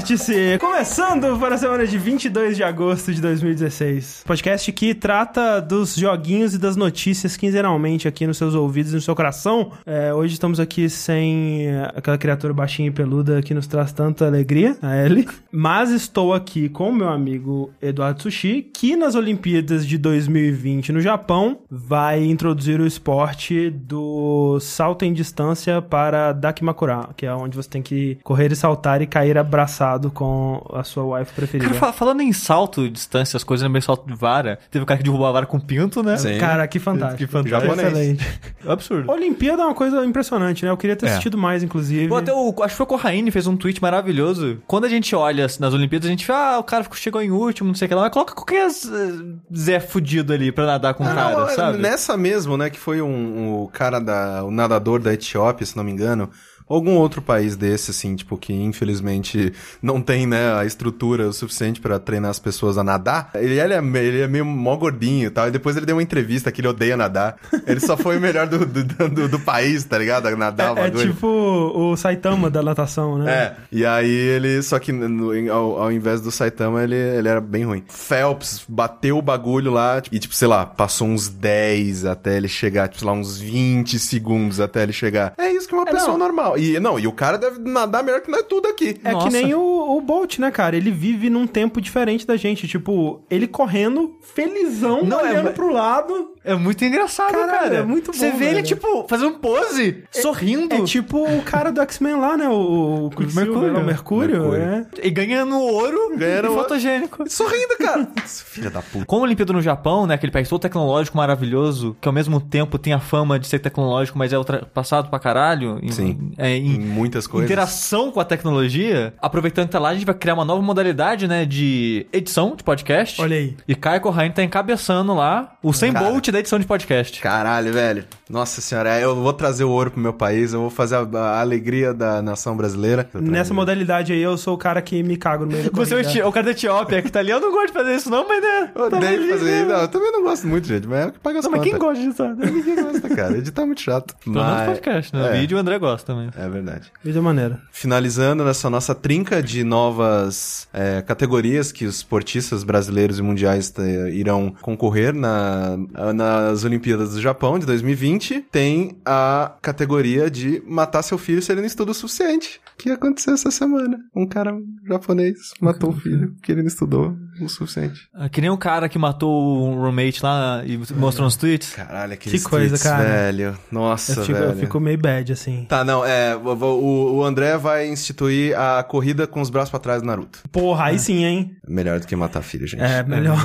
Vértice, começando para a semana de 22 de agosto de 2016. Podcast que trata dos joguinhos e das notícias quinzenalmente aqui nos seus ouvidos e no seu coração. É, hoje estamos aqui sem aquela criatura baixinha e peluda que nos traz tanta alegria, a Ellie. Mas estou aqui com o meu amigo Eduardo Sushi, que nas Olimpíadas de 2020 no Japão vai introduzir o esporte do salto em distância para Dakimakura, que é onde você tem que correr e saltar e cair abraçado com a sua wife preferida. Cara, fa- falando em salto, distância, as coisas, lembrei salto de vara. Teve o cara que derrubou a vara com pinto, né? Sim. Cara, que fantástico. Que fantástico. Japonês. Excelente. Absurdo. Olimpíada é uma coisa impressionante, né? Eu queria ter É. assistido mais, inclusive. Pô, até o, acho que foi o Corraine fez um tweet maravilhoso. Quando a gente olha nas Olimpíadas, a gente vê, ah, o cara chegou em último, não sei o que lá, mas coloca qualquer Zé fudido ali pra nadar com o cara, Não, é sabe? Nessa mesmo, né, que foi um, o cara da, o nadador da Etiópia, se não me engano, algum outro país desse, assim, tipo, que infelizmente não tem, né, a estrutura o suficiente pra treinar as pessoas a nadar. Ele, ele, é, ele é meio mó gordinho e tal, e depois ele deu uma entrevista que ele odeia nadar. Ele só foi o melhor do, do, do, do país, tá ligado? A nadar o É, é tipo o Saitama da natação, né? É, e aí ele, só que no- ao, ao invés do Saitama, ele, ele era bem ruim. Phelps bateu o bagulho lá tipo, e, tipo, sei lá, passou uns 10 até ele chegar, tipo, sei lá, uns 20 segundos até ele chegar. É isso que uma É, pessoa não. normal. E não, e o cara deve nadar melhor que nós tudo aqui. É Nossa. que nem o, o Bolt, né, cara? Ele vive num tempo diferente da gente. Tipo, ele correndo, felizão, Não, é, olhando mas- pro lado. É muito engraçado, Caralho, cara. é muito Você bom, vê ele, velho. tipo, fazendo pose, sorrindo. É tipo o cara do X-Men lá, né? O, o Mercúrio. o Mercúrio. Mercúrio. É. E ganhando ouro Ganhando e ouro. fotogênico. Sorrindo, cara. Filha da puta. Como a Olimpíada no Japão, né, aquele país todo tecnológico maravilhoso, que ao mesmo tempo tem a fama de ser tecnológico, mas é ultrapassado pra caralho. Em, Sim. É, Em em muitas coisas. interação com a tecnologia. Aproveitando que tá lá, a gente vai criar uma nova modalidade, né, de edição de podcast. Olha aí. E Caio Corraine tá encabeçando lá o 100 Cara. Bolt da edição de podcast. Caralho, velho. Nossa senhora, eu vou trazer o ouro pro meu país, eu vou fazer a, a alegria da nação brasileira. Nessa modalidade aí, eu sou o cara que me cago no meio da Você é o, cara da Etiópia que tá ali. Eu não gosto de fazer isso, não, mas né. Eu tá odeio ali, fazer né? isso. Não, eu também não gosto muito, gente, mas é o que paga as Não, mas quem gosta disso? né? Ninguém gosta, cara. Editar é muito chato. Pelo menos Mas- podcast, né? É. O vídeo o André gosta também. É verdade. Vídeo maneiro. Finalizando nessa nossa trinca de novas é, categorias que os esportistas brasileiros e mundiais é, irão concorrer na, nas Olimpíadas do Japão de 2020, tem a categoria de matar seu filho se ele não estuda o suficiente. Que aconteceu essa semana. Um cara japonês matou o filho porque ele não estudou o suficiente. Ah, Que nem o cara que matou o roommate lá e mostrou nos tweets. Caralho, aqueles Que coisa, tweets, cara. velho. Nossa, Eu fico, velho. eu fico meio bad, assim. Tá, não, é. O, o- o André vai instituir a corrida com os braços pra trás do Naruto. Porra, aí sim, hein? Melhor do que matar filho, gente. É, melhor.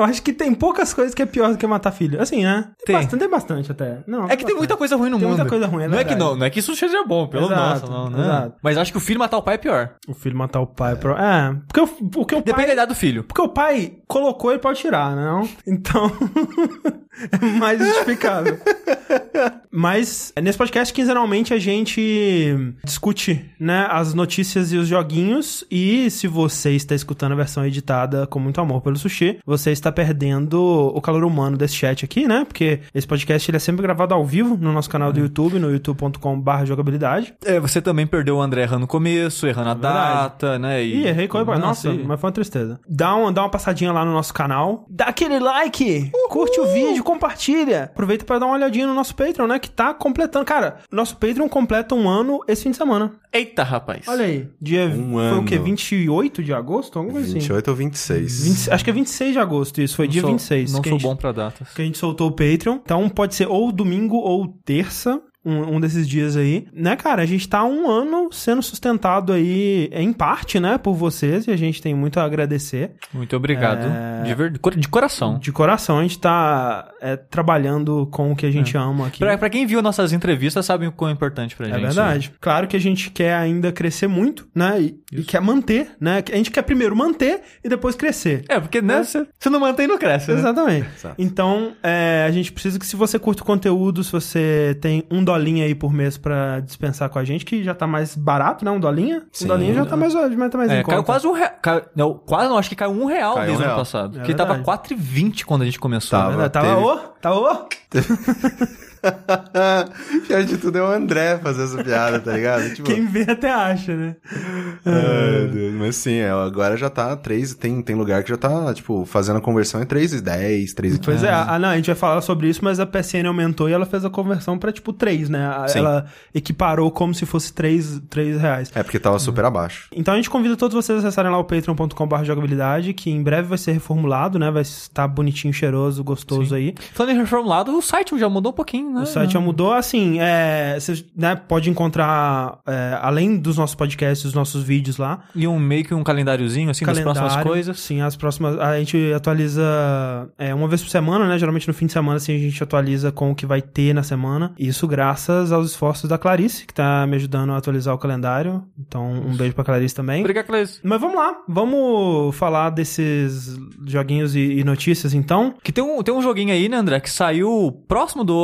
Eu acho que tem poucas coisas que é pior do que matar filho. Assim, né? Tem. Bastante, tem bastante até. Não, É que tem muita coisa ruim no Tem mundo. muita coisa ruim, é não é que não, não é que isso seja bom, pelo Exato, nosso, não, né? exato. Mas acho que o filho matar o pai é pior. O filho matar o pai. Pro... É, porque o, porque o Depende da pai... idade do filho. Porque o pai colocou ele pode tirar, né, não? Então, é mais justificável. Mas nesse podcast, quinzenalmente, a gente discute, né, as notícias e os joguinhos. E se você está escutando a versão editada com muito amor pelo Sushi, você está perdendo o calor humano desse chat aqui, né? Porque esse podcast ele é sempre gravado ao vivo no nosso canal do YouTube, no youtube.com.br jogabilidade. É, você também perdeu o André errando no começo, errando a verdade. data, né? Ih, errei coisa. Nossa, e- mas foi uma tristeza. Dá uma, dá uma passadinha lá no nosso canal. Dá aquele like, curte o vídeo, compartilha. Aproveita pra dar uma olhadinha no nosso Patreon, né? Que tá completando. Cara, nosso Patreon completa um ano esse fim de semana. Eita, rapaz. Olha aí. Dia. Um foi o quê? ano. 28 de agosto? Alguma coisa assim. 28 ou 26. 20 acho que é 26 de agosto, isso. Foi Não dia sou- 26. Não sou gente- bom pra datas. que a gente soltou o Patreon. Então pode ser ou domingo ou terça. Um, um desses dias aí. Né, cara? A gente tá um ano sendo sustentado aí, em parte, né, por vocês. E a gente tem muito a agradecer. Muito obrigado. É. De, ver- de coração. De coração, a gente tá é, trabalhando com o que a gente ama aqui. Pra, pra quem viu nossas entrevistas, sabe o quão é importante pra É gente. verdade. Claro que a gente quer ainda crescer muito, né? E, e quer manter, né? A gente quer primeiro manter e depois crescer. É, porque, né, você você não mantém, não cresce, né? Exatamente. Exato. Então, é, a gente precisa que se você curte o conteúdo, se você tem um dolinho aí por mês pra dispensar com a gente, que já tá mais barato, né? Um dolinha. Sim. um dolinho já tá mais, já tá mais É, em caiu conta. quase um real. Caiu, não, quase não, acho que caiu um real Caiu desde um o ano passado. É porque tava verdade. 4,20 quando a gente começou. Tava. né? Tava, teve- ô, tava, ô. pior de tudo é o André fazer essa piada, tá ligado? Tipo, Quem vê até acha, né? ai, Deus, mas sim, é, agora já tá 3, tem, tem lugar que já tá, tipo, fazendo a conversão em 3 e 10, 3 e Pois 15. é, ah, não, a gente vai falar sobre isso, mas a PSN aumentou e ela fez a conversão pra tipo 3, né? Sim. Ela equiparou como se fosse 3, 3 reais. É porque tava super abaixo. Então a gente convida todos vocês a acessarem lá o patreon.com.br jogabilidade, que em breve vai ser reformulado, né? Vai estar bonitinho, cheiroso, gostoso aí. Falando em reformulado, o site já mudou um pouquinho, né? O site já mudou, assim, é, você né, pode encontrar, é, além dos nossos podcasts, os nossos vídeos lá, E um meio que um calendáriozinho, assim, das próximas coisas. Sim, as próximas. A gente atualiza é, uma vez por semana, né? Geralmente no fim de semana, assim, a gente atualiza com o que vai ter na semana. Isso graças aos esforços da Clarice, que tá me ajudando a atualizar o calendário. Então, um beijo pra Clarice também. Obrigado, Cleis. Mas vamos lá, vamos falar desses joguinhos e, e notícias então. Que tem um, tem um joguinho aí, né, André, que saiu próximo do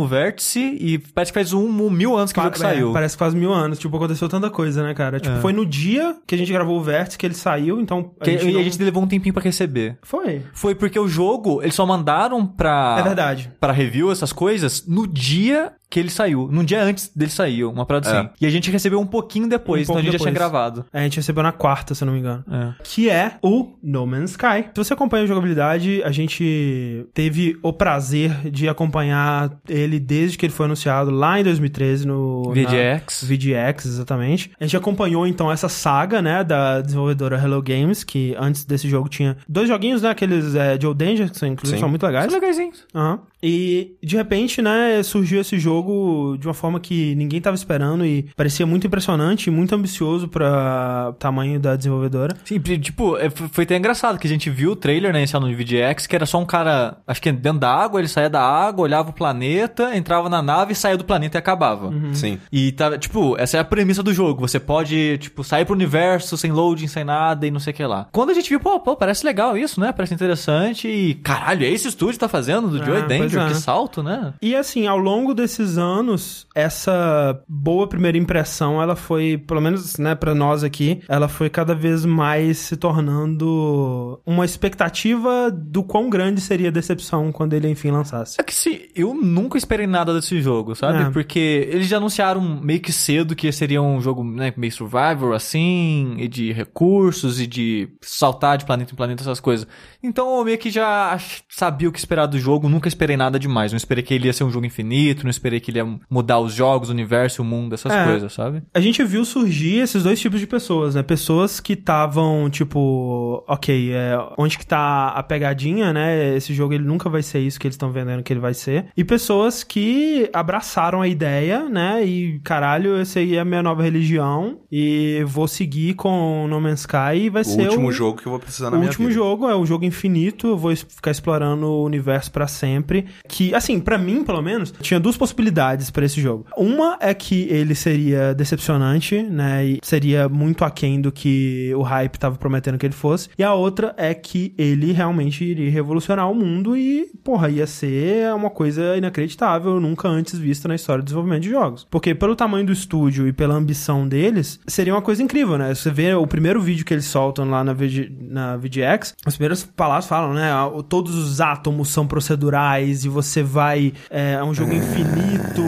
último vértice e parece que faz um, um mil anos que o jogo Pa- saiu. é, parece que faz mil anos, tipo, aconteceu tanta coisa, né, cara? Tipo, foi no dia que a gente gravou o Vértice que ele saiu, então. Que- e não- a gente levou um tempinho pra receber. Foi. Foi porque o jogo, eles só mandaram pra... É verdade. Pra review, essas coisas, no dia que ele saiu. No dia antes dele sair, uma parada É. assim. E a gente recebeu um pouquinho depois, Um então a gente já tinha depois. gravado. A gente recebeu na quarta, se eu não me engano. É. que é o No Man's Sky. Se você acompanha a jogabilidade, a gente teve o prazer de acompanhar ele desde que ele foi anunciado lá em 2013 no VGX. na- VGX, exatamente. A gente acompanhou então essa saga, né, da desenvolvedora Hello Games, que antes desse jogo tinha dois joguinhos, né, aqueles é, Joe Danger, que são, inclusive Sim. são muito legais. São legaisinhos. Aham. E de repente, né, surgiu esse jogo de uma forma que ninguém tava esperando e parecia muito impressionante, muito ambicioso para tamanho da desenvolvedora. Sim, tipo, é, foi até engraçado que a gente viu o trailer, né, inicial no VGX, que era só um cara, acho que dentro da água, ele saía da água, olhava o planeta, entrava na nave, saía do planeta e acabava. Sim. E tá, tipo, essa é a premissa do jogo. Você pode, tipo, sair pro universo sem loading, sem nada e não sei o que lá. Quando a gente viu, pô, pô, parece legal isso, né? Parece interessante e, caralho, é esse estúdio que tá fazendo do Ah, Joy Danger? é. Que salto, né? E assim, ao longo desses anos, essa boa primeira impressão, ela foi, pelo menos, né, para nós aqui, ela foi cada vez mais se tornando uma expectativa do quão grande seria a decepção quando ele enfim lançasse. É que se eu nunca esperei nada desse jogo, sabe? É. Porque eles já anunciaram meio que cedo que seria um jogo né, meio survival, assim, e de recursos, e de saltar de planeta em planeta, essas coisas. Então eu meio que já sabia o que esperar do jogo, nunca esperei nada demais. Não esperei que ele ia ser um jogo infinito, não esperei que ele ia mudar os jogos, o universo, o mundo, essas É. coisas, sabe? A gente viu surgir esses dois tipos de pessoas, né? Pessoas que estavam, tipo, ok, é, onde que tá a pegadinha, né? Esse jogo ele nunca vai ser isso que eles estão vendendo que ele vai ser. E pessoas que abraçaram a ideia, né? E caralho, esse aí é a minha nova religião e vou seguir com No Man's Sky e vai O ser último o... jogo que eu vou precisar na O minha último vida. jogo é o jogo infinito, eu vou ficar explorando o universo pra sempre. Que, assim, pra mim, pelo menos, tinha duas possibilidades pra esse jogo. Uma é que ele seria decepcionante, né? E seria muito aquém do que o hype tava prometendo que ele fosse. E a outra é que ele realmente iria revolucionar o mundo e, porra, ia ser uma coisa inacreditável, nunca antes vista na história do desenvolvimento de jogos. Porque pelo tamanho do estúdio e pela ambição deles, seria uma coisa incrível, né? Você vê o primeiro vídeo que eles soltam lá na, VG, na VGX, as primeiras palavras falam, né? ah, Todos os átomos são procedurais e você vai. É, é um jogo infinito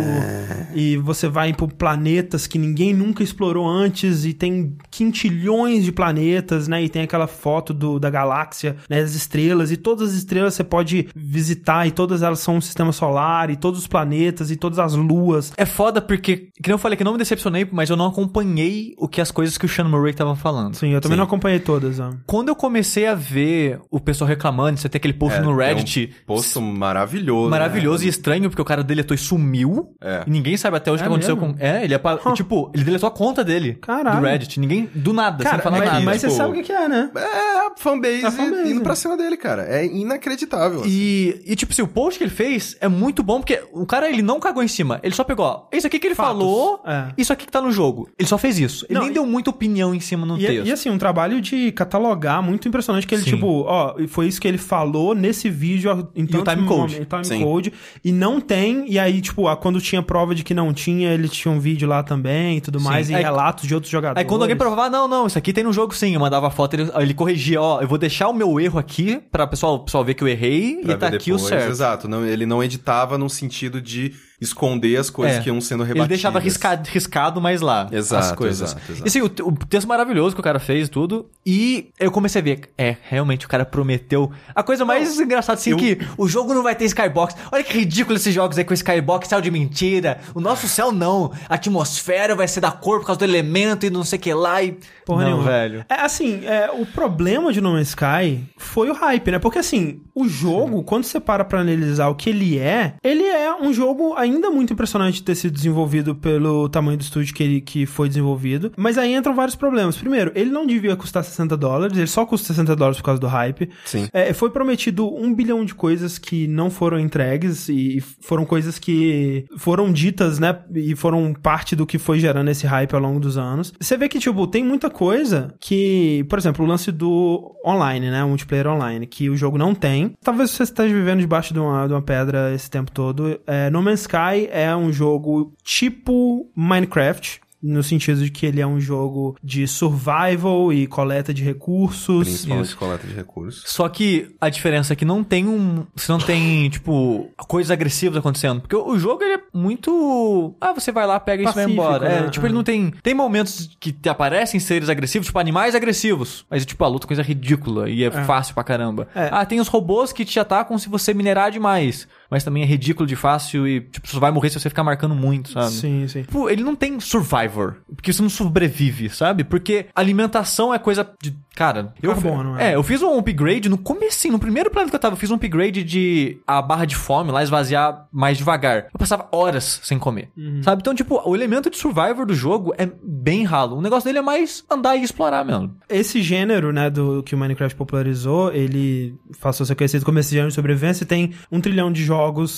e você vai por planetas que ninguém nunca explorou antes e tem quintilhões de planetas, né? E tem aquela foto do, da galáxia, né? As estrelas e todas as estrelas você pode visitar e todas elas são um sistema solar e todos os planetas e todas as luas. É foda porque, que nem eu falei que eu não me decepcionei, mas eu não acompanhei o que as coisas que o Sean Murray tava falando. Sim, eu também Sim. não acompanhei todas. ó. Quando eu comecei a ver o pessoal reclamando, você tem aquele post É, no Reddit. Um posto maravilhoso. Maravilhoso né? e estranho, porque o cara deletou e sumiu. É. E ninguém sabe até hoje o É que aconteceu mesmo? com. É, ele apa... Tipo, ele deletou a conta dele. Caralho. Do Reddit. Ninguém. Do nada, sem Cara, falar mas, nada. mas você tipo- sabe o que é, né? É, a fanbase, A fanbase. indo pra cima dele, cara. É inacreditável. assim. E, e, tipo assim, o post que ele fez é muito bom, porque o cara, ele não cagou em cima. Ele só pegou, ó, isso aqui que ele Fatos. falou, É. isso aqui que tá no jogo. Ele só fez isso. Ele Não, nem e- deu muita opinião em cima no E, texto. e assim, um trabalho de catalogar muito impressionante, que ele, Sim. tipo, ó, e foi isso que ele falou nesse vídeo em tantos time code. momentos, time Sim. code, e não tem, e aí, tipo, ah, quando tinha prova de que não tinha, ele tinha um vídeo lá também e tudo mais, e Aí- relatos de outros jogadores. Aí quando alguém provava, ah, não, não, isso aqui tem no jogo sim, eu mandava foto, ele, ele corrigia, ó, eu vou deixar o meu erro aqui pra pessoal, pessoal ver que eu errei Pra e tá ver aqui o depois. certo. Exato. Não, ele não editava num sentido de esconder as coisas É. que iam sendo Ele rebatidas. deixava riscado, riscado mais lá Exato, as coisas. exato, exato. E assim, o, o texto maravilhoso que o cara fez, tudo. E eu comecei a ver, é, realmente o cara prometeu. A coisa mais engraçada, assim, eu- que o jogo não vai ter skybox. Olha que ridículo esses jogos aí com skybox, céu de mentira. O nosso céu não. A atmosfera vai ser da cor por causa do elemento e não sei o que lá. E... Porra não, nenhuma. velho. É, assim, é, o problema de No Man's Sky foi o hype, né? Porque, assim, o jogo, quando você para pra analisar o que ele é, ele é um jogo ainda muito impressionante ter sido desenvolvido pelo tamanho do estúdio que, ele, que foi desenvolvido. Mas aí entram vários problemas. Primeiro, ele não devia custar 60 dólares, ele só custa 60 dólares por causa do hype. Sim. É, foi prometido um bilhão de coisas que não foram entregues e foram coisas que foram ditas, né? E foram parte do que foi gerando esse hype ao longo dos anos. Você vê que, tipo, tem muita coisa que, por exemplo, o lance do online, né? O multiplayer online, que o jogo não tem. Talvez você esteja vivendo debaixo de uma, de uma pedra esse tempo todo. É, no Man's Sky é um jogo tipo Minecraft. No sentido de que ele é um jogo de survival e coleta de recursos. Principalmente Isso. coleta de recursos. Só que a diferença é que não tem um. Você não tem, tipo, coisas agressivas acontecendo. Porque o jogo ele é muito. Ah, você vai lá, pega isso e vai Pacífico, embora. É, né? tipo, ele não tem. Tem momentos que te aparecem seres agressivos, tipo, animais agressivos. Mas, tipo, a luta é coisa ridícula e é, fácil pra caramba. É. Ah, tem os robôs que te atacam se você minerar demais. Mas também é ridículo de fácil e, tipo, você vai morrer se você ficar marcando muito, sabe? Sim, sim. Tipo, ele não tem survivor. Porque você não sobrevive, sabe? Porque alimentação é coisa de. Cara, eu. Carbono, é. é, eu fiz um upgrade no comecinho, no primeiro planeta que eu tava, eu fiz um upgrade de a barra de fome lá esvaziar mais devagar. Eu passava horas sem comer. Uhum. Sabe? Então, tipo, o elemento de survivor do jogo é bem ralo. O negócio dele é mais andar e explorar mesmo. Esse gênero, né, do que o Minecraft popularizou, ele passou a ser conhecido como esse gênero de sobrevivência e tem um trilhão de jogos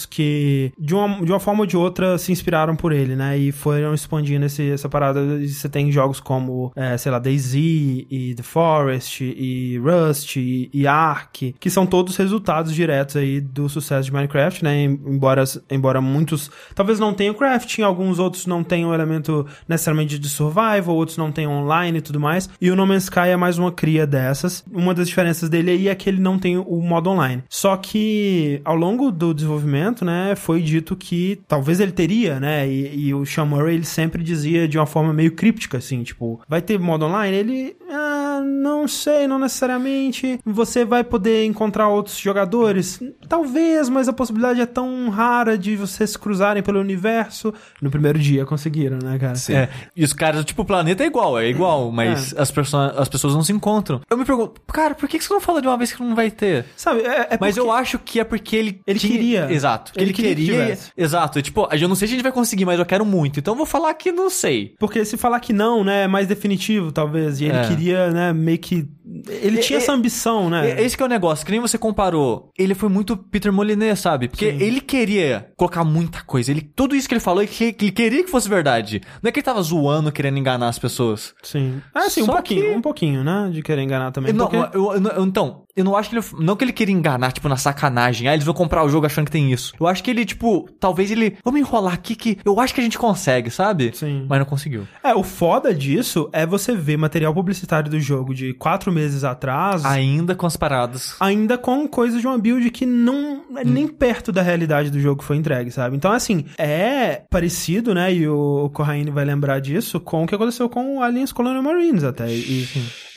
que, de uma, de uma forma ou de outra, se inspiraram por ele, né, e foram expandindo esse, essa parada. E você tem jogos como, é, sei lá, DayZ e The Forest e Rust e, e Ark, que são todos resultados diretos aí do sucesso de Minecraft, né, em- embora, embora muitos talvez não tenham crafting, alguns outros não tenham elemento necessariamente de survival, outros não tenham online e tudo mais. E o No Man's Sky é mais uma cria dessas. Uma das diferenças dele aí é que ele não tem o modo online. Só que ao longo do desenvolvimento, né, foi dito que talvez ele teria, né? E, e o Sean Murray ele sempre dizia de uma forma meio críptica, assim, tipo, vai ter modo online? Ele, ah, não sei, não necessariamente. Você vai poder encontrar outros jogadores? Talvez, mas a possibilidade é tão rara de vocês se cruzarem pelo universo. No primeiro dia conseguiram, né, cara? Sim. É, e os caras, tipo, o planeta é igual, é igual, mas as, perso as pessoas não se encontram. Eu me pergunto, cara, por que você não fala de uma vez que não vai ter? Sabe, é, é Mas porque- eu acho que é porque ele. Ele tinha- queria. Exato. Ele Ele, queria que queria. Exato. Tipo, eu não sei se a gente vai conseguir, mas eu quero muito. Então eu vou falar que não sei. Porque se falar que não, né, é mais definitivo, talvez. E ele É. queria, né, meio que. Ele tinha essa ambição, né? Esse que é o negócio, que nem você comparou. Ele foi muito Peter Molyneux, sabe? Porque ele queria colocar muita coisa. Ele, tudo isso que ele falou, ele, que- ele queria que fosse verdade. Não é que ele tava zoando, querendo enganar as pessoas. Sim. Ah, sim, um Só pouquinho, que- um pouquinho, né? De querer enganar também. Não, porque... eu- eu- eu- então, eu não acho que ele. Não que ele queria enganar, tipo, na sacanagem. Ah, eles vão comprar o jogo achando que tem isso. Eu acho que ele, tipo, talvez ele. Vamos enrolar aqui que eu acho que a gente consegue, sabe? Sim. Mas não conseguiu. É, o foda disso é você ver material publicitário do jogo de quatro meses atrás. Ainda com as paradas. Ainda com coisa de uma build que não é nem perto da realidade do jogo que foi entregue, sabe? Então, assim, é parecido, né? E o Corraine vai lembrar disso com o que aconteceu com o Aliens Colonial Marines até. E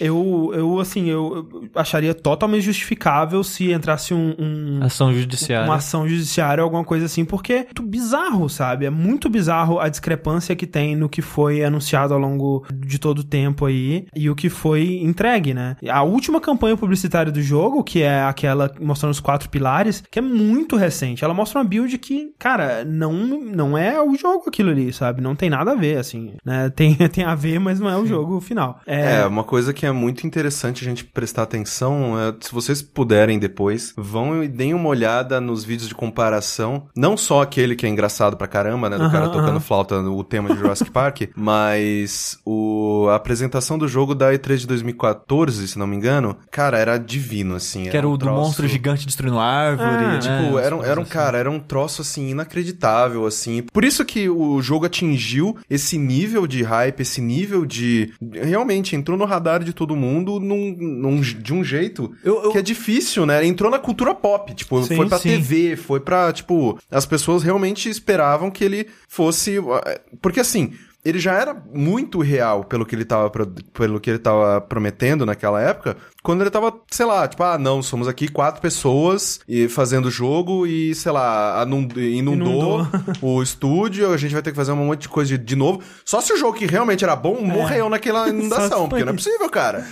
eu, eu, assim, eu acharia totalmente justificável se entrasse um, um- Ação judiciária. uma ação judiciária ou alguma coisa assim, porque é muito bizarro, sabe? É muito bizarro a discrepância que tem no que foi anunciado ao longo de todo o tempo aí e o que foi entregue, né? A última campanha publicitária do jogo, que é aquela mostrando os quatro pilares, que é muito recente. Ela mostra uma build que, cara, não, não é o jogo aquilo ali, sabe? Não tem nada a ver, assim, né? Tem, tem a ver, mas não é o jogo final. É, uma coisa que é muito interessante a gente prestar atenção, é, se vocês puderem depois, vão e deem uma olhada nos vídeos de comparação, não só aquele que é engraçado pra caramba, né, do cara tocando flauta, o tema de Jurassic Park, mas o, a apresentação do jogo da E3 de 2014, se não me engano, cara, era divino, assim. Que era um o do troço- monstro gigante destruindo árvore. Ah, né? Tipo, era, um- Essas era um coisas cara, era um troço assim, inacreditável, assim. Por isso que o jogo atingiu esse nível de hype, esse nível de. Realmente, entrou no radar de todo mundo num, num- de um jeito Eu- eu- que é difícil, né? Entrou na cultura pop, tipo, Sim, foi pra sim. TV, foi pra, tipo, as pessoas realmente esperavam que ele fosse, eh, porque assim, ele já era muito real pelo que ele tava, pro- pelo que ele tava prometendo naquela época, quando ele tava, sei lá, tipo, ah, não, somos aqui quatro pessoas e fazendo jogo e, sei lá, inundou, Inundou. o estúdio, a gente vai ter que fazer um monte de coisa de, de novo. Só se o jogo que realmente era bom morreu naquela inundação, porque não é possível, cara.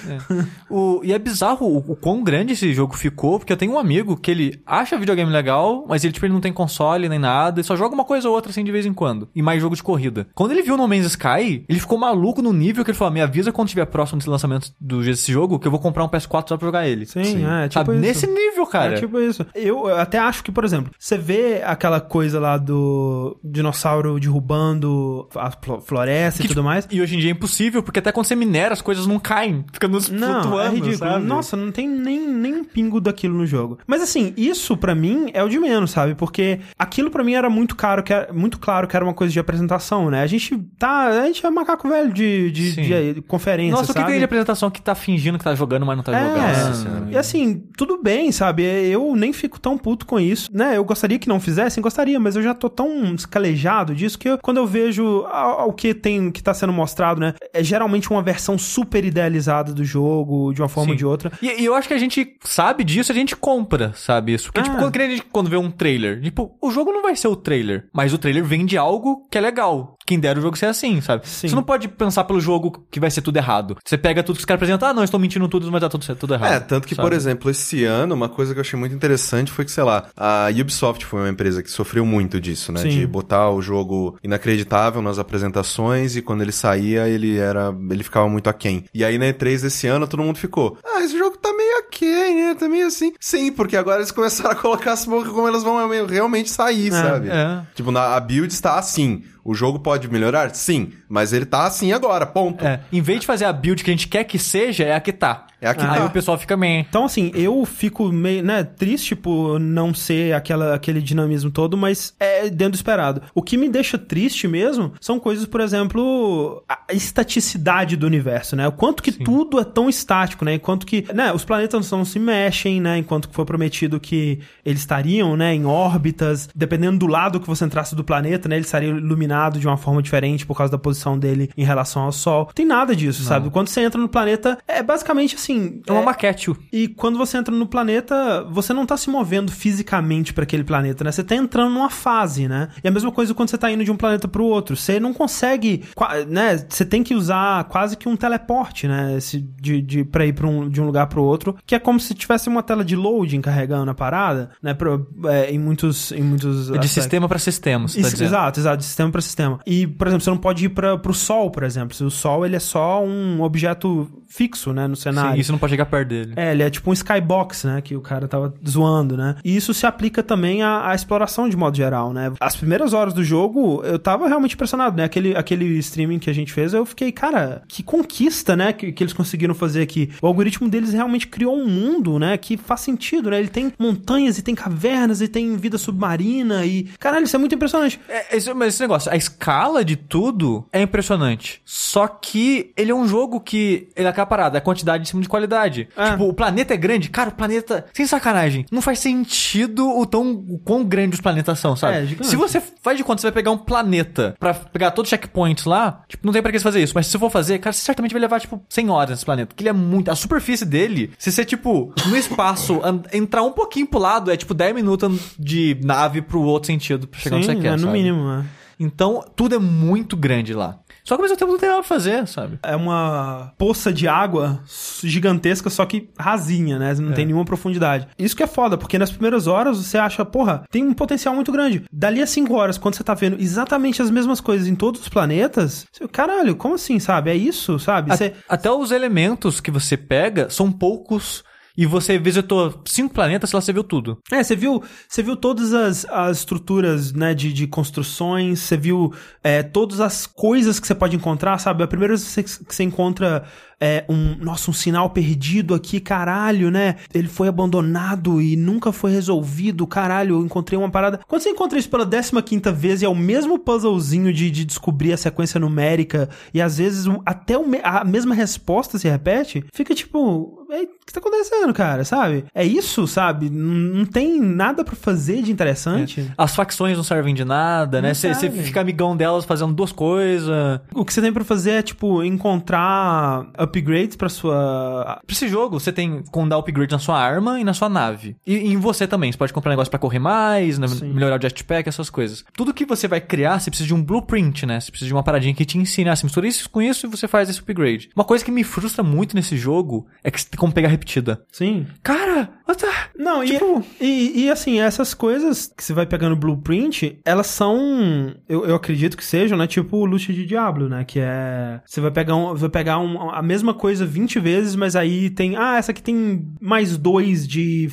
O, e é bizarro o, o quão grande esse jogo ficou, porque eu tenho um amigo que ele acha videogame legal, mas ele, tipo, ele não tem console nem nada, ele só joga uma coisa ou outra assim de vez em quando. E mais jogo de corrida. Quando ele viu No Man's Sky, ele ficou maluco no nível que ele falou: me avisa quando tiver próximo desse lançamento do, desse jogo, que eu vou comprar um PS4 só pra jogar ele. Sim, Sim. é, tipo Sabe? isso. Nesse nível, cara. É tipo isso. Eu até acho que, por exemplo, você vê aquela coisa lá do dinossauro derrubando a flo- floresta e Que, tudo tipo, mais. E hoje em dia é impossível, porque até quando você minera, as coisas não caem. Fica nos Não, flutuando, é ridículo. sabe? Nossa, não tem nem, nem um pingo daquilo no jogo. Mas assim, isso pra mim é o de menos, sabe? Porque aquilo pra mim era muito caro, que era, muito claro que era uma coisa de apresentação, né? A gente tá, a gente é macaco velho de, de, Sim. de conferência, Nossa, o que sabe? tem de apresentação que tá fingindo que tá jogando, mas não tá jogando? É, e assim, tudo bem, sabe? Eu nem fico tão puto com isso, né? Eu gostaria que não fizessem, gostaria, mas eu já tô tão escalejado disso que eu- quando eu vejo o que tem, que tá sendo mostrado, né? É geralmente uma versão super idealizada do jogo, de uma forma Sim. ou de outra. E, e eu acho que a gente sabe disso, a gente compra, sabe? Isso. Porque, Ah. tipo, quando, quando vê um trailer, tipo, o jogo não vai ser o trailer, mas o trailer vende algo que é legal. Quem dera o jogo ser assim, sabe? Sim. Você não pode pensar pelo jogo que vai ser tudo errado. Você pega tudo que os caras apresentam, ah, não, estão mentindo tudo, mas tá tudo, tudo errado. É, tanto que, sabe? por exemplo, esse ano, uma coisa que eu achei muito interessante foi que, sei lá, a Ubisoft foi uma empresa que sofreu muito disso, né? Sim. De botar o jogo inacreditável nas apresentações e quando ele saía, ele era. ele ficava muito aquém. E aí na E3 desse ano, todo mundo ficou. Ah, esse jogo tá meio aquém, né? Tá meio assim. Sim, porque agora eles começaram a colocar as como elas vão realmente sair, sabe? é. Tipo, na, a build está assim. O jogo pode melhorar? Sim. Mas ele tá assim agora, ponto. É, em vez de fazer a build que a gente quer que seja, é a que tá. É a que Aí tá. o pessoal fica meio... Então, assim, eu fico meio, né, triste por não ser aquela, aquele dinamismo todo, mas é dentro do esperado. O que me deixa triste mesmo são coisas, por exemplo, a estaticidade do universo, né? O quanto que tudo é tão estático, né? Enquanto que, né, os planetas não se mexem, né? Enquanto que foi prometido que eles estariam, né, em órbitas, dependendo do lado que você entrasse do planeta, né, ele estaria iluminado de uma forma diferente por causa da posição dele em relação ao Sol. Não tem nada disso, sabe? Quando você entra no planeta, é basicamente assim, É uma é- maquete. e quando você entra no planeta, você não tá se movendo fisicamente pra aquele planeta, né? Você tá entrando numa fase, né? E a mesma coisa quando você tá indo de um planeta pro outro. Você não consegue, né? Você tem que usar quase que um teleporte, né? Esse de, de, pra ir pra um, de um lugar pro outro, que é como se tivesse uma tela de loading carregando a parada, né? Pro, é, em muitos, em muitos É de aspectos. sistema pra sistema, você tá Isso, dizendo. exato, exato, de sistema para sistema. E, por exemplo, você não pode ir para pro Sol, por exemplo. Se o Sol ele é só um objeto fixo, né, no cenário. Sim, isso não pode chegar perto dele. É, ele é tipo um skybox, né? Que o cara tava zoando, né? E isso se aplica também à, à exploração de modo geral, né? As primeiras horas do jogo, eu tava realmente impressionado, né? Aquele, aquele streaming que a gente fez, eu fiquei, cara, que conquista, né? Que, que eles conseguiram fazer aqui. O algoritmo deles realmente criou um mundo, né? Que faz sentido, né? Ele tem montanhas e tem cavernas e tem vida submarina e... Caralho, isso é muito impressionante. É, esse, mas esse negócio, a escala de tudo é impressionante. Só que ele é um jogo que ele acaba parado, é quantidade em cima de qualidade. É. Tipo, o planeta é grande, cara, o planeta, sem sacanagem, não faz sentido o tão o quão grande os planetas são, sabe? É, gigante. se você faz de conta, você vai pegar um planeta pra pegar todos os checkpoints lá, tipo, não tem pra que você fazer isso, mas se você for fazer, cara, você certamente vai levar, tipo, 100 horas nesse planeta, que ele é muito, a superfície dele, se você, tipo, no espaço, entrar um pouquinho pro lado, é tipo 10 minutos de nave pro outro sentido, pra chegar onde Sim, você quer, é, no sabe? mínimo, né? Então, tudo é muito grande lá. Só que ao mesmo tempo não tem nada pra fazer, sabe? É uma poça de água gigantesca, só que rasinha, né? Não tem nenhuma profundidade. Isso que é foda, porque nas primeiras horas você acha, porra, tem um potencial muito grande. Dali a 5 horas, quando você tá vendo exatamente as mesmas coisas em todos os planetas, você, caralho, como assim, sabe? É isso, sabe? Você- Até os elementos que você pega são poucos. E você visitou cinco planetas, lá você viu tudo. É, você viu, você viu todas as, as estruturas, né, de, de construções, você viu é, todas as coisas que você pode encontrar, sabe? A primeira vez que você, que você encontra é, um, nossa, um sinal perdido aqui, caralho, né? Ele foi abandonado e nunca foi resolvido, caralho, eu encontrei uma parada. Quando você encontra isso pela 15 quinta vez e é o mesmo puzzlezinho de, de descobrir a sequência numérica e às vezes até o a mesma resposta se repete, fica tipo, "Ei, o que tá acontecendo, cara, sabe? É isso, sabe? Não, tem nada pra fazer de interessante. As facções não servem de nada, né? Não Você você fica amigão delas fazendo duas coisas. O que você tem pra fazer é, tipo, encontrar upgrades pra sua. Pra esse jogo, você tem como dar upgrade na sua arma e na sua nave. E, e em você também. Você pode comprar negócio pra correr mais, né, melhorar o jetpack, essas coisas. Tudo que você vai criar, você precisa de um blueprint, né? Você precisa de uma paradinha que te ensine. Ah, você mistura isso com isso e você faz esse upgrade. Uma coisa que me frustra muito nesse jogo é que você tem como pegar repetida. Sim. Cara, what the... Não, Tipo- e, e, e, assim, essas coisas que você vai pegando blueprint, elas são. Eu, eu acredito que sejam, né? Tipo o loot de Diablo, né? Que é. Você vai pegar, um, vai pegar um- a mesma coisa 20 vezes, mas aí tem. Ah, essa aqui tem mais dois de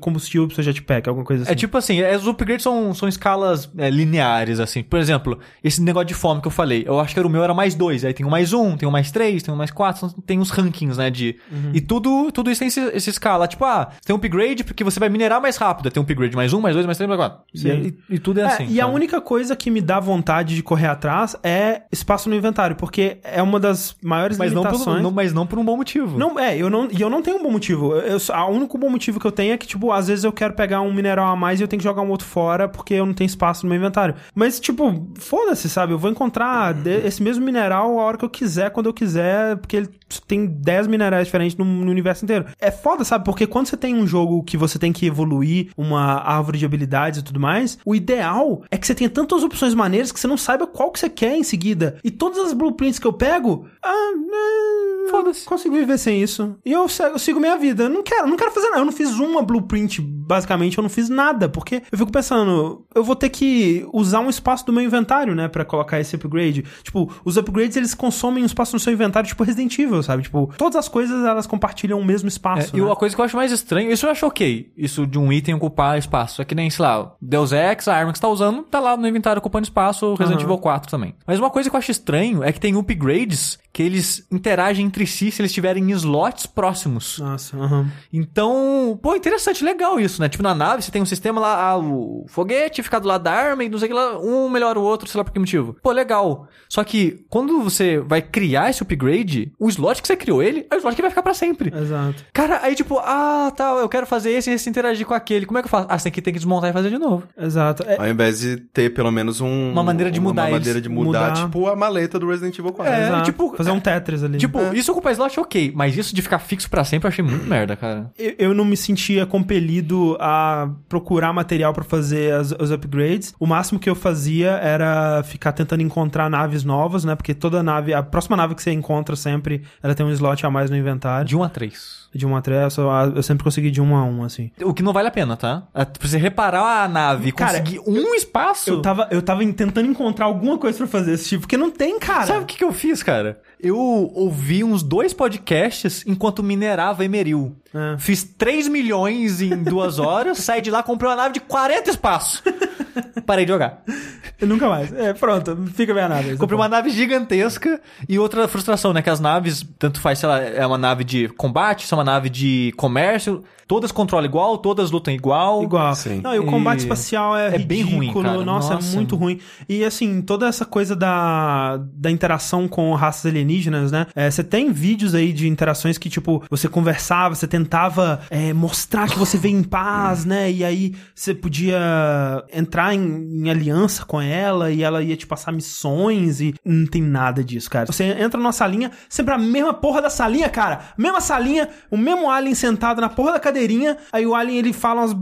combustível pro seu jetpack, alguma coisa assim. É tipo assim, é, os upgrades são, são escalas é, lineares, assim. Por exemplo, esse negócio de fome que eu falei, eu acho que era o meu era mais dois. Aí tem um mais um, tem um mais três, tem um mais quatro, são- tem uns rankings, né? De, E tudo, tudo isso tem esse, essa escala. Tipo, ah, tem um upgrade porque você vai minerar mais rápido. Tem um upgrade mais um, mais dois, mais três, mais quatro. E, e tudo é, É, assim. e a sabe? única coisa que me dá vontade de correr atrás é espaço no inventário, porque é uma das maiores Mas não, por, limitações. não, mas não por um bom motivo. Não, é, eu não, e eu não tenho um bom motivo. Eu, eu, só- a único bom motivo que eu tenho é que, tipo, às vezes eu quero pegar um mineral a mais e eu tenho que jogar um outro fora porque eu não tenho espaço no meu inventário. Mas, tipo, foda-se, sabe? Eu vou encontrar de- esse mesmo mineral a hora que eu quiser, quando eu quiser, porque ele tem 10 minerais diferentes no, no universo inteiro. É foda, sabe? Porque quando você tem um jogo que você tem que evoluir uma árvore de habilidades e tudo mais, o ideal é que você tenha tantas opções maneiras que você não saiba qual que você quer em seguida. E todas as blueprints que eu pego, ah, é, Foda-se. consigo viver sem isso. E eu, eu sigo minha vida. Eu não quero, não quero fazer nada. Eu não fiz uma blueprint, basicamente, eu não fiz nada. Porque eu fico pensando, eu vou ter que usar um espaço do meu inventário, né? Pra colocar esse upgrade. Tipo, os upgrades, eles consomem um espaço no seu inventário, tipo Resident Evil, sabe? Tipo, todas as coisas, elas compartilham o mesmo É, espaço. e né? uma coisa que eu acho mais estranho, isso eu acho ok, isso de um item ocupar espaço. É que nem, sei lá, Deus Ex, a arma que você tá usando, tá lá no inventário ocupando espaço, Resident Aham. Evil 4 também. Mas uma coisa que eu acho estranho é que tem upgrades que eles interagem entre si se eles tiverem slots próximos. Nossa, aham. Então, pô, interessante, legal isso, né? Tipo, na nave você tem um sistema lá, ah, o foguete fica do lado da arma e não sei o que lá, um melhora o outro, sei lá por que motivo. Pô, legal. Só que quando você vai criar esse upgrade, o slot que você criou ele é o slot que vai ficar pra sempre. Exato. Cara, aí tipo, ah, tá, eu quero fazer esse e esse interagir com aquele. Como é que eu faço? Ah, você tem que, tem que desmontar e fazer de novo. Exato. É, Ao invés de ter pelo menos um... Uma maneira de mudar Uma maneira de mudar, Mudar. tipo a maleta do Resident Evil 4. É, exato. tipo, fazer um Tetris ali. Tipo, isso ocupar slot, ok. Mas isso de ficar fixo pra sempre eu achei muito merda, cara. eu, eu não me sentia compelido a procurar material pra fazer as- os upgrades. O máximo que eu fazia era ficar tentando encontrar naves novas, né? Porque toda nave, a próxima nave que você encontra sempre, ela tem um slot a mais no inventário. De 1 a 3. De 1 a 3, eu, eu sempre consegui de 1 a 1, assim. O que não vale a pena, tá? É pra você reparar a nave e Cara, conseguir um espaço. Eu tava, eu tava tentando encontrar alguma coisa pra fazer esse tipo, porque não tem, cara. Sabe o que, que eu fiz, cara? Eu ouvi uns dois podcasts enquanto minerava Emeril. É. Fiz 3 milhões em duas horas, saí de lá, comprei uma nave de 40 espaços. Parei de jogar. Eu nunca mais. É, pronto, fica bem a nave. Comprei uma nave gigantesca e outra frustração, né? Que as naves, tanto faz, sei lá, é uma nave de combate, se é uma nave de comércio, todas controlam igual, todas lutam igual. Igual. Sim. Não, e o combate E espacial é, é bem ridículo. ruim, cara. Nossa, Nossa. é muito ruim. E assim, toda essa coisa da, da interação com raças alienígenas, né? É, Você tem vídeos aí de interações que, tipo, você conversava, você tentava é, mostrar que você veio em paz, né? E aí você podia entrar em, em aliança com ela e ela ia te passar missões e não tem nada disso, cara. Você entra numa salinha, sempre a mesma porra da salinha, cara. Mesma salinha, o mesmo alien sentado na porra da cadeirinha, aí o alien ele fala umas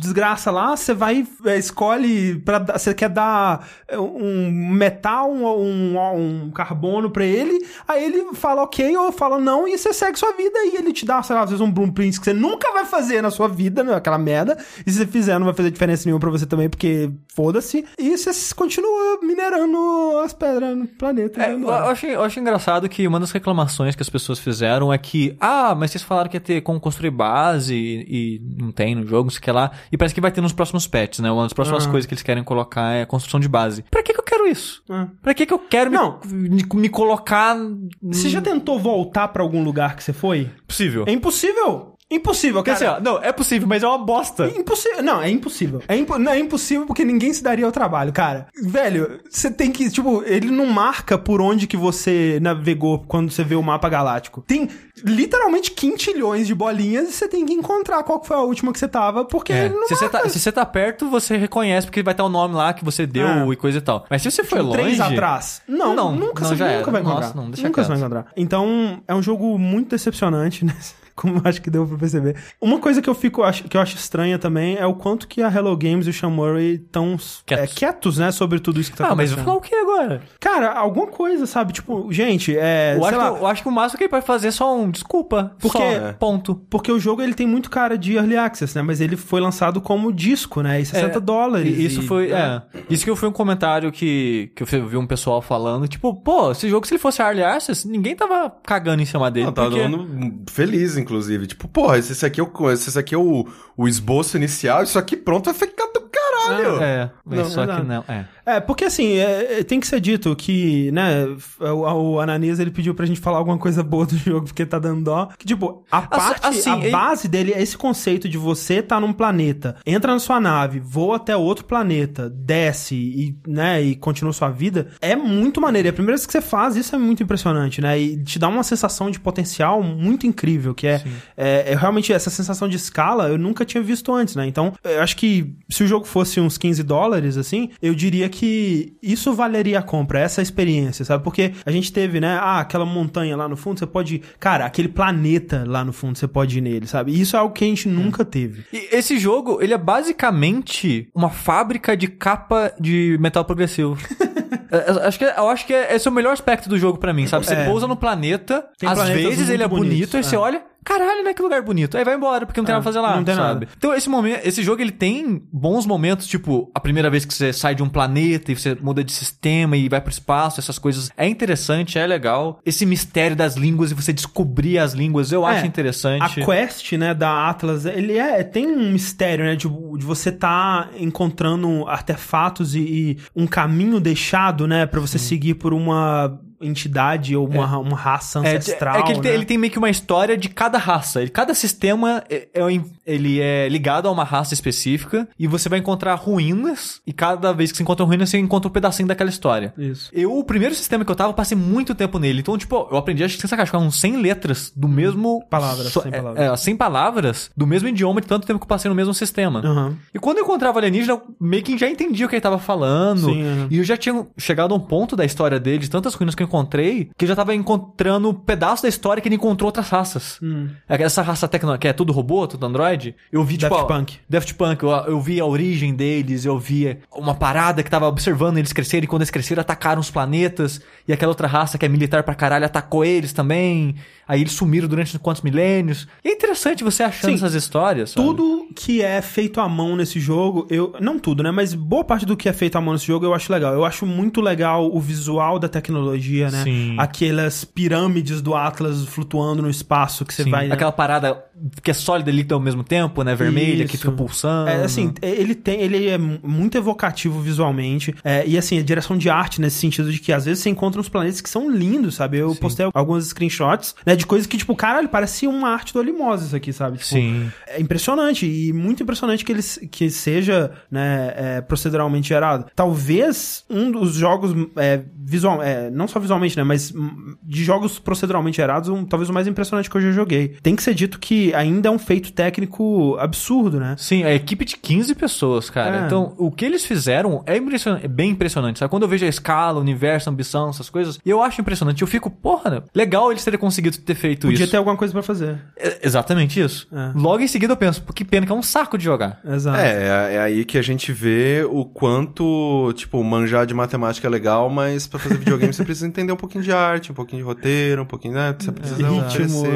desgraça lá, você vai, é, escolhe para você quer dar é, um metal, um, um, um carbono pra ele, aí ele fala ok ou fala não e você segue sua vida e ele te dá, sei lá, às vezes um blueprint que você nunca vai fazer na sua vida, né, aquela merda, e se você fizer não vai fazer diferença nenhuma pra você também, porque foda-se, e você continua minerando as pedras no planeta. É, vai eu, acho, eu acho engraçado que uma das reclamações que as pessoas fizeram é que, ah, mas vocês falaram que ia ter como construir base e, e não tem no jogo, não sei o que lá. E parece que vai ter nos próximos patches, né? Uma das próximas Aham. coisas que eles querem colocar é a construção de base. Pra que, que eu quero isso? É. Pra que que eu quero Não. me, me colocar... Você já tentou voltar pra algum lugar que você foi? Possível. É impossível. Impossível, cara. assim, ó, não, é possível, mas é uma bosta. Impossível. Não, é impossível. É, impo- não, é impossível porque ninguém se daria ao trabalho, cara. Velho, você tem que, tipo, ele não marca por onde que você navegou quando você vê o mapa galáctico. Tem literalmente quintilhões de bolinhas e você tem que encontrar qual foi a última que você tava, porque É, ele não se, você marca. tá, se você tá perto, você reconhece porque vai estar o nome lá que você deu É. e coisa e tal. Mas se você foi Tipo, longe... três atrás. Não, Não, nunca, não, você nunca era. vai encontrar. Nossa, não, deixa nunca você vai encontrar. Então, é um jogo muito decepcionante, né? Como eu acho que deu pra perceber. Uma coisa que eu fico ach- que eu acho estranha também é o quanto que a Hello Games e o Sean Murray estão Quietos. quietos. quietos, né? Sobre tudo isso que tá Ah, mas acontecendo. vai falar o que agora? Cara, alguma coisa, sabe? Tipo, gente, é. eu, sei acho lá, que, eu acho que o máximo que ele pode fazer é só um desculpa. Porque- só, É. ponto. Porque o jogo ele tem muito cara de early access, né? Mas ele foi lançado como disco, né? E 60 É, dólares. Isso e- foi, né? é. Isso que foi um comentário que, que eu vi um pessoal falando, tipo, pô, esse jogo se ele fosse Early Access, ninguém tava cagando em cima dele. Não, tava porque... dando feliz, inclusive. Tipo, porra, esse, esse aqui é, o, esse aqui é o, o esboço inicial, isso aqui pronto vai ficar do caralho. É, mas Não, só que exato. não, é. É, porque assim, é, é, tem que ser dito que, né, o, o Ananias ele pediu pra gente falar alguma coisa boa do jogo porque tá dando dó. Que, tipo, a parte, assim, a base dele é esse conceito de você tá num planeta, entra na sua nave, voa até outro planeta, desce e, né, e continua sua vida. É muito maneiro. E a primeira vez que você faz isso é muito impressionante, né? E te dá uma sensação de potencial muito incrível, que é, é, é realmente essa sensação de escala eu nunca tinha visto antes, né? Então, eu acho que se o jogo fosse uns 15 dólares, assim, eu diria que isso valeria a compra, essa experiência, sabe? Porque a gente teve, né? Ah, aquela montanha lá no fundo, você pode. Cara, aquele planeta lá no fundo, você pode ir nele, sabe? E isso é algo que a gente nunca teve. E esse jogo, ele é basicamente uma fábrica de capa de metal progressivo. É, eu acho que, eu acho que esse é o melhor aspecto do jogo pra mim, sabe? Você É. pousa no planeta, Tem às vezes ele é bonito, aí você é. olha, caralho, né? Que lugar bonito. Aí vai embora, porque não tem É, nada pra fazer lá, não tem sabe? nada. Então esse momento, esse jogo ele tem bons momentos, tipo, a primeira vez que você sai de um planeta e você muda de sistema e vai pro espaço, essas coisas. É interessante, é legal. Esse mistério das línguas e você descobrir as línguas, eu É, acho interessante. A quest, né, da Atlas, ele é tem um mistério, né, de, de você tá encontrando artefatos e, e um caminho deixado, né, pra você seguir por uma entidade ou uma, uma raça É, ancestral, é que ele, tem, né? ele tem meio que uma história de cada raça. Ele- cada sistema é, é ele é ligado a uma raça específica e você vai encontrar ruínas e cada vez que você encontra ruínas você encontra um pedacinho daquela história. Isso. Eu, o primeiro sistema que eu tava, eu passei muito tempo nele. Então, tipo, eu aprendi, acho que sem sacanagem, ficaram uns 100 letras do mesmo... Palavras, so- 100 é, palavras. É, 100 palavras do mesmo idioma de tanto tempo que eu passei no mesmo sistema. Aham. E quando eu encontrava o alienígena, eu meio que já entendia o que ele tava falando. Sim, é. E eu já tinha chegado a um ponto da história dele, de tantas ruínas que eu encontrei, que eu já tava encontrando um pedaço da história que ele encontrou outras raças. Hum. Essa raça tecno, que é tudo robô, tudo android. Eu vi, tipo... Daft Punk. Daft Punk. Eu, eu vi a origem deles, eu vi uma parada que tava observando eles crescerem, e quando eles cresceram atacaram os planetas, e aquela outra raça que é militar pra caralho atacou eles também. Aí eles sumiram durante quantos milênios. E é interessante você achando Sim. essas histórias. sabe? Tudo que é feito à mão nesse jogo, eu. Não tudo, né? Mas boa parte do que é feito à mão nesse jogo eu acho legal. Eu acho muito legal o visual da tecnologia, né? Sim. Aquelas pirâmides do Atlas flutuando no espaço que você Sim, vai. né? Aquela parada que é sólida e líquida ao mesmo tempo, né? Vermelha, que Isso. fica pulsando. É, assim, ele tem, ele é muito evocativo visualmente. é, e assim, a direção de arte nesse sentido de que às vezes você encontra uns planetas que são lindos, sabe? Eu postei alguns screenshots, né? De coisas que, tipo, caralho, parece uma arte do Olimose isso aqui, sabe? Tipo, Sim. É impressionante e muito impressionante que ele que seja né, é, proceduralmente gerado. Talvez um dos jogos é, visual, é, não só visualmente, né, mas hum, de jogos proceduralmente gerados, um, talvez o mais impressionante que eu já joguei. Tem que ser dito que ainda é um feito técnico absurdo, né? Sim, a equipe de 15 pessoas, cara. É. Então, o que eles fizeram é, impression- é bem impressionante, sabe? Quando eu vejo a escala, o universo, a ambição, essas coisas, eu acho impressionante. Eu fico, porra, né? legal eles terem conseguido ter feito Podia isso. ter alguma coisa pra fazer. É exatamente isso. É. Logo em seguida eu penso, que pena que é um saco de jogar. Exato. É, é, é aí que a gente vê o quanto, tipo, manjar de matemática é legal, mas pra fazer videogame você precisa entender um pouquinho de arte, um pouquinho de roteiro, um pouquinho, né? Você precisa Ritmo, oferecer.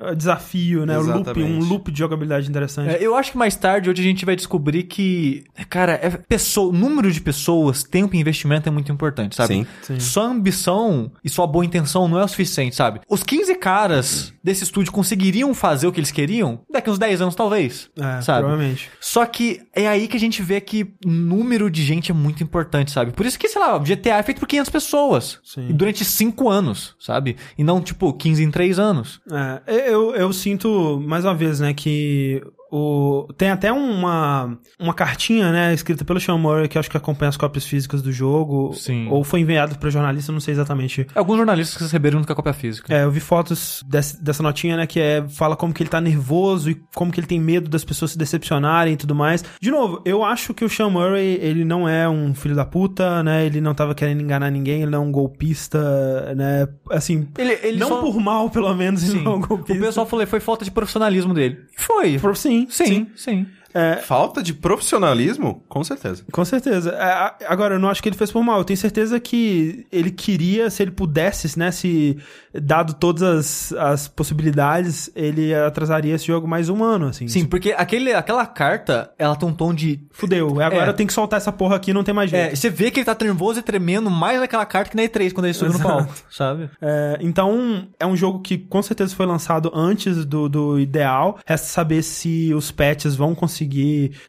é, desafio, né? O loop, um loop de jogabilidade interessante. É, eu acho que mais tarde, hoje a gente vai descobrir que, cara, é pessoa, o número de pessoas, tempo e investimento é muito importante, sabe? Sim. Sim. Só ambição e sua boa intenção não é o suficiente, sabe? Os 15 caras desse estúdio conseguiriam fazer o que eles queriam daqui uns 10 anos, talvez. É, sabe? provavelmente. Só que é aí que a gente vê que o número de gente é muito importante, sabe? Por isso que, sei lá, o GTA é feito por 500 pessoas. Sim. E durante 5 anos, sabe? E não, tipo, 15 em 3 anos. É, eu, eu sinto, mais uma vez, né, que o, tem até uma, uma cartinha, né, escrita pelo Sean Murray, que acho que acompanha as cópias físicas do jogo. Sim. Ou foi enviado pra jornalista, não sei exatamente. Alguns jornalistas receberam com a cópia física. É, eu vi fotos desse- dessa notinha, né, que é, fala como que ele tá nervoso e como que ele tem medo das pessoas se decepcionarem e tudo mais. De novo, eu acho que o Sean Murray, ele não é um filho da puta, né, ele não tava querendo enganar ninguém, ele não é um golpista, né, assim... Ele, ele não só- por mal, pelo menos, ele Sim. não é um O golpista. pessoal falou foi falta de profissionalismo dele. Foi. Por- Sim, Sim, sim. Falta de profissionalismo? Com certeza. Com certeza. É, Agora, eu não acho que ele fez por mal. Eu tenho certeza que ele queria, se ele pudesse, né, se dado todas as, as possibilidades, ele atrasaria esse jogo mais um ano, assim. Sim, porque aquele, aquela carta, ela tem um tom de. Fudeu. Agora É. eu tenho que soltar essa porra aqui, não tem mais É, jeito. você vê que ele tá nervoso e tremendo mais naquela carta que na E3, quando ele subiu no palco, sabe? É, então, é um jogo que com certeza foi lançado antes do, do ideal. Resta saber se os patches vão conseguir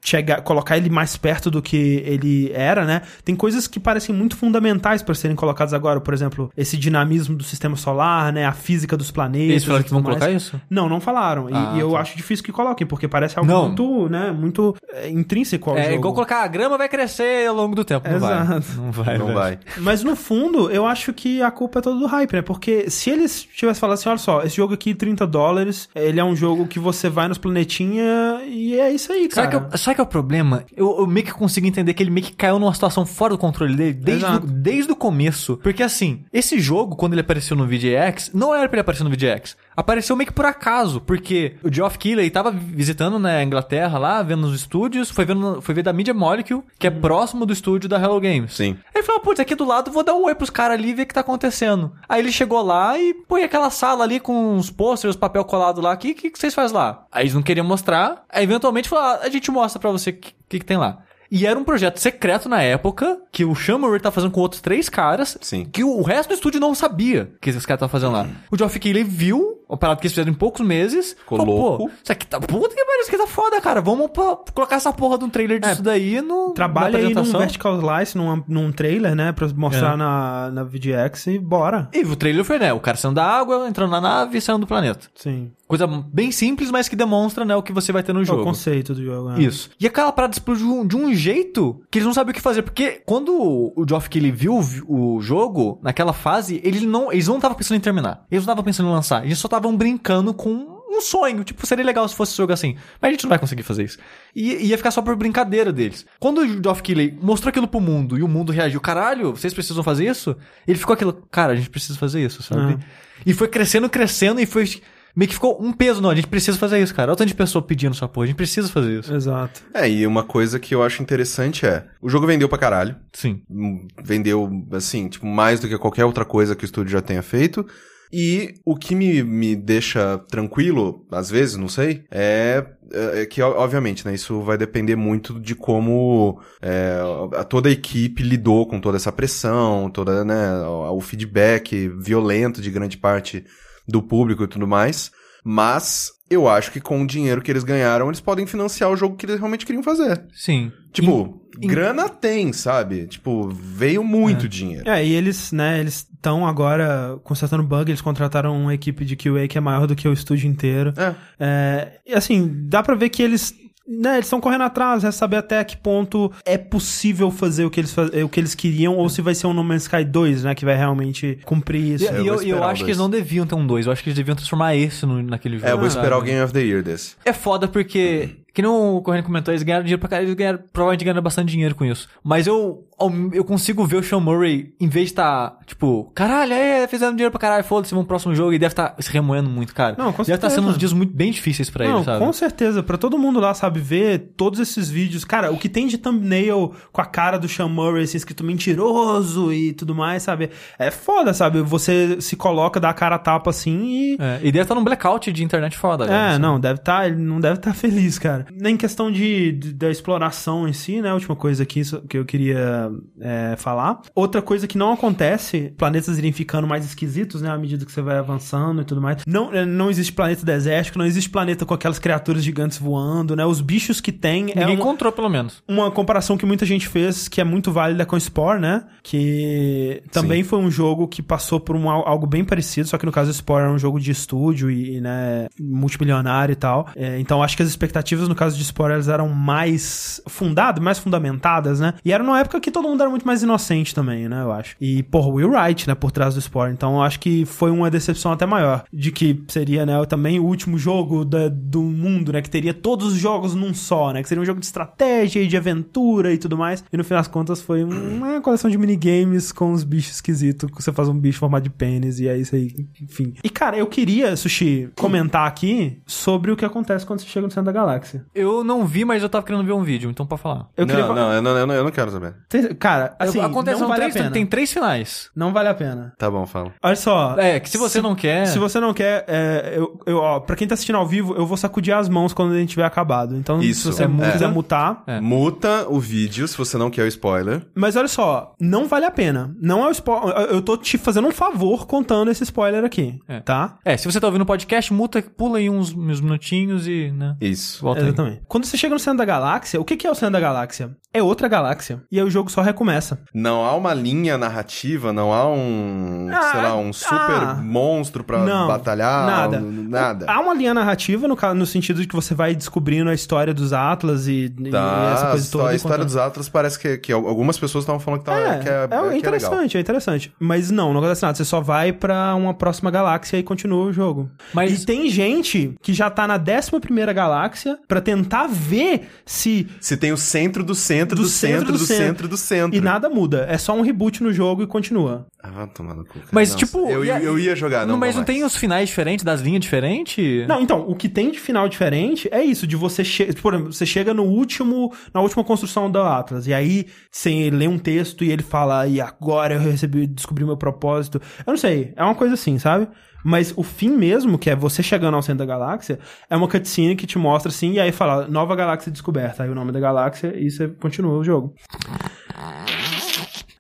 chegar, colocar ele mais perto do que ele era, né? Tem coisas que parecem muito fundamentais para serem colocadas agora. Por exemplo, esse dinamismo do sistema solar, né? A física dos planetas. Eles falaram que vão mais. colocar isso? Não, não falaram. E, Ah, e eu tá. acho difícil que coloquem, porque parece algo Não. muito, né? Muito é, intrínseco ao É jogo. igual colocar a grama vai crescer ao longo do tempo. Não vai. Exato. Não vai, Não velho. vai. Mas no fundo, eu acho que a culpa é toda do hype, né? Porque se eles tivessem falado assim, olha só, esse jogo aqui, 30 dólares, ele é um jogo que você vai nos planetinha e é isso aí, Sabe cara. que, sabe que é o problema? Eu, eu meio que consigo entender que ele meio que caiu numa situação fora do controle dele desde, o, desde o começo. Porque assim, esse jogo, quando ele apareceu no VGX, não era pra ele aparecer no VGX. Apareceu meio que por acaso, porque o Geoff Keighley tava visitando né, a Inglaterra lá, vendo os estúdios, foi, vendo, foi ver da Media Molecule, que é próximo do estúdio da Hello Games. Sim. Aí ele falou, putz, aqui do lado vou dar um oi pros caras ali e ver o que tá acontecendo. Aí ele chegou lá e põe aquela sala ali com uns posters, papel colado lá. O que, que, que vocês fazem lá? Aí eles não queriam mostrar. Aí eventualmente falou, ah, a gente mostra pra você o que, que, que tem lá. E era um projeto secreto na época, que o Sean Murray tá fazendo com outros três caras, Sim. que o resto do estúdio não sabia que esses caras estavam fazendo lá. O Geoff Keighley viu a parada que eles fizeram em poucos meses. Louco. Pô, isso aqui tá... Puta que pariu, isso aqui tá foda, cara. Vamos pô, colocar essa porra de um trailer disso daí no... Trabalha aí num apresentação. vertical slice, num, num trailer, né? Pra mostrar É. na, na VGX e bora. E o trailer foi, né? O cara saindo da água, entrando na nave e saindo do planeta. Sim. Coisa bem simples, mas que demonstra, né, o que você vai ter no É o jogo. conceito do jogo. né? Isso. E aquela parada explodiu de um jeito que eles não sabiam o que fazer. Porque quando o Geoff Keighley viu o vi- o jogo, naquela fase, ele não, eles não estavam pensando em terminar. Eles não estavam pensando em lançar. Eles só estavam brincando com um sonho. Tipo, seria legal se fosse um jogo assim. Mas a gente não vai conseguir fazer isso. E ia ficar só por brincadeira deles. Quando o Geoff Keighley mostrou aquilo pro mundo e o mundo reagiu, caralho, vocês precisam fazer isso? Ele ficou aquilo, cara, a gente precisa fazer isso, sabe? Uhum. E foi crescendo, crescendo e foi... Meio que ficou um peso, não, a gente precisa fazer isso, cara. Olha o tanto de pessoa pedindo essa porra, a gente precisa fazer isso. Exato. É, e uma coisa que eu acho interessante é, o jogo vendeu pra caralho. Sim. Hum, Vendeu, assim, tipo, mais do que qualquer outra coisa que o estúdio já tenha feito. E o que me, me deixa tranquilo, às vezes, não sei, é, é que, ó, obviamente, né, isso vai depender muito de como é, a- toda a equipe lidou com toda essa pressão, toda, né, o, o feedback violento de grande parte do público e tudo mais. Mas eu acho que com o dinheiro que eles ganharam, eles podem financiar o jogo que eles realmente queriam fazer. Sim. Tipo, Em- grana tem, sabe? Tipo, veio muito dinheiro. É, e eles, né, eles estão agora consertando bug, eles contrataram uma equipe de QA que é maior do que o estúdio inteiro. É. É, e assim, dá pra ver que eles. Né, eles estão correndo atrás, é saber até que ponto é possível fazer o que eles, faz- o que eles queriam, ou se vai ser um No Man's Sky 2, né, que vai realmente cumprir isso. e eu eu, eu o acho que eles não deviam ter um 2. Eu acho que eles deviam transformar esse no- naquele jogo. É, eu vou esperar o Game of the Year desse. É foda porque. Que não o Corrêa comentou, eles ganharam dinheiro pra caralho, eles ganharam, provavelmente ganharam bastante dinheiro com isso. Mas eu, eu consigo ver o Sean Murray, em vez de estar, tá, tipo, caralho, é, fizeram dinheiro pra caralho, foda-se, vamos pro próximo jogo, e deve estar tá se remoendo muito, cara. Não, com deve estar tá sendo uns dias muito bem difíceis pra não, ele, sabe? Com certeza, pra todo mundo lá, sabe, ver todos esses vídeos. Cara, o que tem de thumbnail com a cara do Sean Murray, assim, escrito mentiroso e tudo mais, sabe? É foda, sabe? Você se coloca, dá a cara a tapa assim e. É, e deve estar num blackout de internet foda, É, assim. não, deve estar, ele não deve estar feliz, cara. Nem questão de, de, da exploração em si, né? A última coisa aqui que eu queria é, falar. Outra coisa que não acontece, planetas irem ficando mais esquisitos, né? À medida que você vai avançando e tudo mais. Não, é, não existe planeta desértico, não existe planeta com aquelas criaturas gigantes voando, né? Os bichos que tem. Ninguém é uma, encontrou, pelo menos. Uma comparação que muita gente fez, que é muito válida com Spore, né? Que também Sim. foi um jogo que passou por um, algo bem parecido, só que no caso Spore era um jogo de estúdio e, né, multimilionário e tal. É, então acho que as expectativas no caso de Spore elas eram mais fundadas, mais fundamentadas, né? E era numa época que todo mundo era muito mais inocente também, né? Eu acho. E, porra, Will Wright, né, por trás do Spore. Então eu acho que foi uma decepção até maior. De que seria, né, também o último jogo da, do mundo, né? Que teria todos os jogos num só, né? Que seria um jogo de estratégia e de aventura e tudo mais. E no final das contas foi uma coleção de minigames com os bichos esquisitos. Você faz um bicho formado de pênis e é isso aí, enfim. E cara, eu queria, Sushi, comentar aqui sobre o que acontece quando você chega no centro da galáxia. Eu não vi, mas eu tava querendo ver um vídeo, então pode falar. Eu não, queria... não, eu não, eu não, eu não quero saber. Cara, assim, acontece não vale três, a pena. Tem três finais. Não vale a pena. Tá bom, fala. Olha só. É, que se você se, não quer... Se você não quer, é, eu, eu, ó, pra quem tá assistindo ao vivo, eu vou sacudir as mãos quando a gente tiver acabado. Então, Isso. se você É. quiser mutar... É. Muta o vídeo se você não quer o spoiler. Mas olha só, não vale a pena. Não é o spoiler. Eu tô te fazendo um favor contando esse spoiler aqui, é. tá? É, se você tá ouvindo o podcast, muta, pula aí uns, uns minutinhos e, né? Isso. Volta Aí. Quando você chega no centro da galáxia, o que, que é o centro da galáxia? É outra galáxia. E aí o jogo só recomeça. Não há uma linha narrativa, não há um, ah, sei lá, um super ah, monstro pra não, batalhar. Nada. nada. Há uma linha narrativa no, no sentido de que você vai descobrindo a história dos Atlas e, tá, e essa coisa toda. A história dos Atlas parece que, que algumas pessoas estavam falando que, tá, é, que, é, é, é interessante, é, é, interessante. Mas não, não acontece nada. Você só vai pra uma próxima galáxia e continua o jogo. Mas... E tem gente que já tá na 11 primeira galáxia pra tentar ver se... Se tem o centro do centro do, do centro, centro do, do centro. centro do centro. E nada muda. É só um reboot no jogo e continua. Ah, no cu. Cara. Mas, Nossa, tipo... Eu, eu, eu ia jogar, não Mas não mais. tem os finais diferentes, das linhas diferentes? Não, então, o que tem de final diferente é isso, de você... Che... Por exemplo, você chega no último... Na última construção da Atlas, e aí você lê um texto e ele fala, e agora eu recebi, descobri meu propósito. Eu não sei, é uma coisa assim, sabe? Mas o fim mesmo, que é você chegando ao centro da galáxia, é uma cutscene que te mostra assim, e aí fala, nova galáxia descoberta. Aí o nome da galáxia e você continua o jogo.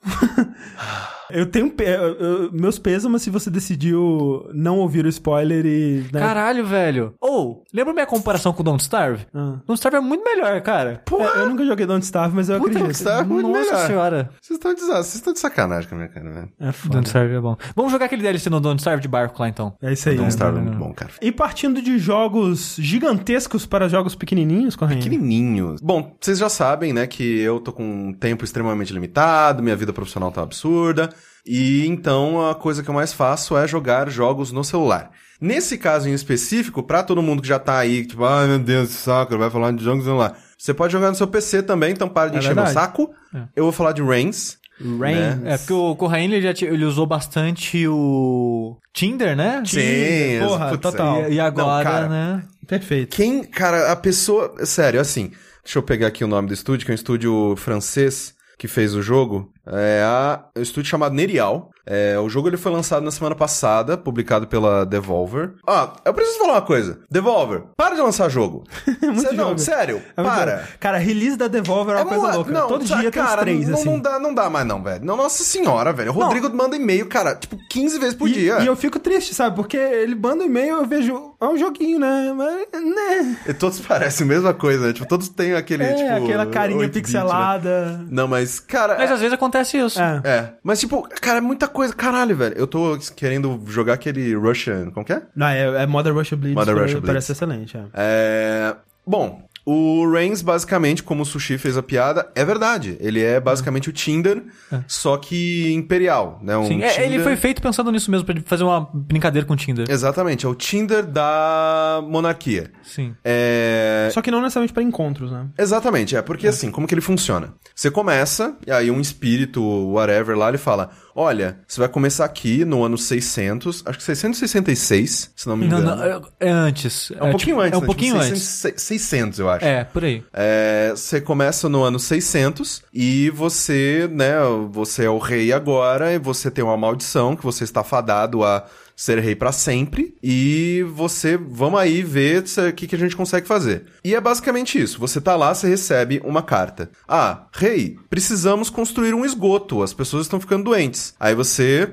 Eu tenho. Eu, eu, meus pêsames se você decidiu não ouvir o spoiler e. Né? Caralho, velho. Ou, oh, lembra minha comparação com Don't Starve? Ah. Don't Starve é muito melhor, cara. Pô, é, eu nunca joguei Don't Starve, mas eu Puta, acredito. Don't Starve é muito Nossa melhor. senhora. Vocês estão de, vocês estão de sacanagem com a minha cara, velho. É foda. Don't Starve é bom. Vamos jogar aquele DLC no Don't Starve de barco lá, então. É isso aí. Don't é, Starve é muito bom, cara. E partindo de jogos gigantescos para jogos pequenininhos, correndo. Pequenininhos. Bom, vocês já sabem, né, que eu tô com um tempo extremamente limitado, minha vida profissional tá absurda. E então a coisa que eu mais faço é jogar jogos no celular. Nesse caso em específico, para todo mundo que já tá aí, tipo, ai ah, meu Deus, saco, vai falar de jogos no celular. Você pode jogar no seu PC também, então para de é encher verdade. meu saco. É. Eu vou falar de Reigns. Reigns. É, porque o Corraine ele, já t- ele usou bastante o Tinder, né? Sim, porra, putz, total. E, e agora, Não, cara, né? Perfeito. Quem, cara, a pessoa. Sério, assim. Deixa eu pegar aqui o nome do estúdio, que é um estúdio francês que fez o jogo. É a, é um estúdio chamado Nerial. É, o jogo ele foi lançado na semana passada, publicado pela Devolver. Ah, eu preciso falar uma coisa. Devolver, para de lançar jogo. muito Cê, não, sério, É para. jogo. Cara, release da Devolver é uma coisa moa- louca. Não, Todo sabe, dia tem cara, três, não, assim. não dá, não dá mais não, velho. Não, nossa senhora, velho. O Rodrigo manda e-mail, cara, tipo, 15 vezes por E, dia. e eu fico triste, sabe? Porque ele manda e-mail, eu vejo. É um joguinho, né? Mas. Né? E todos parecem a mesma coisa, né? Tipo, todos têm aquele, É, tipo... aquela carinha 8-bit, né? pixelada. Não, mas, cara... Mas às vezes acontece isso. É. É, mas tipo, cara, é muita coisa. Caralho, velho. Eu tô querendo jogar aquele Russian. Como que é? Não, é, é Modern Russia Blitz. Modern parece Russia Blitz. Parece excelente, é. É. Bom, O Reigns, basicamente, como o Sushi fez a piada, é verdade. Ele é basicamente o Tinder, só que imperial, né? Um Sim, é, ele Tinder- foi feito pensando nisso mesmo, pra ele fazer uma brincadeira com o Tinder. Exatamente, é o Tinder da monarquia. Sim. É... Só que não necessariamente pra encontros, né? Exatamente, é porque assim, como que ele funciona? Você começa, e aí um espírito, whatever lá, ele fala: Olha, você vai começar aqui no ano 600, acho que 666, se não me Não, engano. não, é, é antes. É um pouquinho tipo, antes, É um né? pouquinho tipo, antes. 600, 600, eu acho. É, por aí. É, você começa no ano 600 e você, né, você é o rei agora e você tem uma maldição que você está fadado a ser rei pra sempre e você, vamos aí ver o que, que a gente consegue fazer. E é basicamente isso, você tá lá, você recebe uma carta. Ah, rei, precisamos construir um esgoto, as pessoas estão ficando doentes. Aí você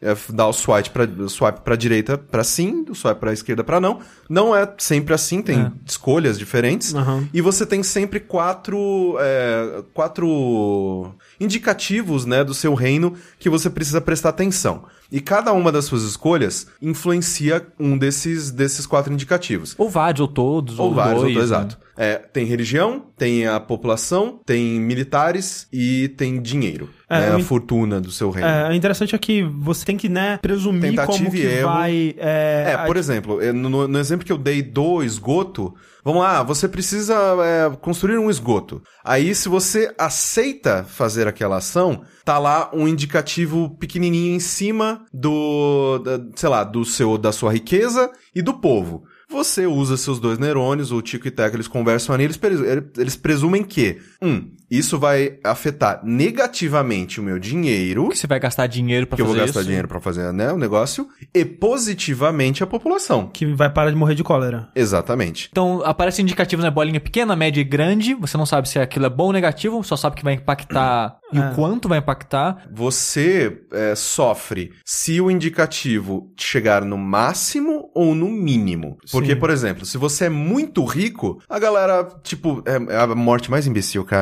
é, dá o swipe pra, o swipe pra direita pra sim, o swipe pra esquerda pra não. Não é sempre assim, tem escolhas diferentes. Aham. E você tem sempre quatro, é, quatro indicativos, né, do seu reino que você precisa prestar atenção. E cada uma das suas escolhas influencia um desses, desses quatro indicativos. Ou vários, ou todos, ou, Ou vários, dois. ou dois, né? exato. É, tem religião, tem a população, tem militares e tem dinheiro. É, né, a in- fortuna do seu reino. É, o interessante é que você tem que, né, presumir Tentativa como que erro. vai... É, É, por a- exemplo, no, no exemplo que eu dei do esgoto, vamos lá, você precisa é, construir um esgoto. Aí, se você aceita fazer aquela ação, tá lá um indicativo pequenininho em cima do, da- sei lá, do seu, da sua riqueza e do povo. Você usa seus dois neurônios, o Tico e Teco, eles conversam ali, eles, eles presumem que, um, isso vai afetar negativamente o meu dinheiro, Que você vai gastar dinheiro pra que eu fazer vou gastar isso. dinheiro pra fazer né, o negócio, e positivamente a população. Que vai parar de morrer de cólera. Exatamente. Então, aparece indicativo na bolinha pequena, média e grande. Você não sabe se aquilo é bom ou negativo, só sabe que vai impactar e É. o quanto vai impactar. Você é, sofre se o indicativo chegar no máximo ou no mínimo. Porque, Sim. por exemplo, se você é muito rico, a galera, tipo, é, é a morte mais imbecil, cara.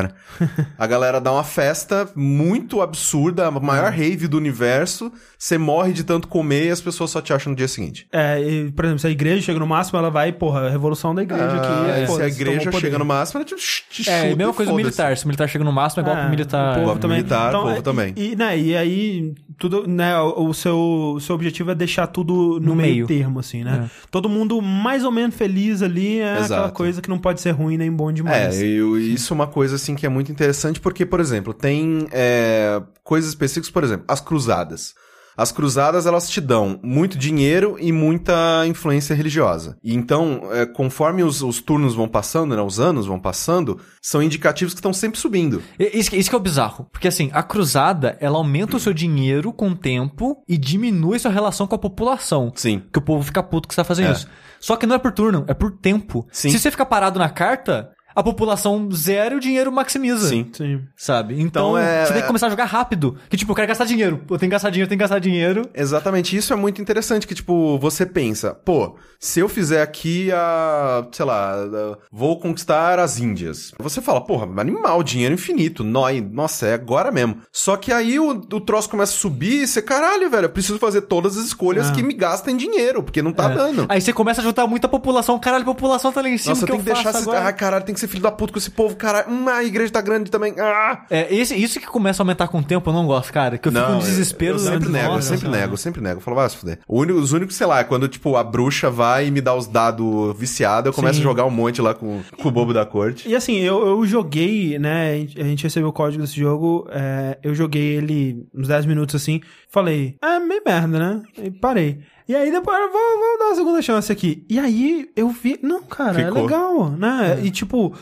A galera dá uma festa muito absurda, a maior rave do universo. Você morre de tanto comer e as pessoas só te acham no dia seguinte. É, e, por exemplo, se a igreja chega no máximo, ela vai, porra, a revolução da igreja Ah, aqui. se a igreja chega no máximo, ela te, te É, chuta e mesma e coisa militar. Se o militar chega no máximo, é igual É, pro militar. O povo também. militar, Então, povo é, também. E, né, e aí, tudo, né, o o seu, o seu objetivo é deixar tudo no, No meio, meio. termo, assim, né? Todo mundo mais ou menos feliz ali é aquela Exato. coisa que não pode ser ruim nem bom demais. É, eu- isso é uma coisa assim que é muito interessante porque, por exemplo, tem é, coisas específicas, por exemplo, as cruzadas. As cruzadas, elas te dão muito dinheiro e muita influência religiosa. E então, é, conforme os, os turnos vão passando, né, os anos vão passando, são indicativos que estão sempre subindo. Isso, que- isso que é o bizarro. Porque assim, a cruzada, ela aumenta o seu dinheiro com o tempo e diminui sua relação com a população. Sim. Que o povo fica puto que você tá fazendo É. isso. Só que não é por turno, é por tempo. Sim. Se você ficar parado na carta, a população zero e o dinheiro maximiza. Sim. Sim. Sabe? Então, Então, é- você tem que começar a jogar rápido. Que tipo, eu quero gastar dinheiro. Eu tenho que gastar dinheiro, eu tenho que gastar dinheiro. Exatamente, isso é muito interessante, que tipo, você pensa, pô, se eu fizer aqui a, sei lá, a- vou conquistar as Índias. Você fala, porra, animal, dinheiro infinito, nó, nossa, é agora mesmo. Só que aí o, o troço começa a subir e você, caralho, velho, eu preciso fazer todas as escolhas Ah. que me gastem dinheiro, porque não tá É. dando. Aí você começa a juntar muita população. Caralho, a população tá lá em cima. Nossa, que tem eu que deixar agora? Ah, caralho, tem que ser filho da puta com esse povo, caralho. Hum, a igreja tá grande também. Ah! É, esse, isso que começa a aumentar com o tempo, eu não gosto, cara. Que eu fico Não, com desespero. Eu, eu sempre né? nego, eu sempre cara. nego, eu sempre nego. Eu falo, vai se fuder. O único- os únicos, sei lá, é quando, tipo, a bruxa vai e me dá os dados viciados, eu começo Sim. a jogar um monte lá com, com o bobo da corte. E assim, eu, eu joguei, né? A gente- a gente recebeu o código desse jogo, é, eu joguei ele uns 10 minutos assim, falei, é meio merda, né? E parei. E aí depois, vou, vou dar uma segunda chance aqui. E aí eu vi, não, cara, é Ficou. legal, né? E tipo.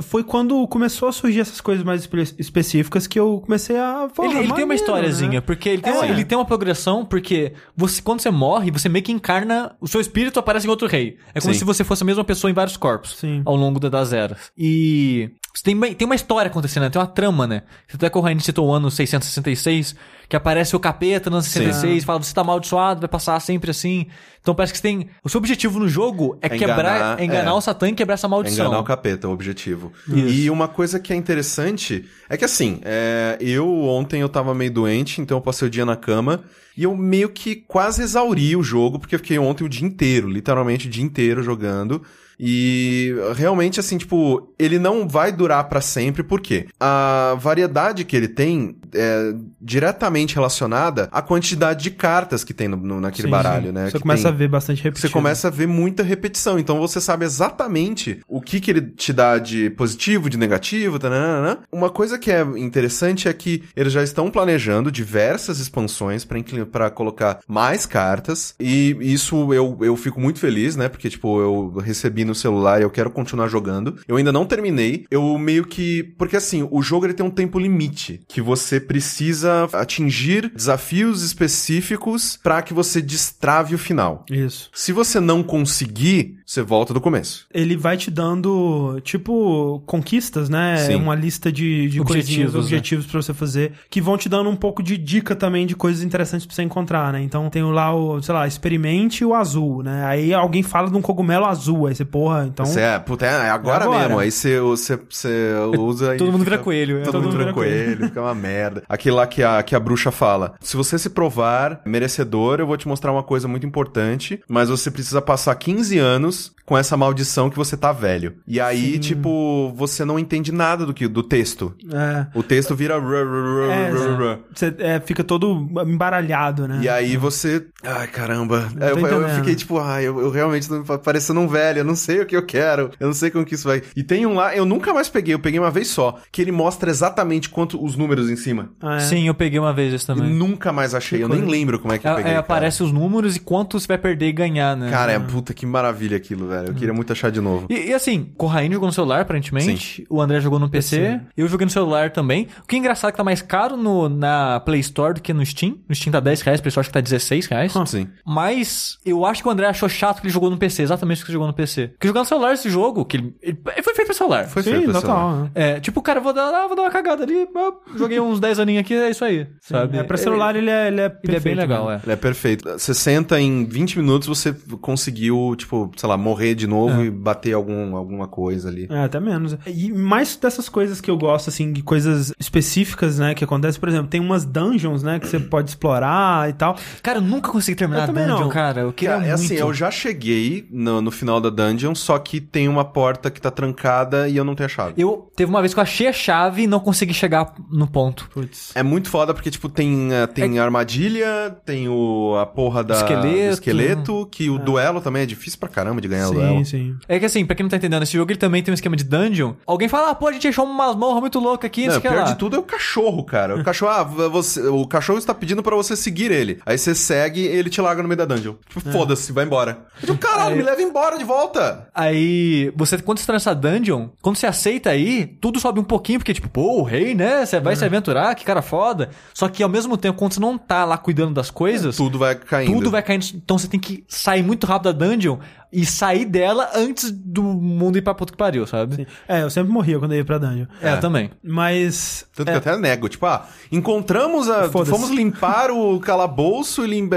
Foi quando começou a surgir essas coisas mais espe- específicas que eu comecei a falar. Ele, ele tem uma historiazinha, porque ele tem, uma, É. ele tem uma progressão, porque você, quando você morre, você meio que encarna. O seu espírito aparece em outro rei. É como Sim. se você fosse a mesma pessoa em vários corpos Sim. ao longo da- das eras. E tem, uma- tem uma história acontecendo, né? tem uma trama, né? Você até que o Raine citou o ano 666, que aparece o capeta no ano 66, fala, você tá amaldiçoado, vai passar sempre assim. Então parece que você tem. O seu objetivo no jogo é, É quebrar, enganar, é enganar é. o Satã e quebrar essa É maldição. enganar o capeta, o objetivo. E uma coisa que é interessante é que assim, é, eu ontem eu tava meio doente, então eu passei o dia na cama. E eu meio que quase exauri o jogo, porque eu fiquei ontem o dia inteiro, literalmente o dia inteiro jogando. E realmente, assim, tipo, ele não vai durar para sempre, por quê? A variedade que ele tem é diretamente relacionada à quantidade de cartas que tem no, no- naquele Sim, baralho, sim. né? Você Que começa tem- a ver bastante repetido. você começa a ver muita repetição, então você sabe exatamente o que que ele te dá de positivo, de negativo, tananana. Uma coisa que é interessante é que eles já estão planejando diversas expansões pra colocar mais cartas, e isso eu, eu fico muito feliz, né, porque, tipo, eu recebi no celular e eu quero continuar jogando. Eu ainda não terminei, eu meio que... Porque, assim, o jogo ele tem um tempo limite, que você precisa atingir desafios específicos pra que você destrave o final. Isso. Se você não conseguir, você volta do começo. Ele vai te dando, tipo, conquistas, né? Sim. Uma lista de, de Objetivos, coisinhas, né? objetivos pra você fazer, que vão te dando um pouco de dica também de coisas interessantes pra você encontrar, né? Então tem lá o, sei lá, experimente o azul, né? Aí alguém fala de um cogumelo azul, aí você, porra, então... Você é, puta, é agora, É agora. mesmo. Aí você, você, você usa e Todo mundo fica- vira coelho. é. Todo, mundo vira coelho, fica uma merda. Aquele lá que a, que a bruxa fala: se você se provar merecedor, eu vou te mostrar uma coisa muito importante, mas você precisa passar 15 anos com essa maldição que você tá velho. E aí, Sim. tipo, você não entende nada do que do texto. É. O texto vira. É. Você é, fica todo embaralhado, né? E aí você. Ai, caramba. É, Eu, eu entendendo. fiquei tipo, ai, eu, eu realmente tô parecendo um velho, eu não sei o que eu quero, eu não sei como que isso vai. E tem um lá, eu nunca mais peguei, eu peguei uma vez só, que ele mostra exatamente quanto os números em cima. Ah, é. Sim, eu peguei uma vez esse Eu também. nunca mais achei, Que eu nem lembro como é que eu É, peguei. é, cara. aparece os números e quanto você vai perder e ganhar, né? Cara, é puta que maravilha aquilo, velho. Eu queria muito achar de novo. E, e assim, Corraine jogou no celular, aparentemente. O André jogou no PC. Eu joguei no celular também. O que é engraçado é que tá mais caro no, na Play Store do que no Steam. No Steam tá 10 reais, Play Store acho que tá 16 reais. Sim. Mas eu acho que o André achou chato que ele jogou no PC, exatamente o que ele jogou no PC. Porque jogar no celular esse jogo, que ele, ele- ele foi feito pra celular. Foi Sim, feito pra total. celular. né? É, tipo, cara, vou dar, ah, vou dar uma cagada ali. ah, Joguei uns 10 aninhos aqui, é isso aí. Sabe? É, pra celular ele é, ele é Ele é perfeito, bem legal, né? é. Ele é perfeito. Você senta em 20 minutos, você conseguiu, tipo, sei lá, morrer de novo e bater algum, alguma coisa ali. É, até menos. E mais dessas coisas que eu gosto, assim, de coisas específicas, né, que acontecem, por exemplo, tem umas dungeons, né, que você pode explorar e tal. Cara, eu nunca consegui terminar Eu a também dungeon, não. cara. Eu queria Cara, é muito. assim, eu já cheguei no, no final da dungeon, só que tem uma porta que tá trancada e eu não tenho a chave. Eu teve uma vez que eu achei a chave e não consegui chegar no ponto. Putz. É muito foda porque, tipo, tem, eh, tem armadilha, tem o, a porra da, Esqueleto. esqueleto, que o duelo também é difícil pra caramba de ganhar o duelo. Sim, sim. É que assim, pra quem não tá entendendo, esse jogo ele também tem um esquema de dungeon. Alguém fala, ah, pô, a gente achou uma masmorra muito louca aqui, não Não, sei o que pior lá. de tudo é o cachorro, cara. O cachorro, ah, você, o cachorro está pedindo pra você seguir ele. Aí você segue e ele te larga no meio da dungeon. Tipo, foda-se, vai embora. Eu digo, caralho, me leva embora de volta. Aí, você, quando você tá nessa dungeon, quando você aceita aí, tudo sobe um pouquinho, porque tipo, pô, o rei, né? Você vai se aventurar, que cara foda. Só que ao mesmo tempo, quando você não tá lá cuidando das coisas, Tudo vai caindo. tudo vai caindo. Então você tem que sair muito rápido da dungeon e sair dela antes do mundo ir pra puta que pariu, sabe? Sim. É, eu sempre morria quando eu ia pra dungeon. É, eu também. Mas. Tanto é, que eu até nego, tipo, ah, encontramos a. Foda-se. Fomos limpar o calabouço e lim-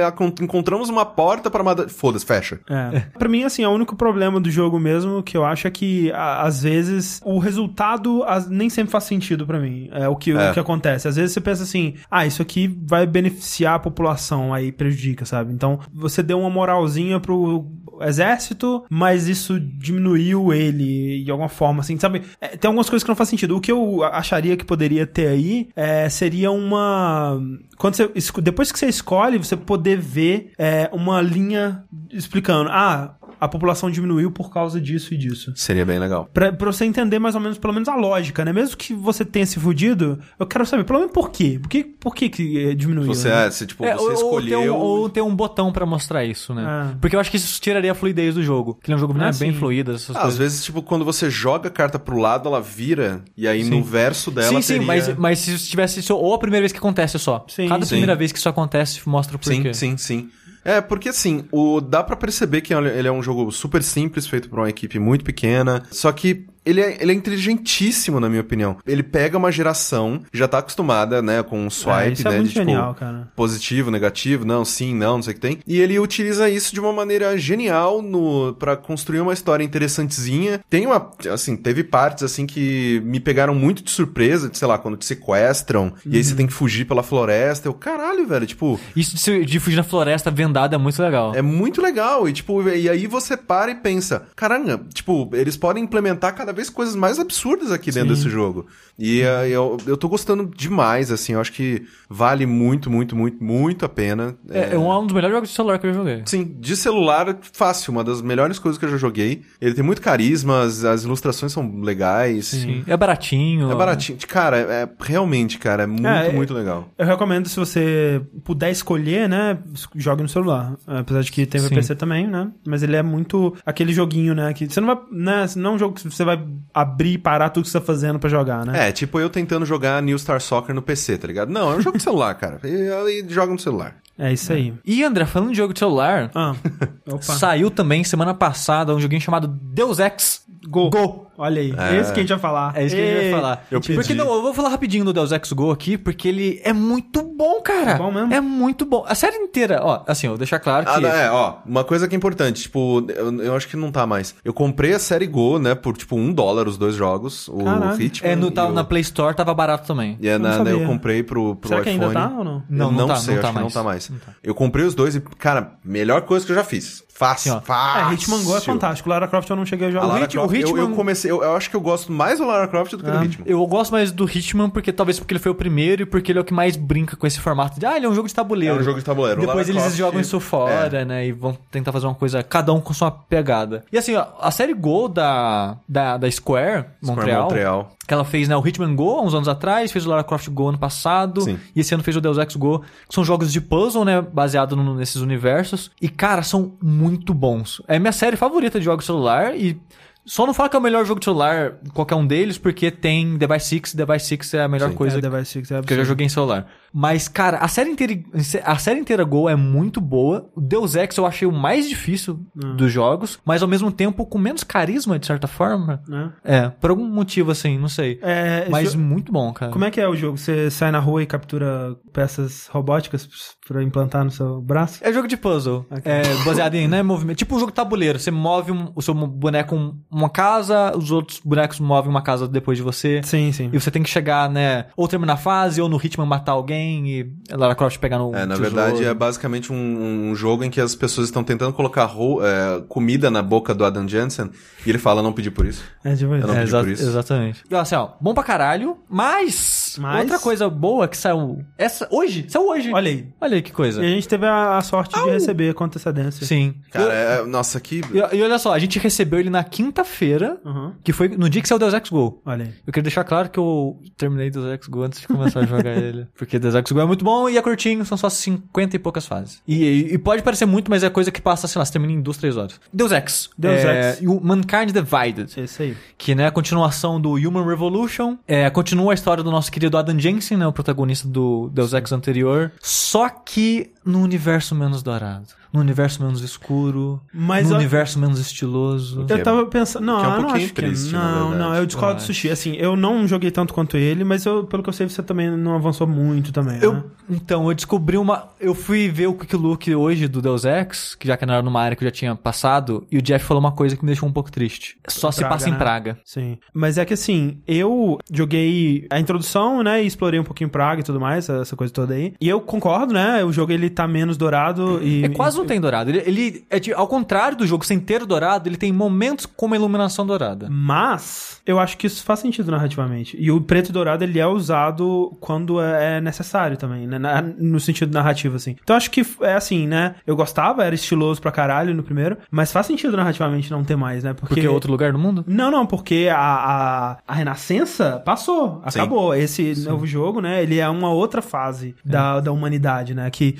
encontramos uma porta para uma. Foda-se, fecha. É. Pra mim, assim, o único problema do jogo mesmo que eu acho é que, a- às vezes, o resultado as- nem sempre faz sentido pra mim. É o que, É. o que acontece. Às vezes você pensa assim, ah, isso aqui vai beneficiar a população, aí prejudica, sabe? Então, você deu uma moralzinha pro exército, mas isso diminuiu ele de alguma forma, assim, sabe? É, tem algumas coisas que não faz sentido. O que eu acharia que poderia ter aí é, seria uma. Quando você, depois que você escolhe, você poder ver é, uma linha explicando. Ah, a população diminuiu por causa disso e disso. Seria bem legal. Pra, pra você entender mais ou menos, pelo menos a lógica, né? Mesmo que você tenha se fudido, eu quero saber, pelo menos por quê? Por que, por que, que eh, diminuiu? Você, né? é, você, tipo, É, você ou, escolheu. ter um, ou ter um botão pra mostrar isso, né? Ah. Porque eu acho que isso tiraria a fluidez do jogo. Que ele é um jogo Ah, bem fluido, essas Ah, às coisas. vezes, tipo, quando você joga a carta pro lado, ela vira, e aí Sim. no verso dela sim, sim, teria... mas, mas se tivesse isso, ou a primeira vez que acontece só. Sim. Cada Sim. primeira vez que isso acontece mostra o porquê. Sim, sim, sim. É, porque assim, o, dá pra perceber que ele é um jogo super simples, feito por uma equipe muito pequena. Só que ele é, ele é inteligentíssimo, na minha opinião. Ele pega uma geração já tá acostumada, né, com o É, swipe, isso né, é muito de, tipo, genial, cara. positivo, negativo, não, sim, não, não sei o que tem. E ele utiliza isso de uma maneira genial no para construir uma história interessantezinha. Tem uma, assim, teve partes assim que me pegaram muito de surpresa, de, sei lá, quando te sequestram e aí você tem que fugir pela floresta. Eu, caralho, velho, tipo, Isso de, de fugir na floresta vendada é muito legal. é muito legal. E, tipo, e aí você para e pensa, caramba, tipo, eles podem implementar cada vez coisas mais absurdas aqui dentro desse jogo. E eh, eu, eu tô gostando demais, assim, eu acho que vale muito, muito, muito, muito a pena. É, é um dos melhores jogos de celular que eu já joguei. Sim, de celular, fácil, uma das melhores coisas que eu já joguei. Ele tem muito carisma, as, as ilustrações são legais. Sim. É baratinho. É baratinho. Cara, é, é- realmente, cara, é muito, É, muito legal. Eu recomendo, se você puder escolher, né, jogue no celular. Apesar de que teve Sim. PC também, né? Mas ele é muito aquele joguinho, né, que você não vai, né, não é um jogo que você vai abrir e parar tudo que você tá fazendo pra jogar, né? É, tipo eu tentando jogar New Star Soccer no PC, tá ligado? Não, é um jogo de celular, cara. E aí joga no celular. É, isso aí. E André, falando de jogo de celular, Ah, opa. saiu também semana passada um joguinho chamado Deus Ex Go. Go. Olha aí. É. Esse que a gente vai falar. É isso que a gente vai Ei, falar. eu porque pedi. não, eu vou falar rapidinho do Deus Ex Go aqui, porque ele é muito bom, cara. É bom mesmo? É muito bom. A série inteira, ó, assim, eu vou deixar claro que Ah, é, ó, uma coisa que é importante, tipo, eu, eu acho que não tá mais. Eu comprei a série Go, né, por tipo um dólar os dois jogos, o Caralho. Hitman é no e tava o- na Play Store, tava barato também. E é Não na, sabia. eu comprei pro, pro Será que iPhone. ainda tá ou não? Não, eu não não tá, sei, não acho tá que não mais. tá mais. Eu comprei os dois e, cara, melhor coisa que eu já fiz. Fácil, Sim, ó. fácil. É, Hitman Go é fantástico. Lara Croft eu não cheguei a A jogar. Lara Hit- o Croft, eu- eu, Hitman- comecei, eu, eu acho que eu gosto mais do Lara Croft do que do Ah. Hitman. Eu gosto mais do Hitman, porque talvez porque ele foi o primeiro e porque ele é o que mais brinca com esse formato de, ah, ele é um jogo de tabuleiro. É um jogo de tabuleiro. O Depois Lara eles Croft- jogam isso fora, né? E vão tentar fazer uma coisa, cada um com sua pegada. E assim, ó, a série Go da, da, da Square, Square Montreal, Montreal. que ela fez, né, o Hitman Go há uns anos atrás, fez o Lara Croft Go ano passado, Sim. e esse ano fez o Deus Ex Go, que são jogos de puzzle, né, baseado no- nesses universos, e cara, são muito bons. É minha série favorita de jogos de celular, e só não fala que é o melhor jogo de celular, qualquer um deles, porque tem Device 6, Device 6 é a melhor Sim. coisa É, Device Six, é que eu já joguei em celular. Mas, cara, a série inteira, a série inteira Go é muito boa. O Deus Ex eu achei o mais difícil Hum. dos jogos, mas ao mesmo tempo com menos carisma, de certa forma. Né? É, por algum motivo assim, não sei. É, Mas jo- muito bom, cara. Como é que é o jogo? Você sai na rua e captura peças robóticas pra implantar no seu braço? É jogo de puzzle. É baseado em né, movimento. Tipo um jogo de tabuleiro. Você move um- o seu boneco um- uma casa, os outros bonecos movem uma casa depois de você. Sim, sim. E você tem que chegar, né? Ou terminar a fase, ou no ritmo matar alguém e Lara Croft pegar no. É, na tesouro. verdade é basicamente um, um jogo em que as pessoas estão tentando colocar ro- é, comida na boca do Adam Jensen e ele fala não pedir por isso. É tipo. Eu não É, pedi exa- por isso. Exatamente. E, assim, ó, bom pra caralho, mas, Mas- outra coisa boa que saiu essa hoje, saiu hoje. Olha aí. Olha aí que coisa. E a gente teve a, a sorte de receber com antecedência. Sim. Cara, é, nossa, que... E, e olha só, a gente recebeu ele na quinta-feira, Uhum. que foi no dia que saiu o Deus Ex Go. Olha aí. Eu queria deixar claro que eu terminei Deus Ex Go antes de começar a jogar ele. Porque Deus Ex Go é muito bom e é curtinho, são só 50 e poucas fases. E, e- e pode parecer muito, mas é coisa que passa, sei lá, você termina em duas, três horas. Deus Ex. Deus é, Ex. E o Mankind Divided. Esse aí. Que né, é a continuação do Human Revolution. É, continua a história do nosso querido Adam Jensen, né? O protagonista do Deus Ex anterior. Só que no universo menos dourado. No universo menos escuro. Mas no eu- universo menos estiloso. Que Eu é- tava pensando. Não, que é um eu não acho que triste, na Não, não, eu discordo do sushi. Assim, eu não joguei tanto quanto ele, mas eu, pelo que eu sei, você também não avançou muito também. Eu, né? então, eu descobri uma. Eu fui ver o Quick Look hoje do Deus Ex, que já que não era numa área que eu já tinha passado, e o Jeff falou uma coisa que me deixou um pouco triste. Só se Praga, passa em né? Praga. Sim. Mas é que assim, eu joguei a introdução, né? E explorei um pouquinho Praga e tudo mais, essa coisa toda aí. E eu concordo, né? O jogo ele tá menos dourado e. É quase não tem dourado. Ele, ele é ao contrário do jogo ser inteiro dourado, ele tem momentos com uma iluminação dourada. Mas eu acho que isso faz sentido narrativamente. E o preto e dourado ele é usado quando é é necessário também, né? Na- no sentido narrativo, assim. Então eu acho que é assim, né? Eu gostava, era estiloso pra caralho no primeiro, mas faz sentido narrativamente não ter mais, né? Porque, Porque é outro lugar do mundo? Não, não, porque a, a, a Renascença passou, Sim. acabou. Esse nesse novo jogo, né? Ele é uma outra fase da, da humanidade, né? Que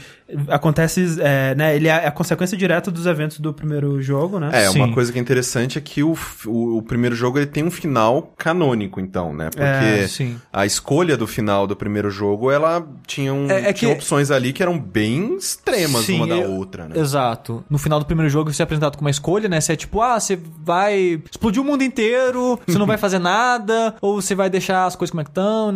acontece, é, né? Ele é a consequência direta dos eventos do primeiro jogo, né? É, uma Sim. coisa que é interessante é que o, o, o primeiro jogo ele tem um final canônico, então, né? Porque É, sim. a escolha do final do primeiro jogo, ela tinha, um, É- é tinha que- opções ali que eram bem extremas Sim, uma da é- outra, né? Exato. No final do primeiro jogo você é apresentado com uma escolha, né? Você é tipo, ah, você vai explodir o mundo inteiro, você não vai fazer nada, ou você vai deixar as coisas como é que estão.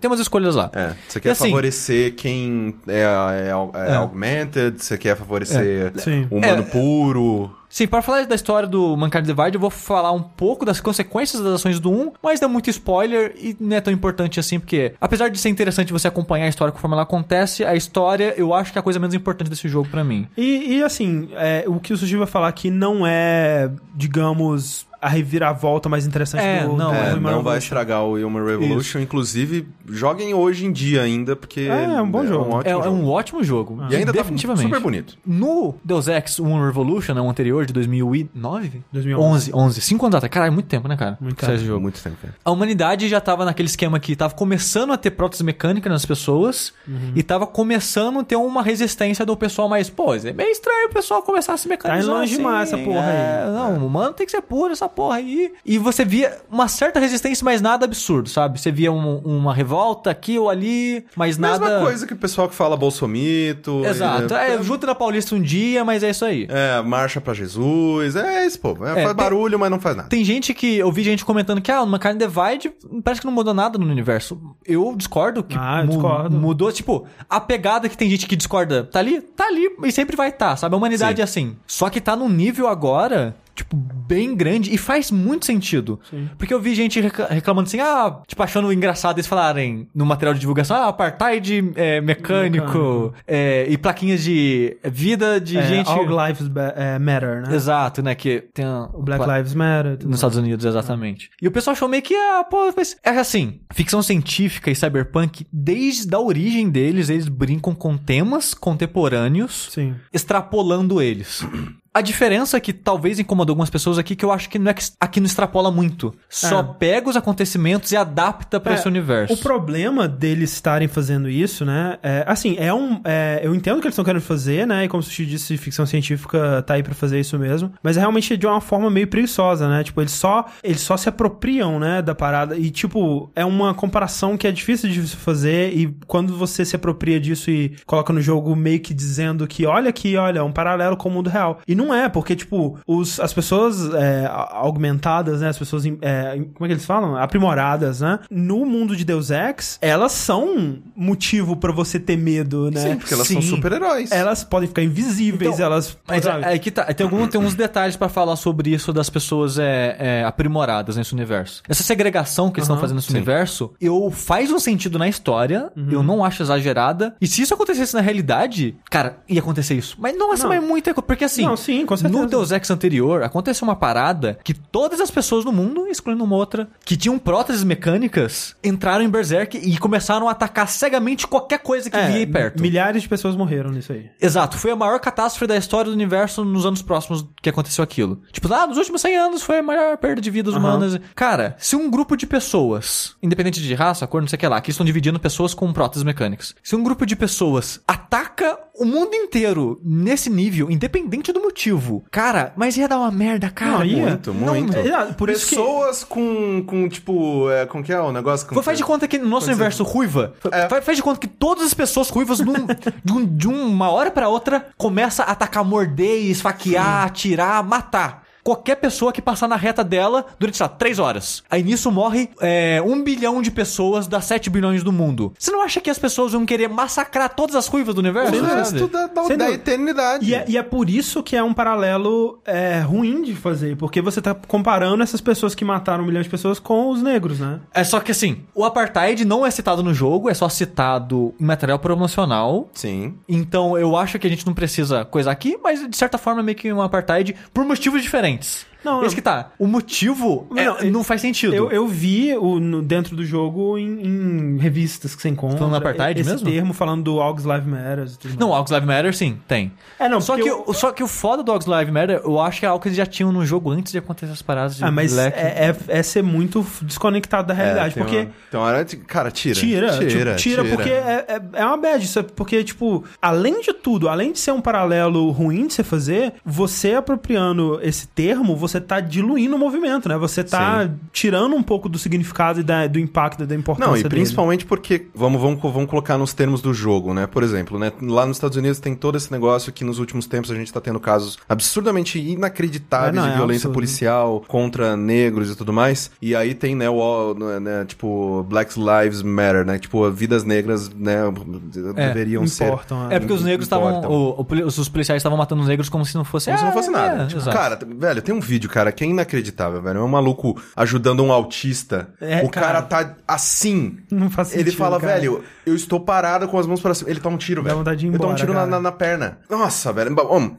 Tem umas escolhas lá. É, você quer assim- favorecer quem é, é, é É. augmented, você quer favorecer Sim. humano É. puro. Sim, para falar da história do Mankind Divide, eu vou falar um pouco das consequências das ações do 1, mas dá muito spoiler e não é tão importante assim, porque apesar de ser interessante você acompanhar a história conforme ela acontece, a história eu acho que é a coisa menos importante desse jogo pra mim. E, e, assim, é, o que o Sushi vai falar aqui não é, digamos, a reviravolta mais interessante É, do, não, do É, Human não vai Revolution. estragar o Human Revolution. Inclusive, joguem hoje em dia ainda, porque É, é um bom jogo. ótimo É, é jogo. um ótimo jogo. E ainda definitivamente. tá super bonito. No Deus Ex One Revolution, né, o anterior, de 2009? 2011. 11, 11. Cinco anos atrás. Caralho, é muito tempo, né, cara? Muito tempo. jogo. Muito tempo. cara. A humanidade já tava naquele esquema que tava começando a ter prótese mecânica nas pessoas Uhum. e tava começando a ter uma resistência do pessoal mais, pô, é meio estranho o pessoal começar a se mecanizar. Tá indo longe assim, demais essa porra é, aí. Não, o humano tem que ser puro essa porra aí. E você via uma certa resistência, mas nada absurdo, sabe? Você via um- uma revolta aqui ou ali, mas nada. Mesma coisa que o pessoal que fala bolsomito. Exato. e- É, junta na Paulista um dia, mas é isso aí. É, marcha pra Jesus. É isso, pô. É, É, faz tem- barulho, mas não faz nada. Tem gente que. Eu vi gente comentando que, ah, uma carne divide parece que não mudou nada no universo. Eu discordo que Ah, eu mu- discordo. mudou. Tipo, a pegada que tem gente que discorda tá ali, tá ali e sempre vai estar, sabe? A humanidade Sim. é assim. Só que tá num nível agora. Tipo, bem grande e faz muito sentido. Porque eu vi gente reclamando assim, ah, tipo, achando engraçado eles falarem no material de divulgação, ah, apartheid é, mecânico, Mecânico. é, e plaquinhas de vida de É, gente. All Lives é, Matter, né? Exato, né? Que tem a, O Black Lives Matter. nos. Estados Unidos, exatamente. E o pessoal achou meio que, ah, pô, mas é assim, ficção científica e cyberpunk, desde a origem deles, eles brincam com temas contemporâneos, Sim. extrapolando eles. A diferença que talvez incomodou algumas pessoas aqui, que eu acho que não é que aqui não extrapola muito. Só É. pega os acontecimentos e adapta pra É, esse universo. O problema deles estarem fazendo isso, né? É, assim, é um. é, eu entendo o que eles estão querendo fazer, né? E como o Sushi disse, ficção científica tá aí pra fazer isso mesmo. Mas é realmente de uma forma meio preguiçosa, né? Tipo, eles só, eles só se apropriam, né? Da parada. E, tipo, é uma comparação que é difícil de fazer. E quando você se apropria disso e coloca no jogo meio que dizendo que, olha aqui, olha, é um paralelo com o mundo real. E não é, porque, tipo, os, as pessoas é, augmentadas, né? As pessoas, é, como é que eles falam? Aprimoradas, né? No mundo de Deus Ex, elas são motivo pra você ter medo, né? Sim, porque elas são Sim. super-heróis. Elas podem ficar invisíveis, Então, elas... Mas sabe? é, é que tá. Tem, algum, tem uns detalhes pra falar sobre isso das pessoas é, é, aprimoradas nesse universo. Essa segregação que eles estão Aham, fazendo nesse sim. universo, eu faz um sentido na história, Uhum. eu não acho exagerada. E se isso acontecesse na realidade, cara, ia acontecer isso. Mas não, essa Não. é muito. Porque assim, Não, sim, com certeza. no Deus Ex anterior, aconteceu uma parada que todas as pessoas no mundo, excluindo uma outra, que tinham próteses mecânicas, entraram em Berserk e começaram a atacar cegamente qualquer coisa que É, via aí perto. Milhares de pessoas morreram nisso aí. Exato, foi a maior catástrofe da história do universo nos anos próximos que aconteceu aquilo. Tipo, ah, nos últimos 100 anos foi a maior perda de vidas Aham. humanas. Cara, se um grupo de pessoas, independente de raça, cor, não sei o que lá, que estão dividindo pessoas com próteses mecânicas, se um grupo de pessoas ataca o mundo inteiro nesse nível, independente do motivo, cara, mas ia dar uma merda, cara. Não, ia. Muito, muito. é, por isso que- Pessoas com, com, tipo, é, como que é o negócio? Com, Faz de conta que no nosso Quando universo ruiva, É. faz, faz de conta que todas as pessoas ruivas, num- de, um- de uma hora pra outra, começa a atacar, morder, esfaquear, atirar, matar. Qualquer pessoa que passar na reta dela durante, sei lá, três horas. Aí nisso morre é, um bilhão de pessoas das 7 bilhões do mundo. Você não acha que as pessoas vão querer massacrar todas as ruivas do universo? O resto da, da, da eternidade. E é, e é por isso que é um paralelo é, ruim de fazer, porque você tá comparando essas pessoas que mataram um milhão de pessoas com os negros, né? É só que assim, o apartheid não é citado no jogo, é só citado em material promocional. Sim. Então eu acho que a gente não precisa coisar aqui, mas de certa forma é meio que um apartheid por motivos diferentes. Saints. Não, Esse que tá. O motivo é- Não, não, faz sentido. Eu, eu vi o, no- dentro do jogo em, em revistas que você encontra. Falando do apartheid esse mesmo? termo falando do August Live Matters tudo Não. August Live Matter, sim, tem. É, não, só, que, eu- o- só que o foda do August Live Matter, eu acho que é algo que eles já tinham no jogo antes de acontecer as paradas de Ah, mas é, é, é ser muito desconectado da realidade. tem porque uma- hora de- Cara, tira. Tira, Tira, tira, tira, porque é, é, é uma bad. Isso é porque, tipo, além de tudo, além de ser um paralelo ruim de você fazer, você apropriando esse termo, você tá diluindo o movimento, né? Você tá tirando um pouco do significado e da- do impacto e da importância Não, e dele. principalmente porque, vamos, vamos, vamos colocar nos termos do jogo, né? Por exemplo, né? Lá nos Estados Unidos tem todo esse negócio que nos últimos tempos a gente tá tendo casos absurdamente inacreditáveis É, não, de é violência absurdo. policial contra negros e tudo mais. E aí tem, né, o, né, tipo, Black Lives Matter, né? Tipo, vidas negras, né, É, deveriam ser. Importam, É porque os negros estavam. Importam. Os policiais estavam matando os negros como se não fosse. Como se não Ah, fosse é, nada. é, Tipo, cara, velho, tem um vídeo, cara, que é inacreditável, velho. É um maluco ajudando um autista. É, o cara, cara. tá assim. Não faz sentido, Ele fala, cara. velho, eu estou parado com as mãos pra cima. Ele toma um tiro, Dá velho. de ir Ele toma um embora, tiro na, na, na perna. Nossa, velho.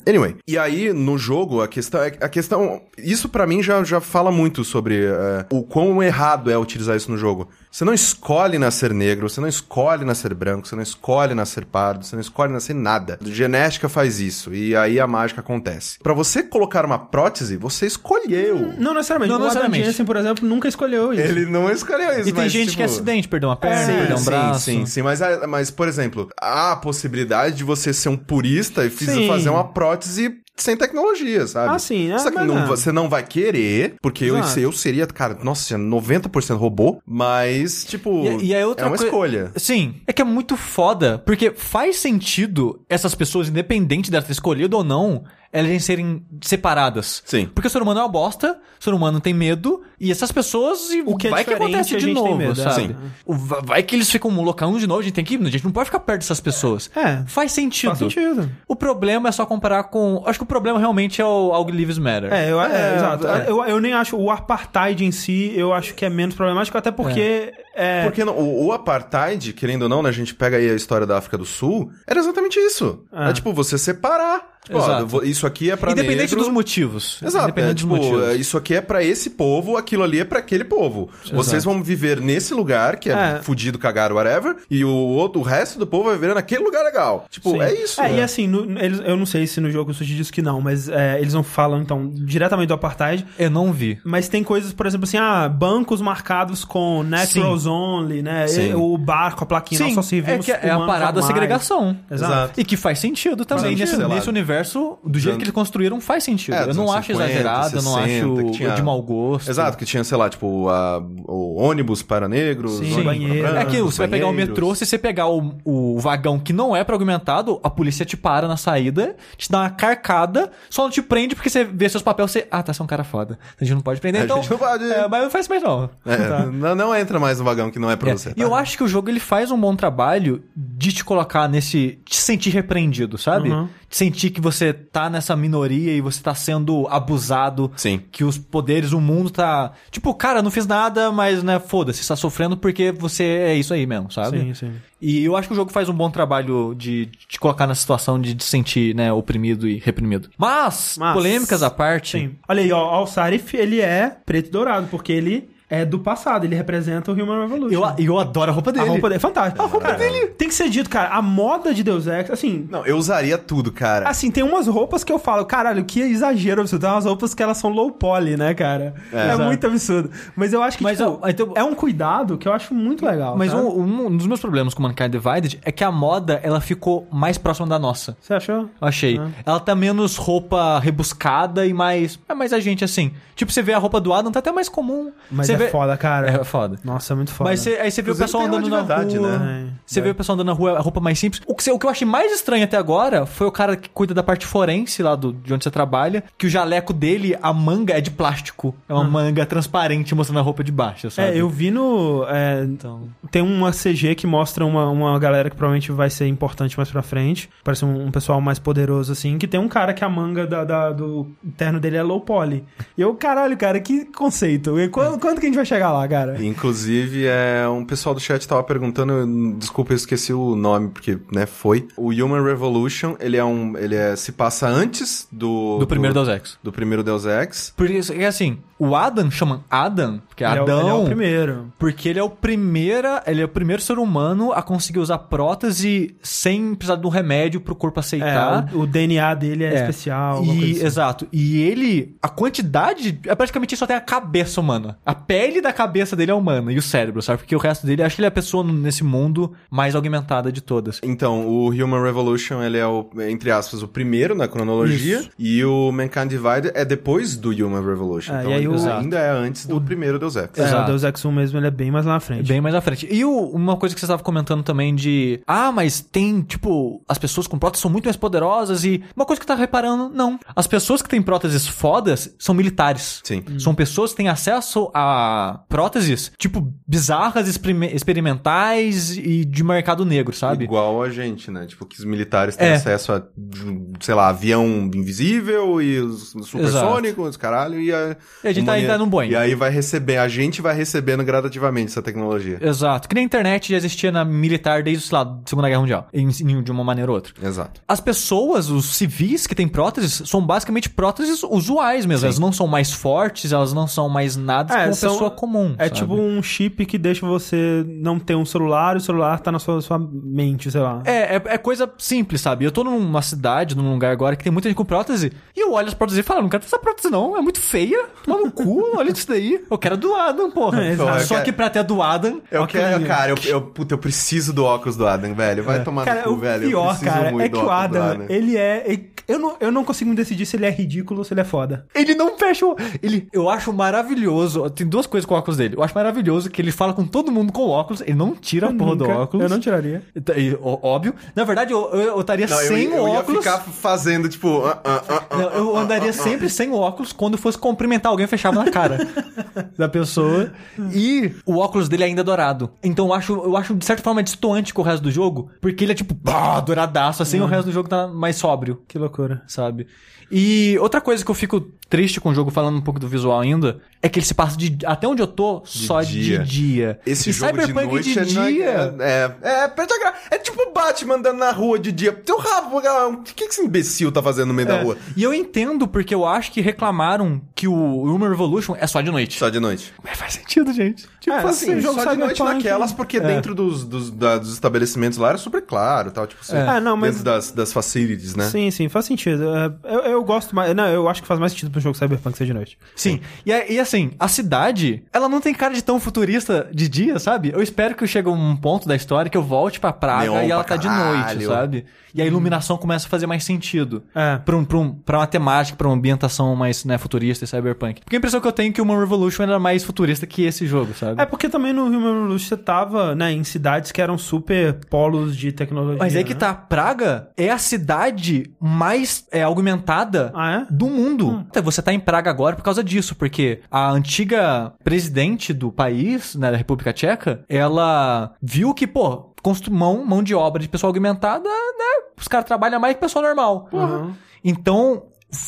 Anyway. E aí, no jogo, a questão é. A questão. Isso pra mim já, já fala muito sobre eh, o quão errado é utilizar isso no jogo. Você não escolhe nascer negro, você não escolhe nascer branco, você não escolhe nascer pardo, você não escolhe nascer nada. Genética faz isso, e aí a mágica acontece. Pra você colocar uma prótese, você escolheu. Não necessariamente. Não o Adam necessariamente. Jensen, por exemplo, nunca escolheu isso. Ele não escolheu isso, E tem mas, gente tipo... que é acidente, perdeu uma perna, Sim, perdeu um sim, braço. sim, sim, mas, mas, por exemplo, há a possibilidade de você ser um purista e fazer uma prótese sem tecnologia, sabe? Ah, sim, é, Só que não- não. você não vai querer, porque eu, eu seria, cara, nossa, 90% robô, mas, tipo, E, e aí outra é uma coi- escolha. Sim, é que é muito foda, porque faz sentido essas pessoas, independente delas terem escolhido ou não, elas serem separadas. Sim. Porque o ser humano é uma bosta, o ser humano tem medo, e essas pessoas, e O que é vai que acontece de novo, medo, é. sabe? Sim. O- va- vai que eles ficam locando de novo, a gente tem que ir, a gente não pode ficar perto dessas pessoas. É. Faz sentido. Faz sentido. O problema é só comparar com. Acho que o problema realmente é o All Lives Matter. É, eu, é, É, exato. é. Eu, eu nem acho o apartheid em si, eu acho que é menos problemático, até porque é, Porque não- o, o apartheid, querendo ou não, né, a gente pega aí a história da África do Sul, era exatamente isso. Ah. É tipo, você separar. Tipo, ó, Exato. isso aqui é pra Independente negro, dos motivos. Exato, é, Independente tipo, dos motivos. é, isso aqui é pra esse povo, aquilo ali é pra aquele povo. Vocês vão viver nesse lugar, que é, É. fudido, cagado, whatever, e o outro, o resto do povo vai viver naquele lugar legal. Tipo, Sim. é isso. É, né? e assim, no- eles- eu não sei se no jogo o Sushi diz que não, mas é, eles não falam, então, diretamente do apartheid. Eu não vi. Mas tem coisas, por exemplo, assim, ah, bancos marcados com naturals only, né? Sim. E- o barco, a plaquinha, nós só é servimos que é a parada da segregação. Exato. E que faz sentido também. Faz nesse, sentido, nesse claro. universo, do jeito que eles construíram, faz sentido. É, eu não acho 50, exagerado, eu não 60, acho que tinha- de mau gosto. Exato, que tinha, sei lá, tipo, a- o ônibus para negros, Sim, ônibus banheiro. para É que você vai pegar o metrô, se você pegar o, o vagão que não é fragmentado, a polícia te para na saída, te dá uma carcada, só não te prende porque você vê seus papéis, você... Ah, tá, você é um cara foda. A gente não pode prender, A então... gente não pode. É, mas não faz mais não. É, não, não entra mais no vagão que não é pra É. você. E tá? eu acho que o jogo ele faz um bom trabalho de te colocar nesse. te sentir repreendido, sabe? Uhum. Sentir que você tá nessa minoria e você tá sendo abusado. Sim. Que os poderes, o mundo tá. Tipo, cara, não fiz nada, mas, né, foda-se, você tá sofrendo porque você é isso aí mesmo, sabe? Sim, sim. E eu acho que o jogo faz um bom trabalho de te colocar nessa situação de te sentir, né, oprimido e reprimido. Mas, Mas- polêmicas à parte. Sim. Olha aí, ó, o Alsarif, ele é preto e dourado, porque ele é do passado, ele representa o Human Revolution. Eu, eu adoro a roupa A dele. roupa dele é fantástica. A roupa dele tem que ser dito, cara. A moda de Deus Ex, assim. Não, eu usaria tudo, cara. Assim, tem umas roupas que eu falo, caralho, que exagero absurdo. Tem umas roupas que elas são low poly, né, cara? É, Exato. muito absurdo. Mas eu acho que, Mas, tipo, ó, então- é um cuidado que eu acho muito legal. Mas sabe? um, um dos meus problemas com Mankind Divided é que a moda, ela ficou mais próxima da nossa. Você achou? Eu achei. Ah. Ela tá menos roupa rebuscada e mais. É mais a gente assim. Tipo, você vê a roupa do Adam, tá até mais comum. Mas você é vê... foda, cara. É foda. Nossa, é muito foda. Mas você- aí você vê o pessoal andando na verdade, rua. né? Você vê o pessoal andando na rua, a roupa mais simples. O que, você- o que eu achei mais estranho até agora foi o cara que cuida da parte forense lá do, de onde você trabalha, que o jaleco dele, a manga é de plástico. É uma manga transparente mostrando a roupa de baixo, sabe? Ah. É, eu vi no. é, Então... Tem uma CG que mostra uma, uma galera que provavelmente vai ser importante mais pra frente. Parece um, um pessoal mais poderoso, assim. Que tem um cara que a manga da, da- do terno dele é low poly. E eu, caralho, cara, que conceito. E quando, quando que a gente vai chegar lá, cara. Inclusive, é, um pessoal do chat tava perguntando, eu- desculpa, eu esqueci o nome, porque, né, foi. O Human Revolution, ele é um. Ele é, se passa antes do. Do primeiro Deus Ex. Do primeiro Deus Ex. Porque é assim, o Adam chama Adam, porque é Ele é o- Adão. ele é o primeiro. Porque ele é o primeira, ele é o primeiro ser humano a conseguir usar prótese sem precisar de um remédio pro corpo aceitar. É, o, o DNA dele é, É. especial. E, coisa assim. Exato. E ele, a quantidade, é praticamente só tem a cabeça humana. A pele da cabeça dele é humana e o cérebro, sabe? Porque o resto dele, acho que ele é a pessoa nesse mundo mais augmentada de todas. Então, o Human Revolution, ele é o, entre aspas, o primeiro na cronologia. Isso. E o Mankind Divided é depois do Human Revolution. É, então, e o- ainda é antes do primeiro Deus Ex. É, o Exato. Deus Ex 1 mesmo, ele é bem mais lá na frente. Bem mais à frente. E o- uma coisa que você estava comentando também de. Ah, mas tem, tipo, as pessoas com próteses são muito mais poderosas e. Uma coisa que você tá reparando, não. As pessoas que têm próteses fodas são militares. Sim. São pessoas que têm acesso a próteses, tipo, bizarras, experime- experimentais e de mercado negro, sabe? Igual a gente, né? Tipo, que os militares têm É. acesso a, sei lá, avião invisível e os supersônicos, caralho, e a... E a gente tá. E aí vai receber, a gente vai recebendo gradativamente essa tecnologia. Exato. Que nem a internet já existia na militar desde, sei lá, Segunda Guerra Mundial. Em, de uma maneira ou outra. Exato. As pessoas, os civis que têm próteses, são basicamente próteses usuais mesmo. Elas não são mais fortes, elas não são mais nada É, como uma são- pessoa comum. É sabe? tipo um chip que deixa você não ter um celular e o celular tá na sua, sua mente, sei lá. É, é, é coisa simples, sabe? Eu tô numa cidade, num lugar agora que tem muita gente com prótese, e eu olho as próteses e falo, não quero ter essa prótese não, é muito feia, toma no cu, olha isso daí. Eu quero do Adam, porra. É, exato. Só que pra ter a do Adam... Eu quero, cara, eu, eu, puta, eu preciso do óculos do Adam, velho. Vai tomar Cara, no cu, o velho. eu pior, preciso cara, muito é que do o do Adam, ele é... ele- Eu não, eu não consigo me decidir se ele é ridículo ou se ele é foda. Ele não fecha o... Ele, eu acho maravilhoso. Tem duas coisas com o óculos dele. Eu acho maravilhoso que ele fala com todo mundo com o óculos. Ele não tira a porra do Nunca- óculos. Eu não tiraria. E- e- ó- óbvio. Na verdade, eu, eu, eu estaria Não, eu, sem eu o ia óculos. ficar fazendo, tipo... ah, ah, ah, ah, Não, eu andaria sempre sem o óculos quando fosse cumprimentar alguém, eu fechava na cara da pessoa. E o óculos dele é ainda dourado. Então eu acho, eu acho de certa forma distoante com o resto do jogo, porque ele é tipo, bah, douradaço, assim, o resto do jogo tá mais sóbrio, Que loucura. Sabe? E outra coisa que eu fico triste com o jogo, falando um pouco do visual ainda, é que ele se passa de. Até onde eu tô, só dia. de dia. Esse e jogo de Cyberpunk noite de é, dia. é, é, é, perde a gra- é tipo o Batman andando na rua de dia. Teu rabo, o que, que esse imbecil tá fazendo no meio da É. rua? E eu entendo porque eu acho que reclamaram que o Human Revolution é só de noite. Só de noite. Mas faz sentido, gente. Tipo É, assim, assim, jogo só de noite Cyberpunk- naquelas, porque dentro dos, dos, da- dos estabelecimentos lá era super claro tal, tipo assim, É, não, mas- dentro das, das facilities, né? Sim, sim, faz sentido. É, Eu, eu gosto mais. Não, eu acho que faz mais sentido pro jogo Cyberpunk ser de noite. Sim. E, a- e assim, a cidade, ela não tem cara de tão futurista de dia, sabe? Eu espero que chegue um ponto da história que eu volte pra Praga Neon e ela pra tá de noite, sabe? E a iluminação começa a fazer mais sentido. É. Pra, um, pra, um, pra uma temática, pra uma ambientação mais né, futurista e cyberpunk. Porque a impressão que eu tenho é que o Human Revolution era mais futurista que esse jogo, sabe? É porque também no Human Revolution você tava, né, em cidades que eram super polos de tecnologia. Mas aí que né? tá, Praga é a cidade mais é, augmentada Ah, é? do mundo. Então, Você tá em Praga agora por causa disso, porque a antiga presidente do país, né, da República Tcheca, ela viu que, pô, constru mão, mão de obra de pessoa augmentada, né, os caras trabalham mais que pessoa normal. Uhum. Então,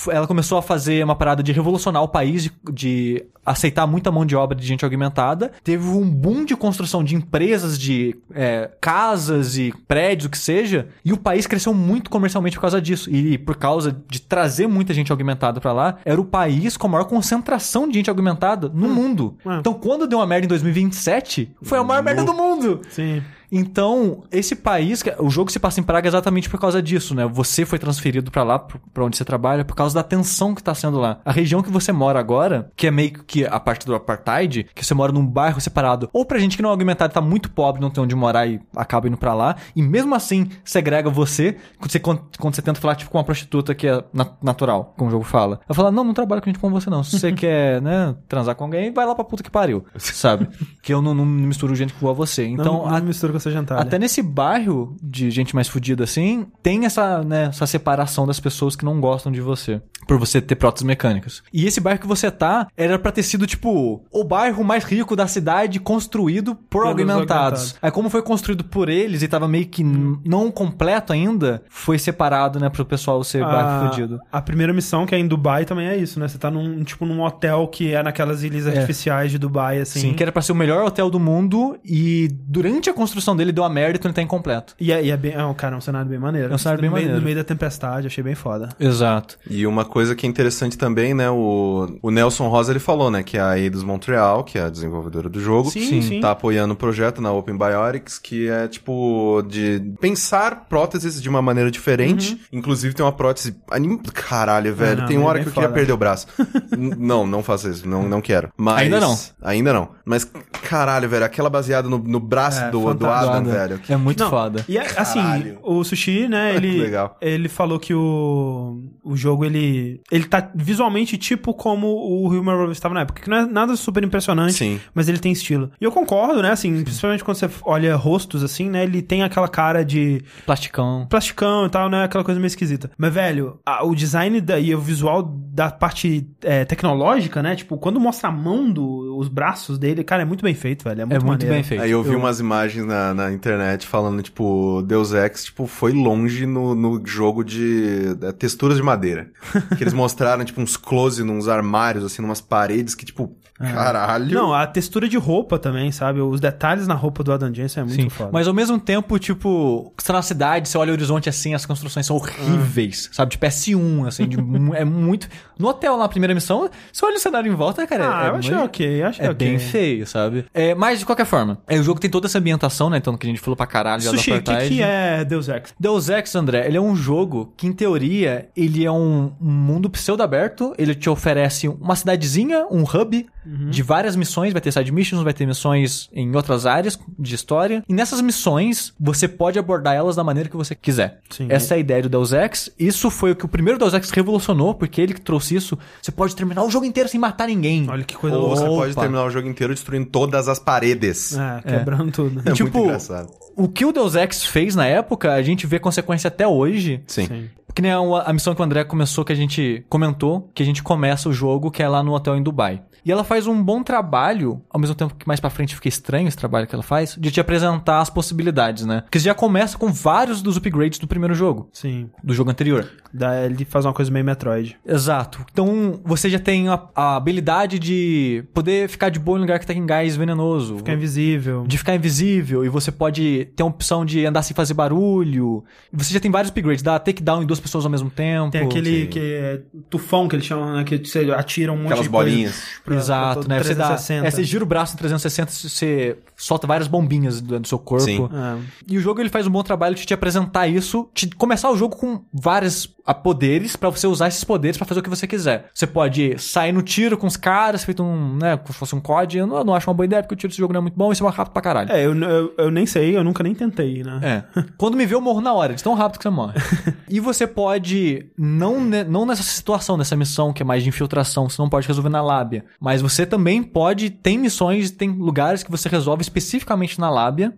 ela começou a fazer uma parada de revolucionar o país, de, de aceitar muita mão de obra de gente augmentada. Teve um boom de construção de empresas, de é, casas e prédios, o que seja. E o país cresceu muito comercialmente por causa disso. E por causa de trazer muita gente augmentada pra lá, era o país com a maior concentração de gente augmentada no mundo. Hum. Então, quando deu uma merda em 2027, foi a maior merda do mundo. Sim. Então, esse país, que- o jogo se passa em Praga exatamente por causa disso, né? Você foi transferido pra lá, pra onde você trabalha, por causa da tensão que tá sendo lá. A região que você mora agora, que é meio que a parte do apartheid, que você mora num bairro separado, ou pra gente que não é augmentado, tá muito pobre, não tem onde morar e acaba indo pra lá, e mesmo assim segrega você, quando você, quando você tenta falar tipo com uma prostituta que é na- natural, como o jogo fala. Ela fala: "Não, não trabalho com gente como você não. Se você quer, né, transar com alguém, vai lá pra puta que pariu", sabe? que eu não, não misturo gente a você. Então, Então, não a- mistura com essa jantada. até nesse bairro de gente mais fodida assim, tem essa, né, essa separação das pessoas que não gostam de você. por você ter próteses mecânicas. E esse bairro que você tá era pra ter sido, tipo, o bairro mais rico da cidade construído por Pelos augmentados. augmentados. Aí como foi construído por eles e tava meio que n- não completo ainda, foi separado, né, pro pessoal ser bairro fudido. A primeira missão, que é em Dubai, também é isso, né? Você tá num, tipo, num hotel que é naquelas ilhas artificiais de Dubai, assim. Sim, que era pra ser o melhor hotel do mundo e durante a construção dele deu a merda então ele tá incompleto. E é, e é bem. É, um, cara, é um cenário bem maneiro. É um cenário no bem meio, maneiro. No meio da tempestade, achei bem foda. Exato. E uma coisa que é interessante também, né? O, o Nelson Rosa ele falou, né? Que a Eidos Montreal, que é a desenvolvedora do jogo, Sim, sim. tá apoiando o projeto na Open Biotics, que é tipo de pensar próteses de uma maneira diferente. Inclusive tem uma prótese. Caralho, velho. Uhum. não, tem hora que eu queria foda. perder o braço. Não, não faça isso. Não, não quero. Mas, Ainda não. Ainda não. Mas, caralho, velho. Aquela baseada no, no braço É, do, do Foda. velho. É muito Não, foda. E é, assim, Caralho. o Sushi, né, ele, legal. ele falou que o, o jogo, ele, ele tá visualmente tipo como o Human Revolution estava na época, que não é nada super impressionante, Sim. mas ele tem estilo. E eu concordo, né, assim, principalmente quando você olha rostos, assim, né, ele tem aquela cara de Plasticão. plasticão e tal, né, aquela coisa meio esquisita. Mas, velho, a- o design da, e o visual da parte é, tecnológica, né, tipo, quando mostra a mão do, os braços dele, cara, é muito bem feito, velho, é muito, É muito bem feito. Aí eu vi umas imagens na, na internet falando, tipo, Deus Ex, tipo, foi longe no, no jogo de é, texturas de madeira. que eles mostraram, tipo, uns close nos armários, assim, numas paredes que, tipo, caralho. Não, a textura de roupa também, sabe? Os detalhes na roupa do Adam Jensen é muito Sim, foda. mas ao mesmo tempo, tipo, você tá na cidade, você olha o horizonte assim, as construções são horríveis, sabe? Tipo S1, assim, de é muito. No hotel, na primeira missão, você olha o cenário em volta, cara. Ah, é, eu achei muito- ok, achei É ok. bem feio, sabe? É, mas, de qualquer forma, é, o jogo tem toda essa ambientação, né? Então, que a gente falou pra caralho já Sushi, da o que, é Deus Ex? Deus Ex, André, ele é um jogo que, em teoria, ele é um mundo pseudo-aberto. Ele te oferece uma cidadezinha, um hub de várias missões. Vai ter side missions, vai ter missões em outras áreas de história. E nessas missões, você pode abordar elas da maneira que você quiser. Sim. Essa é a ideia do Deus Ex. Isso foi o que o primeiro Deus Ex revolucionou, porque ele que trouxe isso. Você pode terminar o jogo inteiro sem matar ninguém. Olha que coisa Ou louca. você pode terminar o jogo inteiro destruindo todas as paredes. É, quebrando tudo. É tipo, muito engraçado. o que o Deus Ex fez na época, a gente vê consequência até hoje. Sim. Sim. Que nem a, a missão que o André começou, que a gente comentou, que a gente começa o jogo, que é lá no hotel em Dubai. E ela faz um bom trabalho, ao mesmo tempo que mais pra frente fica estranho esse trabalho que ela faz, de te apresentar as possibilidades, né? Porque você já começa com vários dos upgrades do primeiro jogo, Sim. do jogo anterior. Daí ele faz uma coisa meio Metroid. Exato. Então você já tem a, a habilidade de poder ficar de boa em lugar que tá em gás venenoso. Fica invisível. de ficar invisível e você pode ter a opção de andar sem fazer barulho. Você já tem vários upgrades, dá takedown em duas pessoas ao mesmo tempo. Tem aquele sim. que é tufão que eles chamam, né? Que você atira um monte Aquelas de bolinhas. pra- pra Exato, todo né? Você, dá, 360. é, você gira o braço em 360, você solta várias bombinhas do, do seu corpo. Sim. É. E o jogo ele faz um bom trabalho de te apresentar isso, te começar o jogo com vários ah, poderes pra você usar esses poderes pra fazer o que você quiser. Você pode sair no tiro com os caras, feito um, né, como se fosse um COD. Eu não, eu não acho uma boa ideia porque o tiro desse jogo não é muito bom e você morre rápido pra caralho. É, eu, eu, eu nem sei, eu nunca nem tentei, né? É. Quando me vê, eu morro na hora, de tão rápido que você morre. e você pode, não, não nessa situação, nessa missão que é mais de infiltração, você não pode resolver na lábia. Mas você também pode, tem missões, tem lugares que você resolve especificamente na lábia.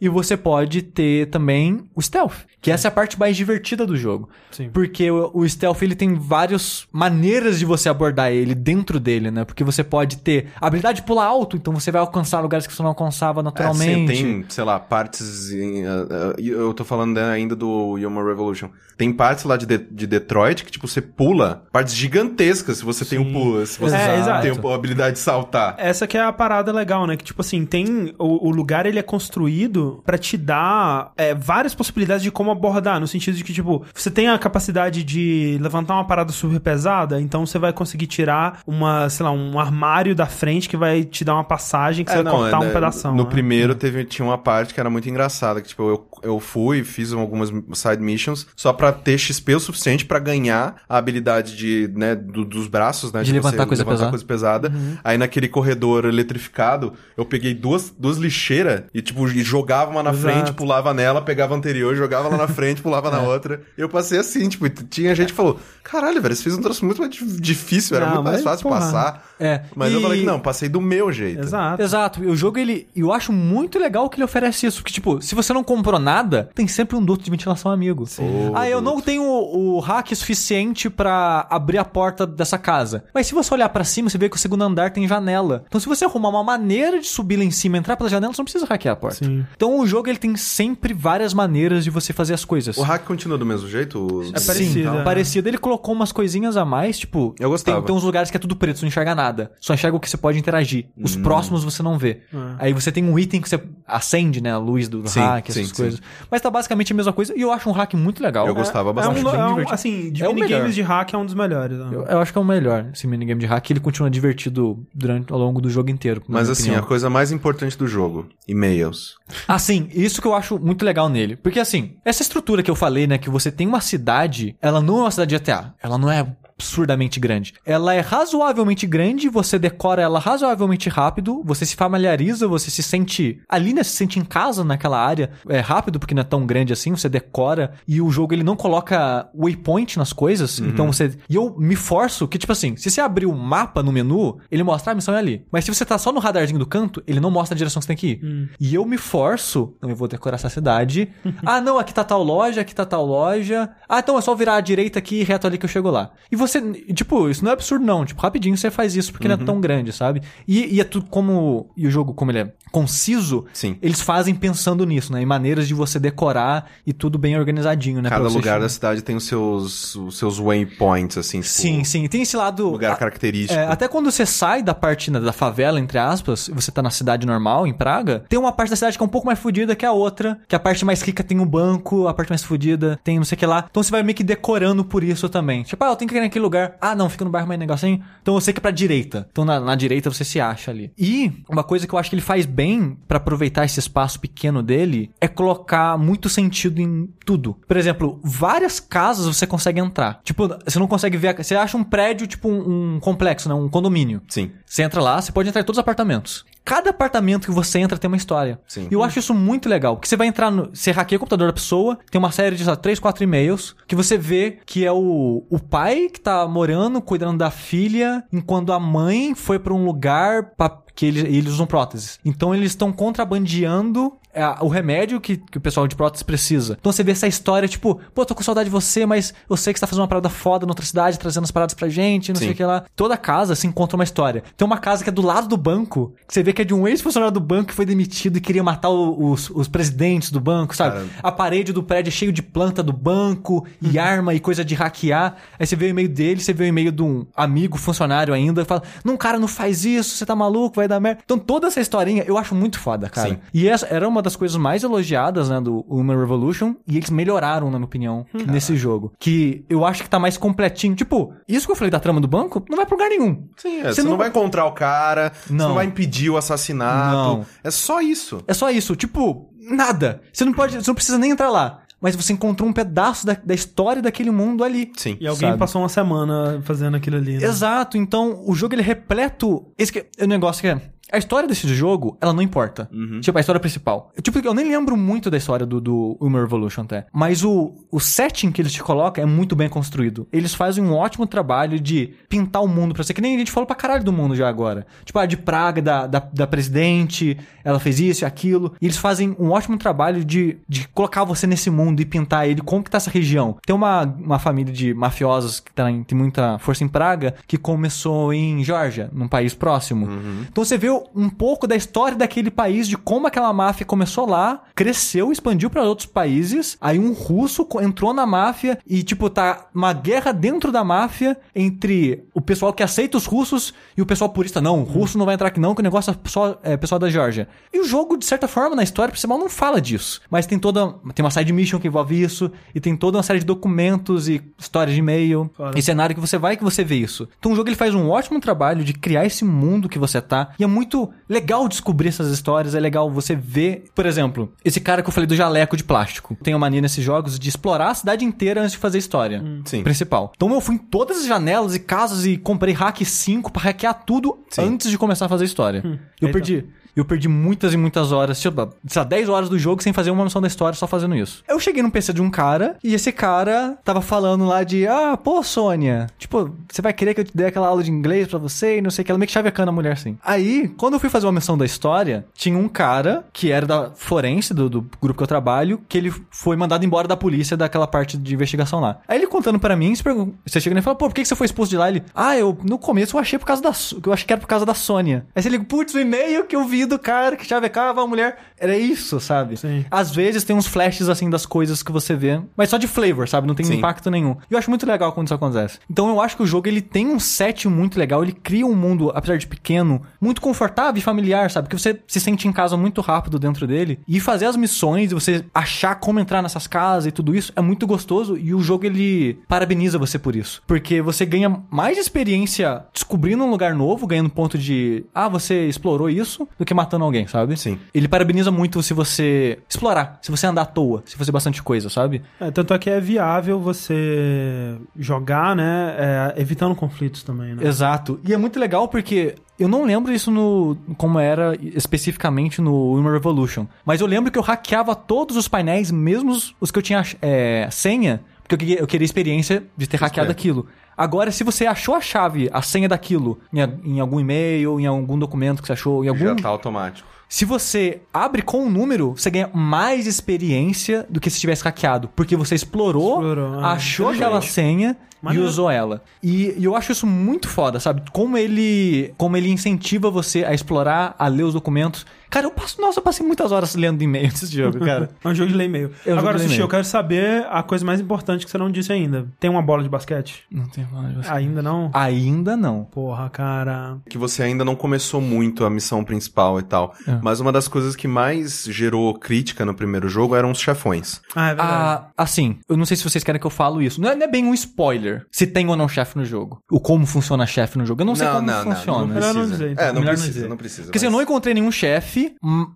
E você pode ter também o stealth, que essa é a parte mais divertida do jogo. Sim. Porque o, o stealth ele tem várias maneiras de você abordar ele dentro dele, né? Porque você pode ter a habilidade de pular alto, então você vai alcançar lugares que você não alcançava É, naturalmente. sim, tem, sei lá, partes. Em, uh, uh, eu tô falando né, ainda do Human Revolution. Tem partes lá de, de, de Detroit que, tipo, você pula partes gigantescas se você tem o pulo. Se você É, tem a habilidade de saltar. Essa que é a parada legal, né? Que, tipo assim, tem... O, o lugar, ele é construído pra te dar é, várias possibilidades de como abordar. No sentido de que, tipo, você tem a capacidade de levantar uma parada super pesada, então você vai conseguir tirar uma, sei lá, um armário da frente que vai te dar uma passagem que você É, vai não, cortar é, um né, pedação. No né? primeiro teve, tinha uma parte que era muito engraçada, que tipo, eu, eu fui, fiz algumas side missions só pra ter XP o suficiente pra ganhar a habilidade de, né, do- dos braços, né? De levantar coisa levantar pesada. coisa pesada. Uhum. Aí naquele corredor eletrificado, eu peguei duas, duas lixeiras e tipo, jogava uma na Exato. frente, pulava nela, pegava a anterior, jogava lá na frente, pulava É. na outra. Eu passei assim, tipo, tinha gente que falou, caralho, velho, você fez um troço muito mais di- difícil, era Não, muito mais fácil porra. passar. É. Mas eu E- falei que não, passei do meu jeito. Exato. Exato, e o jogo ele. Eu acho muito legal que ele oferece isso. Porque, tipo, se você não comprou nada, tem sempre um duto de ventilação amigo. Ô, Ah, eu não tenho o, o hack suficiente pra abrir a porta dessa casa. Mas se você olhar pra cima, você vê que o segundo andar tem janela. Então, se você arrumar uma maneira de subir lá em cima e entrar pela janela, você não precisa hackear a porta. Sim. Então, o jogo ele tem sempre várias maneiras de você fazer as coisas. O hack continua do mesmo jeito? O- É Sim, parecido, é. parecido. Ele colocou umas coisinhas a mais, tipo. Eu gostava. Tem, tem uns lugares que é tudo preto, você não enxerga nada. Só enxerga o que você pode interagir. Os Hum. próximos você não vê. É. Aí você tem um item que você acende, né? A luz do Sim, hack, essas sim. coisas. Mas tá basicamente a mesma coisa. E eu acho um hack muito legal. Eu gostava É bastante. um, bem é um, assim, de É minigames de hack é um dos melhores. né? Eu, eu acho que é o melhor, esse minigame de hack. Ele continua divertido durante, ao longo do jogo inteiro. Mas assim, opinião. a coisa mais importante do jogo, e-mails. Assim, isso que eu acho muito legal nele. Porque assim, essa estrutura que eu falei, né, que você tem uma cidade, ela não é uma cidade GTA. Ela não é absurdamente grande. Ela é razoavelmente grande, você decora ela razoavelmente rápido, você se familiariza, você se sente ali, né, se sente em casa naquela área. É rápido porque não é tão grande assim, você decora e o jogo ele não coloca waypoint nas coisas, então você e eu me forço que tipo assim, se você abrir o mapa no menu, ele mostra "Ah, a missão é ali. Mas se você tá só no radarzinho do canto, ele não mostra a direção que você tem que ir. E eu me forço, então eu vou decorar essa cidade. ah, não, aqui tá tal loja, aqui tá tal loja. Ah, então é só virar à direita aqui e reto ali que eu chego lá. E você, tipo, isso não é absurdo não, tipo, rapidinho você faz isso porque não é tão grande, sabe? E, e é tudo como e o jogo como ele é conciso, Sim. eles fazem pensando nisso, né? Em maneiras de você decorar e tudo bem organizadinho, né? Cada lugar da cidade tem os seus, os seus waypoints, assim, tipo, Sim, sim. Tem esse lado. lugar a- característico. é, até quando você sai da parte né, da favela, entre aspas, você tá na cidade normal, em Praga, tem uma parte da cidade que é um pouco mais fodida que a outra, que a parte mais rica tem um banco, a parte mais fodida tem não sei o que lá. Então você vai meio que decorando por isso também. Tipo, ah, eu tenho que ir naquele lugar. Ah, não, fica no bairro mais negocinho. Então eu sei que é pra direita. Então na, na direita você se acha ali. E uma coisa que eu acho que ele faz bem pra aproveitar esse espaço pequeno dele é colocar muito sentido em tudo. Por exemplo, várias casas você consegue entrar. Tipo, você não consegue ver. a- Você acha um prédio, tipo um, um complexo, né? Um condomínio. Sim. Você entra lá, você pode entrar em todos os apartamentos. Cada apartamento que você entra tem uma história. Sim. E eu acho isso muito legal. Porque você vai entrar no. Você hackeia o computador da pessoa, tem uma série de, lá, 3, 4 e-mails, que você vê que é o, o pai que tá morando, cuidando da filha, enquanto a mãe foi pra um lugar pra, que eles, eles usam próteses. Então eles estão contrabandeando é, o remédio que, que o pessoal de prótese precisa. Então você vê essa história, tipo, pô, tô com saudade de você, mas eu sei que você tá fazendo uma parada foda noutra cidade, trazendo as paradas pra gente, não sei Sim. o que lá. Toda casa se encontra uma história. Tem uma casa que é do lado do banco, que você vê que é de um ex-funcionário do banco que foi demitido e queria matar o- os, os presidentes do banco, sabe? Caramba. A parede do prédio é cheio de planta do banco e arma e coisa de hackear. Aí você vê o e-mail dele, você vê o e-mail de um amigo funcionário ainda, e fala: Não, cara, não faz isso, você tá maluco, vai dar merda. Então toda essa historinha eu acho muito foda, cara. Sim. E essa era uma das coisas mais elogiadas, né, do Human Revolution, e eles melhoraram, na minha opinião, nesse jogo. Que eu acho que tá mais completinho. Tipo, isso que eu falei da trama do banco, não vai pra lugar nenhum. Sim, é, você, não... vai encontrar o cara, você Não. não vai impedir o assassinato. Não. É só isso. É só isso, tipo, nada. Você não pode, você não precisa nem entrar lá. Mas você encontrou um pedaço da, da história daquele mundo ali. Sim. E alguém Sabe? passou uma semana fazendo aquilo ali, né? Exato, então o jogo ele é repleto. Esse que é o negócio que é. A história desse jogo, ela não importa. Tipo, a história principal. Tipo, eu nem lembro muito da história do, do Human Revolution até. Mas o, o setting que eles te colocam é muito bem construído. Eles fazem um ótimo trabalho de pintar o mundo pra você. Que nem a gente falou pra caralho do mundo já agora. Tipo, a de Praga, da, da, da presidente, ela fez isso e aquilo. E eles fazem um ótimo trabalho de, de colocar você nesse mundo e pintar ele. Como que tá essa região? Tem uma, uma família de mafiosos que tá em- tem muita força em Praga, que começou em Geórgia, num país próximo. Então você vê um pouco da história daquele país, de como aquela máfia começou lá, cresceu, expandiu para outros países. Aí um russo entrou na máfia e, tipo, tá uma guerra dentro da máfia entre o pessoal que aceita os russos e o pessoal purista. Não, o russo não vai entrar aqui não, que o negócio é só é, pessoal da Geórgia. E o jogo, de certa forma, na história principal, não fala disso. Mas tem toda. Tem uma side mission que envolve isso, e tem toda uma série de documentos e histórias de e-mail. Foda. E cenário que você vai que você vê isso. Então o jogo ele faz um ótimo trabalho de criar esse mundo que você tá. E é muito legal descobrir essas histórias, é legal você ver. Por exemplo, esse cara que eu falei do jaleco de plástico. Tem uma mania nesses jogos de explorar a cidade inteira antes de fazer a história Sim. principal. Então eu fui em todas as janelas e casas e comprei hack 5 pra hackear tudo Sim. antes de começar a fazer a história. eu Eita. perdi. Eu perdi muitas e muitas horas, tipo, sei lá, 10 horas do jogo sem fazer uma missão da história, só fazendo isso. Eu cheguei no PC de um cara e esse cara tava falando lá de, ah, pô, Sônia, tipo, você vai querer que eu te dê aquela aula de inglês pra você e não sei o que, ela meio que chavecando a mulher assim. Aí, quando eu fui fazer uma missão da história, tinha um cara que era da forense, do, do grupo que eu trabalho, que ele foi mandado embora da polícia daquela parte de investigação lá. Aí ele contando pra mim, você, chega e fala, pô, por que você foi expulso de lá? Ele, ah, eu, no começo eu achei por causa da, eu achei que era por causa da Sônia. Aí você liga, putz, o e-mail que eu vi do cara que chavecava a mulher, era isso, sabe? Sim. Às vezes tem uns flashes assim das coisas que você vê, mas só de flavor, sabe? Não tem Sim. impacto nenhum. E eu acho muito legal quando isso acontece. Então eu acho que o jogo ele tem um set muito legal, ele cria um mundo, apesar de pequeno, muito confortável e familiar, sabe? Que você se sente em casa muito rápido dentro dele. E fazer as missões, e você achar como entrar nessas casas e tudo isso é muito gostoso e o jogo ele parabeniza você por isso. Porque você ganha mais experiência descobrindo um lugar novo, ganhando ponto de, ah, você explorou isso, do que matando alguém, sabe? Sim. Ele parabeniza muito se você explorar, se você andar à toa, se fazer bastante coisa, sabe? É, tanto é que é viável você jogar, né? é, evitando conflitos também, né? Exato. E é muito legal porque eu não lembro isso no como era especificamente no Human Revolution, mas eu lembro que eu hackeava todos os painéis, mesmo os- os que eu tinha é, senha, porque eu queria, eu queria a experiência de ter hackeado é. aquilo. Agora, se você achou a chave, a senha daquilo, em, em algum e-mail, em algum documento que você achou, em algum Já tá automático. Se você abre com um número, você ganha mais experiência do que se tivesse hackeado. Porque você explorou, Explorou, ah, achou aquela senha e usou ela. E, e eu acho isso muito foda, sabe? Como ele, como ele incentiva você a explorar, a ler os documentos. Cara, eu passo, nossa, eu passei muitas horas lendo e-mail desse jogo, cara. É um jogo de ler e-mail. É um Agora, de Sushi, eu quero saber a coisa mais importante que você não disse ainda. Tem uma bola de basquete? Não tem mais. Ainda não? Ainda não. Porra, cara. Que você ainda não começou muito a missão principal e tal. É. Mas uma das coisas que mais gerou crítica no primeiro jogo eram os chefões. Ah, é verdade. Ah, assim, eu não sei se vocês querem que eu falo isso. Não é, não é bem um spoiler se tem ou não chefe no jogo. O como funciona chefe no jogo. Eu não sei como funciona. Melhor não dizer, então. É, não Melhor não precisa, não precisa. Porque assim, eu mas- não encontrei nenhum chefe,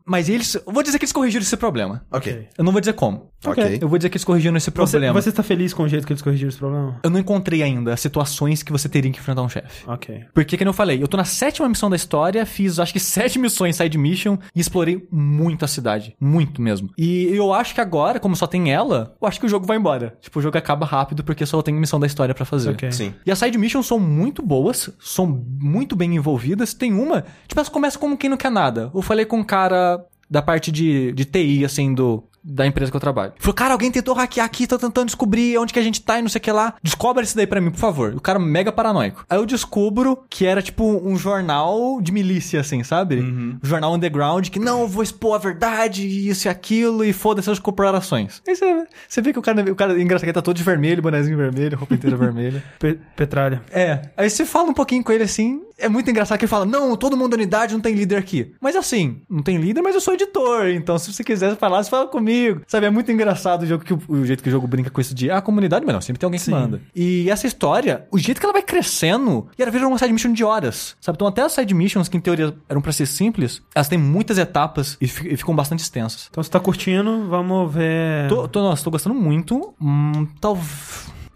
mas eles. Eu vou dizer que eles corrigiram esse problema. Ok. Eu não vou dizer como. Ok. Eu vou dizer que eles corrigiram esse Você, problema. você tá feliz com o jeito que eles corrigiram esse problema? Eu não encontrei ainda as situações que você teria que enfrentar um chefe. Ok. Porque, como eu falei, eu tô na sétima missão da história, fiz acho que sete missões side mission e explorei muito a cidade. Muito mesmo. E eu acho que agora, como só tem ela, eu acho que o jogo vai embora. Tipo, o jogo acaba rápido porque só tem missão da história pra fazer. Ok. Sim. E as side missions são muito boas, são muito bem envolvidas. Tem uma, tipo, elas começam como quem não quer nada. Eu falei com um cara da parte de, de TI, assim, do. Da empresa que eu trabalho. Falou, cara, alguém tentou hackear aqui, tô tentando descobrir onde que a gente tá e não sei o que lá. Descobre isso daí pra mim, por favor. O cara mega paranoico. Aí eu descubro que era tipo um jornal de milícia, assim, sabe? Um jornal underground que não, eu vou expor a verdade, isso e aquilo, e foda-se as corporações. Aí você, você vê que o cara, o cara engraçado ele tá todo de vermelho, bonezinho vermelho, roupa inteira vermelha. Pe- Petralha. É. Aí você fala um pouquinho com ele assim. É muito engraçado que ele fala: Não, todo mundo da unidade não tem líder aqui. Mas assim, não tem líder, mas eu sou editor. Então, se você quiser falar, você fala comigo. Sabe, é muito engraçado o, jogo que, o, jeito que o jogo brinca com isso de ah, comunidade, mas não, sempre tem alguém que manda. E essa história, o jeito que ela vai crescendo, e ela vira uma side mission de horas. Sabe? Então, até as side missions, que em teoria eram pra ser simples, elas têm muitas etapas e, e ficam bastante extensas. Então você tá curtindo, vamos ver. Tô, tô, nossa, tô gostando muito. Hum, tal...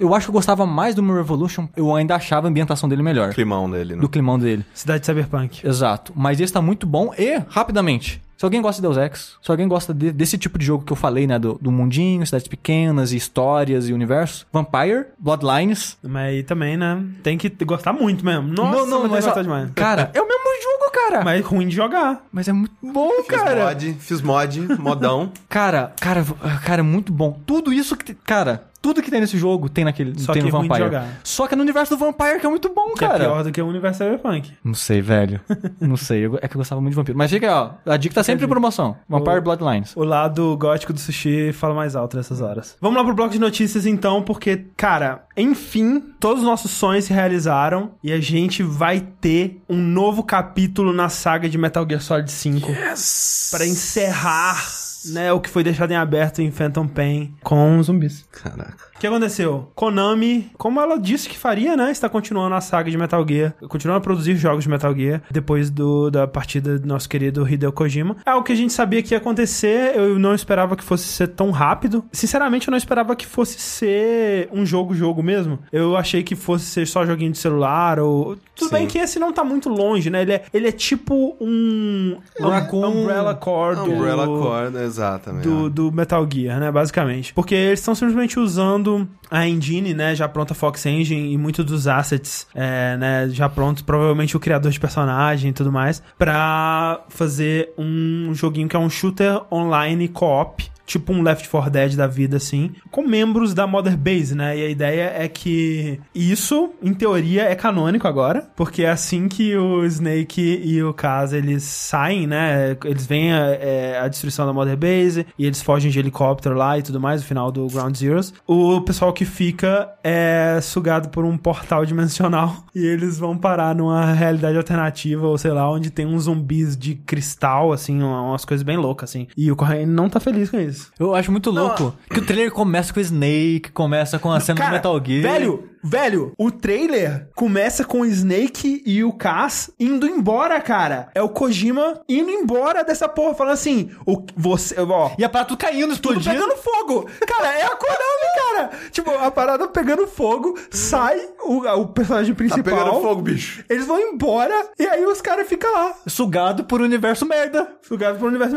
Eu acho que eu gostava mais do meu Revolution. Eu ainda achava a ambientação dele melhor. Climão dele, né? Do climão dele. Cidade Cyberpunk. Exato. Mas esse tá muito bom. E, rapidamente, se alguém gosta de Deus Ex, se alguém gosta de- desse tipo de jogo que eu falei, né? Do, do mundinho, cidades pequenas, e histórias e universo. Vampire, Bloodlines. Mas aí também, né? Tem que gostar muito mesmo. Nossa, não, não, mas, mas, gostar demais. Cara, é o mesmo jogo, cara. Mas, Mas ruim de jogar. é muito bom, Fiz cara. mod, fiz mod, modão. Cara, cara, cara, é muito bom. Tudo isso que. Cara, tudo que tem nesse jogo tem naquele. Só tem que no ruim de Vampire. jogar. Só que é no universo do Vampire, que é muito bom, Que é cara. pior do que o universo Cyberpunk. Não sei, velho. Não sei. Eu- é que eu gostava muito de vampiro. Mas fica, aí, ó. A dica tá sempre em promoção. Vampire O- Bloodlines. O lado gótico do sushi fala mais alto nessas horas. Vamos lá pro bloco de notícias então, porque, cara, enfim, todos os nossos sonhos se realizaram e a gente vai ter um novo capítulo na saga de Metal Gear Solid 5 Yes! Pra encerrar né, o que foi deixado em aberto em Phantom Pain com zumbis. Caraca. O que aconteceu? Konami, como ela disse que faria, né? Está continuando a saga de Metal Gear, continuando a produzir jogos de Metal Gear depois do, da partida do nosso querido Hideo Kojima. É algo que a gente sabia que ia acontecer, eu não esperava que fosse ser tão rápido. Sinceramente, eu não esperava que fosse ser um jogo-jogo mesmo. Eu achei que fosse ser só joguinho de celular ou. Tudo Sim. bem que esse não tá muito longe, né? Ele é, ele é tipo um. Raccoon- Umbrella Core do- Umbrella Core, exatamente. do, do Metal Gear, né, basicamente. Porque eles estão simplesmente usando a engine, né, já pronta Fox Engine e muitos dos assets, é, né, já prontos, provavelmente o criador de personagem e tudo mais, pra fazer um joguinho que é um shooter online co-op. Tipo um Left 4 Dead da vida, assim, com membros da Mother Base, né? E a ideia é que isso, em teoria, é canônico agora, porque é assim que o Snake e o Kaz, eles saem, né? Eles veem a, é, a destruição da Mother Base e eles fogem de helicóptero lá e tudo mais, no final do Ground Zeroes. O pessoal que fica é sugado por um portal dimensional e eles vão parar numa realidade alternativa, ou sei lá, onde tem uns zumbis de cristal, assim, umas coisas bem loucas, assim. E o Correio não tá feliz com isso. Eu acho muito louco que o trailer começa com o Snake, começa com a cena do Metal Gear. Velho, velho, o trailer começa com o Snake e o Cass indo embora, cara. É o Kojima indo embora dessa porra, falando assim, o, você, ó, E a parada tudo caindo, tudo explodindo. pegando fogo. Cara, é a Konami, cara. Tipo, a parada pegando fogo, sai o, o personagem Tá principal. pegando fogo, bicho. Eles vão embora e aí os caras ficam lá. Sugado por universo merda. Sugado pro universo.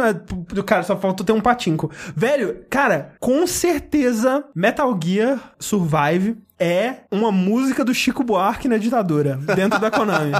Do cara, só falta ter um patinco. Velho, cara, com certeza Metal Gear Survive é uma música do Chico Buarque na ditadura, dentro da Konami.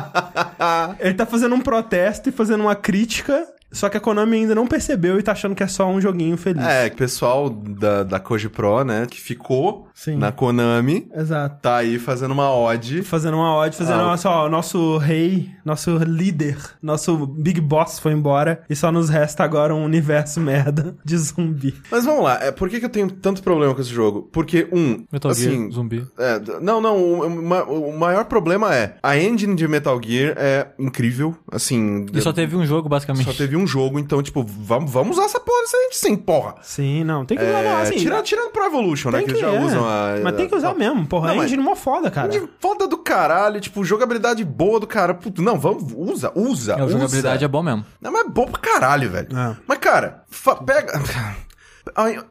Ele tá fazendo um protesto e fazendo uma crítica, só que a Konami ainda não percebeu e tá achando que é só um joguinho feliz. É, que o pessoal da, da Koji Pro, né, que ficou Sim. na Konami, Exato. tá aí fazendo uma ode. Fazendo uma ode, fazendo Ah, uma, só, nosso rei, nosso líder, nosso Big Boss foi embora e só nos resta agora um universo merda de zumbi. Mas vamos lá, é, por que, que eu tenho tanto problema com esse jogo? Porque, um, Metal assim... Gear, zumbi. é, não, não, o, o maior problema é, a engine de Metal Gear é incrível, assim... E só teve um jogo, basicamente. só teve um jogo, então, tipo, vamos, vamos usar essa porra dessa engine sim, porra. Sim, não, tem que usar, É, assim, tira- tirando pro Evolution, né, Tem que, eles já é. usam a... Mas tem que usar a- mesmo, porra. Não, é mas- engine mó foda, cara. De foda do caralho, tipo, jogabilidade boa do cara. Puto, não, vamos, usa, usa, É, a usa. jogabilidade é bom mesmo. Não, mas é bom pra caralho, velho. É. Mas, cara, fa- pega.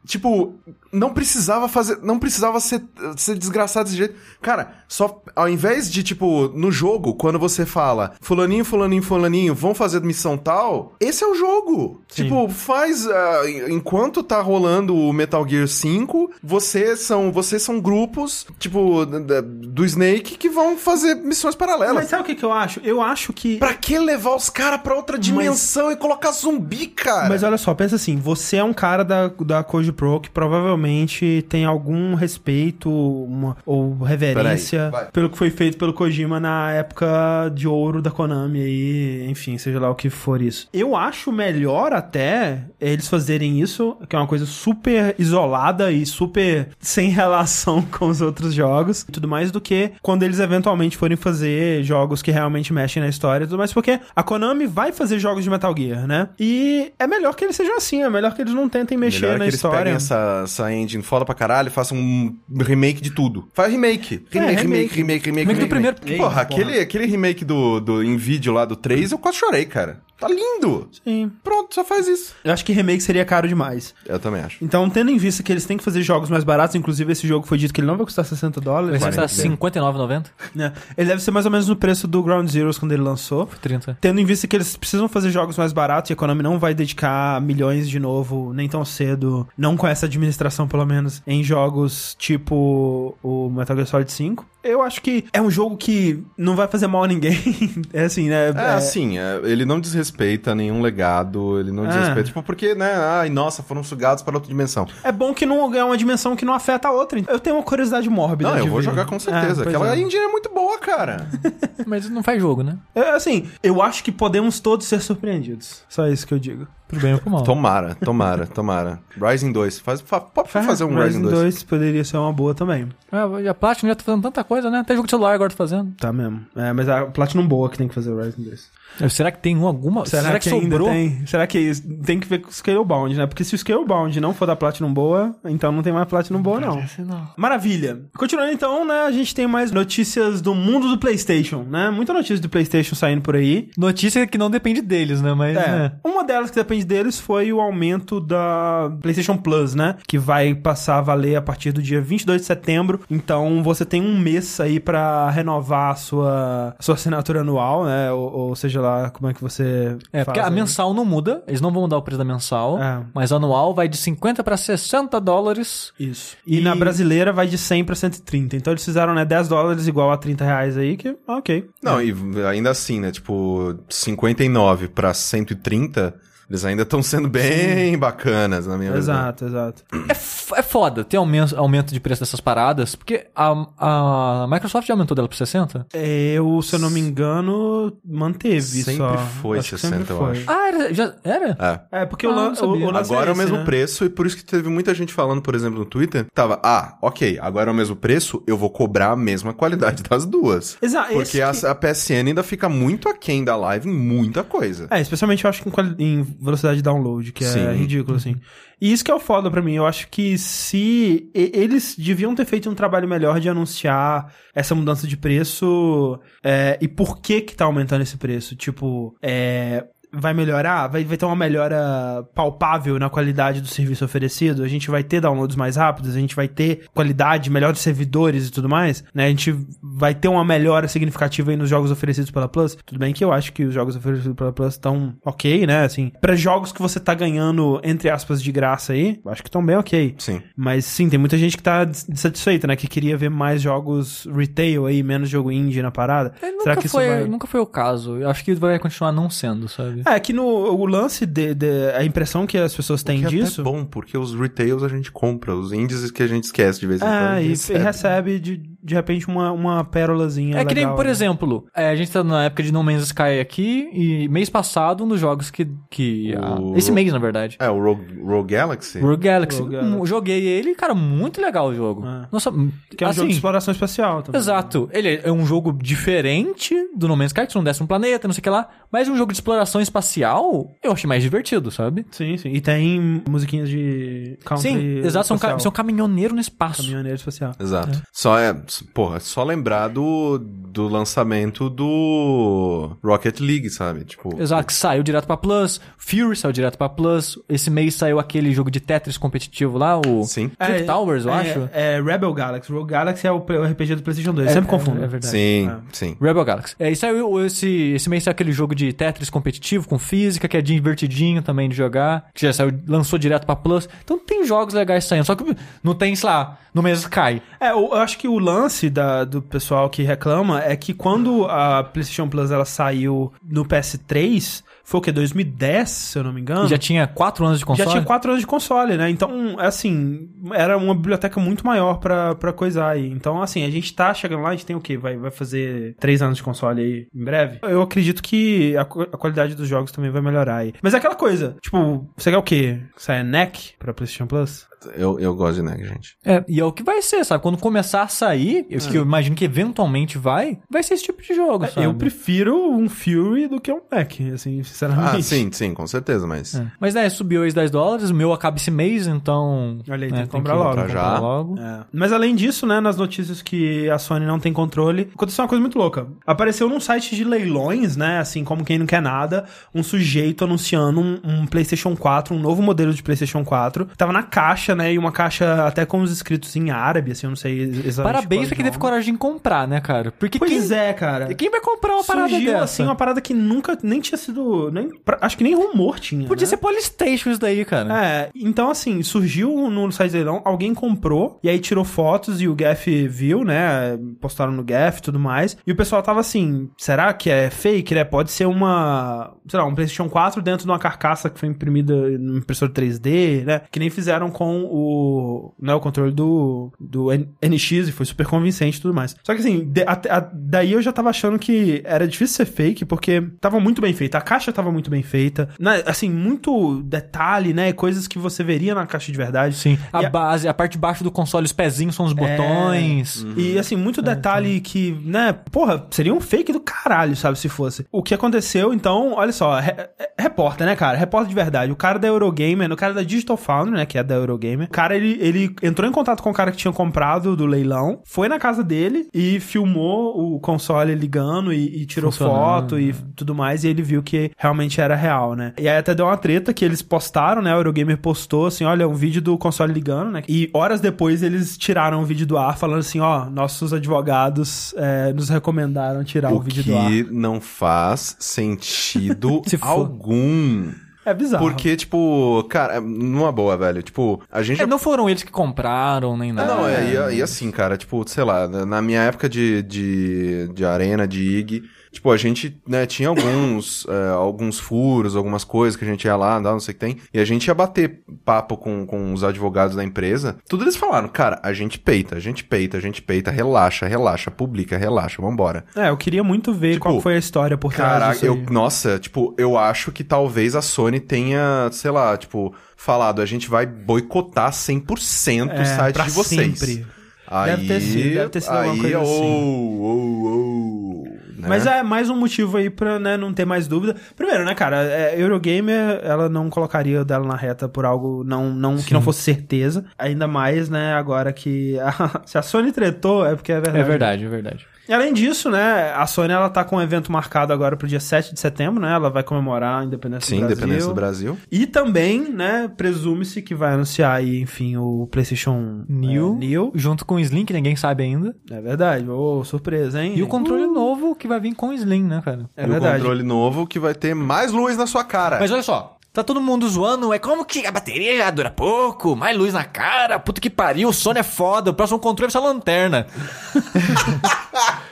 Tipo, não precisava fazer. Não precisava ser, ser desgraçado desse jeito. Cara, só. Ao invés de, tipo, no jogo, quando você fala Fulaninho, Fulaninho, Fulaninho, vão fazer missão tal, esse é o jogo. Sim. Tipo, faz. ah, enquanto tá rolando o Metal Gear 5, vocês são, vocês são grupos, tipo, do Snake, que vão fazer missões paralelas. Mas sabe o que, que eu acho? Eu acho que. Pra que levar os caras pra outra dimensão e colocar zumbi, cara? Mas olha só, pensa assim, você é um cara da, da Koji Pro que provavelmente tem algum respeito uma- ou reverência Peraí, pelo que foi feito pelo Kojima na época de ouro da Konami aí, enfim, seja lá o que for isso. Eu acho melhor até eles fazerem isso, que é uma coisa super isolada e super sem relação com os outros jogos e tudo mais, do que quando eles eventualmente forem fazer jogos que realmente mexem na história e tudo mais, porque a Konami vai fazer jogos de Metal Gear, né? E é melhor que eles sejam assim, é melhor que eles não tentem mexer Melhor na que eles história. peguem essa, essa engine foda pra caralho e façam um remake de tudo. Faz remake. Remake, É, remake, remake. remake, remake. Remake do primeiro. Porra, Porra. Aquele, aquele remake do, do em vídeo lá do 3, eu quase chorei, cara. Tá lindo. Sim. Pronto, só faz isso. Eu acho que remake seria caro demais. Eu também acho. Então, tendo em vista que eles têm que fazer jogos mais baratos, inclusive esse jogo foi dito que ele não vai custar 60 dólares. Vai custar 40. R$59,90? né? Ele deve ser mais ou menos no preço do Ground Zeroes quando ele lançou. 30. Tendo em vista que eles precisam fazer jogos mais baratos e a Konami não vai dedicar milhões de novo, nem tão cedo, não com essa administração pelo menos, em jogos tipo o Metal Gear Solid 5. Eu acho que é um jogo que não vai fazer mal a ninguém. é assim, né? É, assim, é, ele não desrespeita nenhum legado, ele não É. desrespeita. Tipo, porque, né? Ai, nossa, foram sugados para outra dimensão. É bom que não é uma dimensão que não afeta a outra. Eu tenho uma curiosidade mórbida. Não, eu vou ver. jogar com certeza. É, pois Aquela é. engine é muito boa, cara. Mas não faz jogo, né? É, assim, eu acho que podemos todos ser surpreendidos. Só isso que eu digo. Pro bem ou pro mal. Tomara, tomara, tomara. Rising 2. Faz, fa, pode fazer um Rising 2. poderia ser uma boa também. É, e a Platinum já tá fazendo tanta coisa, né? Até jogo de celular agora tá fazendo. Tá mesmo. É, mas a Platinum boa que tem que fazer o Rising 2. Será que tem um alguma? Será, que, ainda sobrou? tem? Será que tem que ver com o Scalebound, né? Porque se o Scalebound não for da Platinum boa, então não tem mais Platinum boa, não. Não. Maravilha. Continuando então, né, a gente tem mais notícias do mundo do PlayStation, né? Muita notícia do PlayStation saindo por aí. Notícia que não depende deles, né? Mas. É. né? Uma delas que depende deles foi o aumento da PlayStation Plus, né? Que vai passar a valer a partir do dia 22 de setembro. Então você tem um mês aí pra renovar a sua, a sua assinatura anual, né? Ou, ou seja lá, como é que você. É, porque a aí. mensal não muda, eles não vão mudar o preço da mensal, É. mas anual vai de 50 pra 60 dólares. Isso. E, E- na brasileira vai de 100 pra 130. Então eles fizeram, né, 10 dólares igual a 30 reais aí, que ok. Não, e ainda assim, né? Tipo, 59 pra 130, eles ainda estão sendo bem bacanas, na minha visão. Exato, exato. É, é foda ter aumento, aumento de preço dessas paradas, porque a, a Microsoft já aumentou dela pra 60? Eu, se eu não me engano, manteve Sempre só. foi Acho que 60, sempre eu foi. acho. Ah, era, já era? É. É, porque Ah, o, lan não sabia. o, o lance Agora é, o esse, mesmo né? preço, e por isso que teve muita gente falando, por exemplo, no Twitter, tava, ah, ok, agora é o mesmo preço, eu vou cobrar a mesma qualidade das duas. Exato. Porque a, a PSN ainda fica muito aquém da live em muita coisa. É, especialmente eu acho que em, em velocidade de download, que é Sim. ridículo, assim. E isso que é o foda pra mim. Eu acho que se. Eles deviam ter feito um trabalho melhor de anunciar essa mudança de preço é, e por que que tá aumentando esse preço. Tipo, é. Vai melhorar? Vai, vai ter uma melhora palpável na qualidade do serviço oferecido? A gente vai ter downloads mais rápidos? A gente vai ter qualidade melhor de servidores e tudo mais? Né? A gente vai ter uma melhora significativa aí nos jogos oferecidos pela Plus? Tudo bem que eu acho que os jogos oferecidos pela Plus estão ok, né? Assim, para jogos que você tá ganhando, entre aspas, de graça aí, eu acho que estão bem ok. Sim. Mas sim, tem muita gente que tá insatisfeita, né? Que queria ver mais jogos retail aí, menos jogo indie na parada. É, Será nunca, que isso foi, vai... nunca foi o caso. Eu acho que vai continuar não sendo, sabe? É, que no o lance de, de- a impressão que as pessoas têm que é disso. até bom, porque os retails a gente compra, os indies que a gente esquece de vez em quando. É, a gente e recebe. recebe, recebe de, de repente uma, uma pérolazinha. É que nem, legal, por né? exemplo, é, a gente tá na época de No Man's Sky aqui, e mês passado, um dos jogos que. que ah, O- esse mês, na verdade. É, o Rogue, Rogue Galaxy. Rogue Galaxy. Rogue Galaxy. Joguei ele, cara, muito legal o jogo. É. Nossa, Que é um assim, jogo de exploração espacial também. Exato. Ele é um jogo diferente do No Man's Sky, que você não desce um planeta, não sei o que lá. Mas um jogo de exploração espacial, eu achei mais divertido, sabe? Sim, sim. E tem musiquinhas de country Sim, exato. É um, ca- é um caminhoneiro no espaço. Caminhoneiro espacial. Exato. Só é, porra, só lembrar do, do lançamento do Rocket League, sabe? Tipo, Exato, que saiu direto pra Plus. Fury saiu direto pra Plus. Esse mês saiu aquele jogo de Tetris competitivo lá, o sim. Trip Towers, eu é, acho. É Rebel Galaxy. Rogue Galaxy é o, o RPG do PlayStation 2. É, Sempre é- confundo. é verdade. Sim, É. sim. Rebel Galaxy. É, e saiu esse, esse mês saiu aquele jogo de Tetris competitivo com física, que é divertidinho também de jogar. Que já saiu, lançou direto pra Plus. Então tem jogos legais saindo. Só que não tem, sei lá, no mês Sky. É, eu eu acho que o lance da, do pessoal que reclama é que quando a PlayStation Plus ela saiu no PS3, foi o que? 2010, se eu não me engano? E já tinha quatro anos de console. Já tinha quatro anos de console, né? Então, assim, era uma biblioteca muito maior pra, pra coisar aí. Então, assim, a gente tá chegando lá, a gente tem o quê? Vai, vai fazer três anos de console aí em breve? Eu acredito que a, a qualidade dos jogos também vai melhorar aí. Mas é aquela coisa, tipo, você quer o quê? Sai NEC pra PlayStation Plus? Eu, eu gosto de NEC, gente. É, e é o que vai ser, sabe? Quando começar a sair, eu, que eu imagino que eventualmente vai, vai ser esse tipo de jogo, sabe? É, Eu prefiro um Fury do que um NEC, assim, sinceramente. Ah, sim, sim, com certeza, mas. É. Mas né, subiu os 10 dólares, o meu acaba esse mês, então. Olha aí, né, tem que comprar logo. comprar já. logo. É. Mas além disso, né, nas notícias que a Sony não tem controle, aconteceu uma coisa muito louca. Apareceu num site de leilões, né, assim como quem não quer nada, um sujeito anunciando um, um PlayStation 4, um novo modelo de PlayStation 4. Tava na caixa, né, e uma caixa até com os escritos em árabe, assim, eu não sei exatamente. Parabéns pra quem teve coragem de comprar, né, cara? Porque Pois quem, é, cara. quem vai comprar uma parada Surgiu, dessa? assim, uma parada que nunca, nem tinha sido, nem, acho que nem rumor tinha, Podia né? ser Polystation isso daí, cara. É, então assim, surgiu no site de leilão, alguém comprou, e aí tirou fotos e o Gaf viu, né? Postaram no Gaf e tudo mais. E o pessoal tava assim: será que é fake, né? Pode ser uma, sei lá, um PlayStation 4 dentro de uma carcaça que foi imprimida no impressor 3D, né? Que nem fizeram com o, né, o controle do, do NX e foi super convincente e tudo mais. Só que assim, de- até- a- daí eu já tava achando que era difícil ser fake, porque tava muito bem feita. A caixa tava muito bem feita. Né, assim, muito detalhe, né? Coisas que você veria na caixa de verdade. Sim. A a- base, a parte de baixo do console, os pezinhos são os botões. E assim, muito detalhe que, né, porra, seria um fake do caralho, sabe, se fosse. O que aconteceu, então, olha só, re- é- repórter, né, cara? Repórter de verdade. O cara da Eurogamer, o cara da Digital Foundry, né, que é da Eurogamer. O cara, ele, ele entrou em contato com o cara que tinha comprado do leilão, foi na casa dele e filmou o console ligando e, e tirou foto e tudo mais, e ele viu que realmente era real, né? E aí até deu uma treta que eles postaram, né? O Eurogamer postou assim: olha, um vídeo do console ligando, né? E horas depois eles tiraram o vídeo do ar, falando assim: ó, nossos advogados é, nos recomendaram tirar o, O vídeo do ar. que não faz sentido algum. É bizarro. Porque, tipo, cara, numa boa, velho. Tipo, a gente. É, não foram eles que compraram, nem nada. não, é, e, e assim, cara, tipo, sei lá, na na minha época de, de, de arena, de IG, tipo, a gente, né, tinha alguns, é, alguns furos, algumas coisas que a gente ia lá, andar, não sei o que tem, e a gente ia bater papo com, com os advogados da empresa, tudo eles falaram, cara, a gente peita, a gente peita, a gente peita, relaxa, relaxa, publica, relaxa, vambora. É, eu queria muito ver Tipo, qual foi a história por trás Caraca, disso eu, aí. nossa, tipo, eu acho que talvez a Sony tenha, sei lá, tipo, falado, a gente vai boicotar 100% o É, site pra de vocês. sempre. Aí, Deve ter sido, deve ter sido aí, alguma coisa ou, assim. ou, ou, né? Mas é mais um motivo aí pra né, não ter mais dúvida. Primeiro, né, cara, é, Eurogamer, ela não colocaria o dela na reta por algo não, não, que não fosse certeza. Ainda mais, né, agora que a- se a Sony tretou, é porque é verdade. É verdade, é verdade. E além disso, né, a Sony, ela tá com um evento marcado agora pro dia 7 de setembro, né, ela vai comemorar a independência Sim, do Brasil. independência do Brasil. E também, né, presume-se que vai anunciar aí, enfim, o PlayStation New. é, New. Junto com o Slim, que ninguém sabe ainda. É verdade, ô, surpresa, hein? E o controle novo que vai vir com o Slim, né, cara? É e verdade. o controle novo que vai ter mais luz na sua cara. Mas olha só, tá todo mundo zoando, é como que a bateria já dura pouco, mais luz na cara, puta que pariu, o Sony é foda, o próximo controle ser uma lanterna.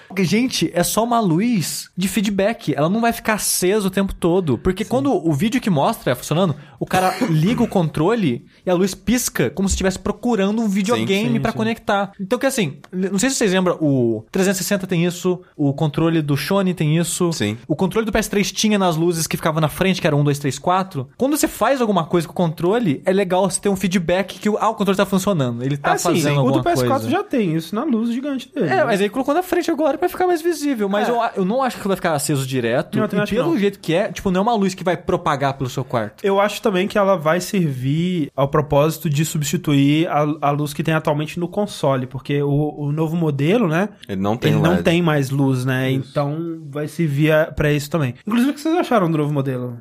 Porque, gente, é só uma luz de feedback. Ela não vai ficar acesa o tempo todo. Porque quando o vídeo que mostra funcionando, o cara liga o controle e a luz pisca como se estivesse procurando um videogame sim. conectar. Então que assim, não sei se vocês lembram, o 360 tem isso, o controle do Sony tem isso. Sim. O controle do PS3 tinha nas luzes que ficava na frente, que era 1, 2, 3, 4. Quando você faz alguma coisa com o controle, é legal você ter um feedback que o- ah, o controle tá funcionando. Ele tá Ah, sim, fazendo o alguma do PS4 coisa. já tem isso na luz gigante dele. É, mas aí colocou na frente agora pra ficar mais visível. Mas É. eu, eu não acho que vai ficar aceso direto. Eu também e acho que pelo não. jeito que é, tipo, não é uma luz que vai propagar pelo seu quarto. Eu acho também que ela vai servir ao propósito de substituir a, a luz que tem atualmente no console, porque o, o novo modelo, né? Ele não tem ele não LED. tem mais luz, né? Então vai servir a- pra isso também. Inclusive, o que vocês acharam do novo modelo?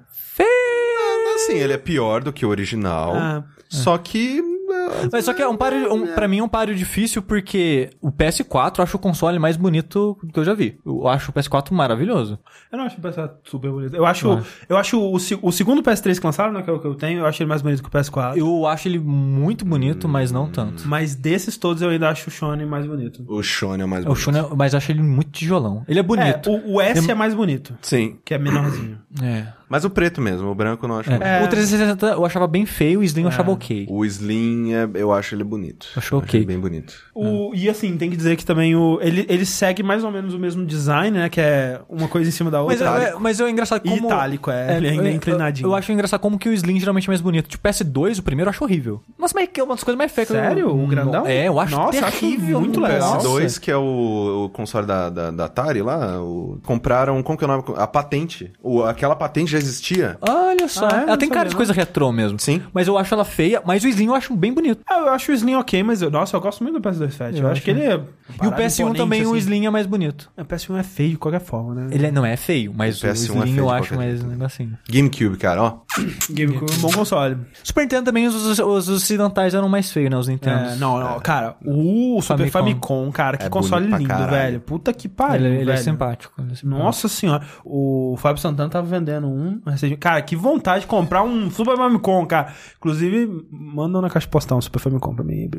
Assim, ele é pior do que o original. Ah, Só que. É, Mas só que é um páreo, um, pra mim é um páreo difícil porque o PS4 eu acho o console mais bonito que eu já vi. Eu acho o PS4 maravilhoso. eu não acho o PS4 super bonito. Eu acho, Eu eu acho o, o segundo PS3 que lançaram, né? Que é o que eu tenho, eu acho ele mais bonito que o PS4. Eu acho ele muito bonito, mas não tanto. Mas desses todos eu ainda acho o Shone mais bonito. O Shone é o mais O bonito. Shone, é- mas acho ele muito tijolão. Ele é bonito. É, o, o S é mais bonito, Sim. que é menorzinho. É. Mas o preto mesmo, o branco eu não acho. É. É. O 360 eu achava bem feio, o Slim eu achava ok. O Slim, é, eu acho ele bonito. Achou Eu acho ok. ele bem bonito. O, e assim, tem que dizer que também o, ele, ele segue mais ou menos o mesmo design, né? Que é uma coisa em cima da Mas, outra. é, mas é engraçado E como... itálico, é. ele ainda é eu- inclinadinho. Eu, acho engraçado como que o Slim geralmente é mais bonito. Tipo, PS2, o primeiro eu acho horrível. Nossa, mas é uma das coisas mais feias que eu- Sério? O grandão? É, eu acho Nossa, eu acho terrível. muito legal. Nossa. PS2, que é o, o console da, da, da Atari lá, o- compraram, como que é o nome? A patente. O, aquela patente já existia. Olha só. Ah, é? ela tem cara de não. coisa retrô mesmo. Sim. Mas eu acho ela feia, mas o Slim eu acho bem bonito. Ah, eu acho o Slim ok, mas eu, nossa, eu gosto muito do PS2 Fat. Eu, Eu acho que ele é. E o PS1 também, o Slim é mais bonito. O PS1 é feio de qualquer forma, né? Ele é- não é feio, mas O o, PS1 é Slim feio eu acho mais um negocinho. GameCube, cara, ó. GameCube é um bom console. Super Nintendo também, os, os, os ocidentais eram mais feios, né? Os Nintendo. É, não, não, cara, o Super Famicom. Famicom, cara, que É console lindo, velho. Puta que pariu, ele, ele é velho. simpático. ele é simpático. Nossa senhora, o Fábio Santana tava vendendo um Cara, que vontade de comprar um Super Famicom, cara. Inclusive, mandam na caixa postal um Super Famicom pra mim.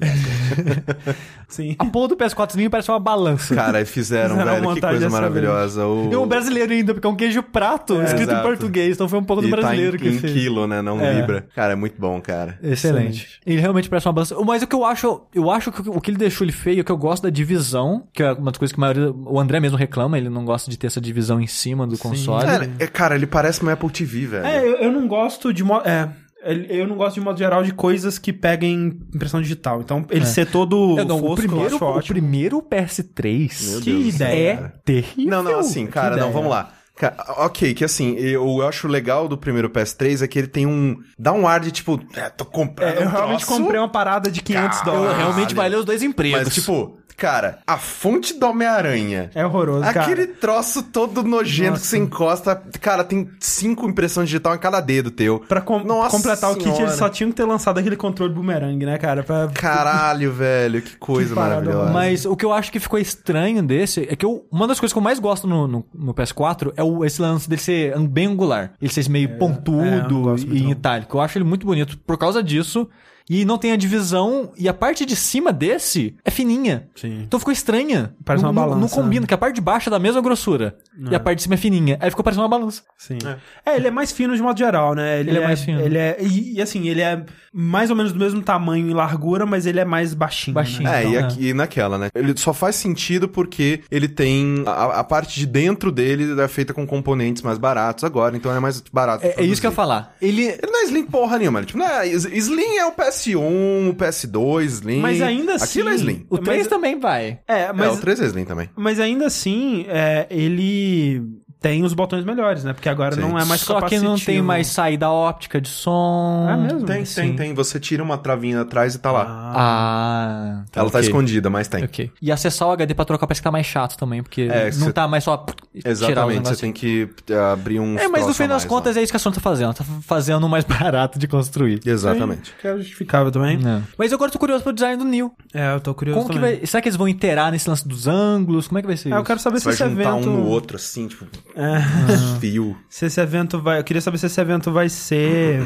Sim. A porra do PS4 Slim parece uma balança. Cara, e fizeram, Fizeram velho, que coisa maravilhosa. O... E um brasileiro ainda, porque é um queijo prato, escrito exato. em português. Então foi um pouco do e brasileiro tá em, que em fez. quilo, né? Não É. libra. Cara, é muito bom, cara. Excelente. Ele realmente parece uma balança. Mas o que eu acho, eu acho que o que ele deixou ele feio, é que eu gosto da divisão, que é uma das coisas que a maioria, o André mesmo reclama, ele não gosta de ter essa divisão em cima do console. Cara, é, cara, ele parece uma Apple TV, velho. É, eu, eu não gosto de modo. É. Eu não gosto de modo geral de coisas que peguem impressão digital. Então, ele ser todo Eu não, fosco, o primeiro, eu acho o primeiro PS3 Meu Que ideia. cara. é terrível. Não, não, assim, cara, não, vamos lá. Ok, que assim, eu acho legal do primeiro PS3 é que ele tem um. dá um ar de tipo, é, tô comprando. É, eu um realmente troço, comprei uma parada de 500 Cara, Eu dólares. realmente valeu os dois empregos. Mas, tipo, cara, a fonte do Homem-Aranha. É horroroso, cara. Aquele troço todo nojento Nossa. que você encosta. Cara, tem cinco impressões digital em cada dedo teu. Pra com- Nossa completar o kit, senhora. eles só tinham que ter lançado aquele controle boomerang, né, cara? Pra... Caralho, velho, que coisa Que parada maravilhosa. Mas o que eu acho que ficou estranho desse é que eu- uma das coisas que eu mais gosto no, no, no PS4 é o, esse lance dele ser bem angular. Ele ser meio é, pontudo muito, e em itálico. Eu acho ele muito bonito por causa disso. E não tem a divisão. E a parte de cima desse é fininha. Sim. Então ficou estranha. Parece não, uma não- Não balança, combina, né? que a parte de baixo é da mesma grossura. E a parte de cima é fininha. Aí ficou parecendo uma balança. Sim. É. ele é mais fino de modo geral, né? Ele é mais fino. Ele é, e, e, assim, ele é mais ou menos do mesmo tamanho em largura, mas ele é mais baixinho. Baixinho. Né? É, e, Então, aqui, e naquela, né? Ele só faz sentido porque ele tem. A, a parte de dentro dele é feita com componentes mais baratos agora, então é mais barato. É, é isso que eu ia falar. Ele. Ele não é Slim porra nenhuma, ele, tipo, não é, Slim é o PS1, o PS2, Slim. Mas ainda assim- Aquilo é Slim. O Mas- 3 também vai. É, Mas... mas, É, o 3 é Slim também. mas ainda assim, é, ele tem os botões melhores, né? Porque agora Sim. não é mais Só que não tem capacitivo. mais saída óptica de som. É mesmo? Tem, Sim. tem, tem. Você tira uma travinha atrás e tá lá. Ah. Ela tá ok. escondida, mas tem. Ok. E acessar o HD pra trocar parece que tá mais chato também, porque É, não cê- tá mais só Exatamente, você tem que eh, abrir um. É, mas no fim das contas é isso que a Sony tá fazendo. Tá fazendo um mais barato de construir. Exatamente. Que é justificável também. Não. Mas eu agora tô curioso pro design do Neo. É, eu tô curioso Como que também. vai. Será que eles vão interar nesse lance dos ângulos? Como é que vai ser É, isso? eu quero saber Você se vai esse juntar evento... um no outro, assim, tipo, É, fio. se esse evento vai... Eu queria saber se esse evento vai ser...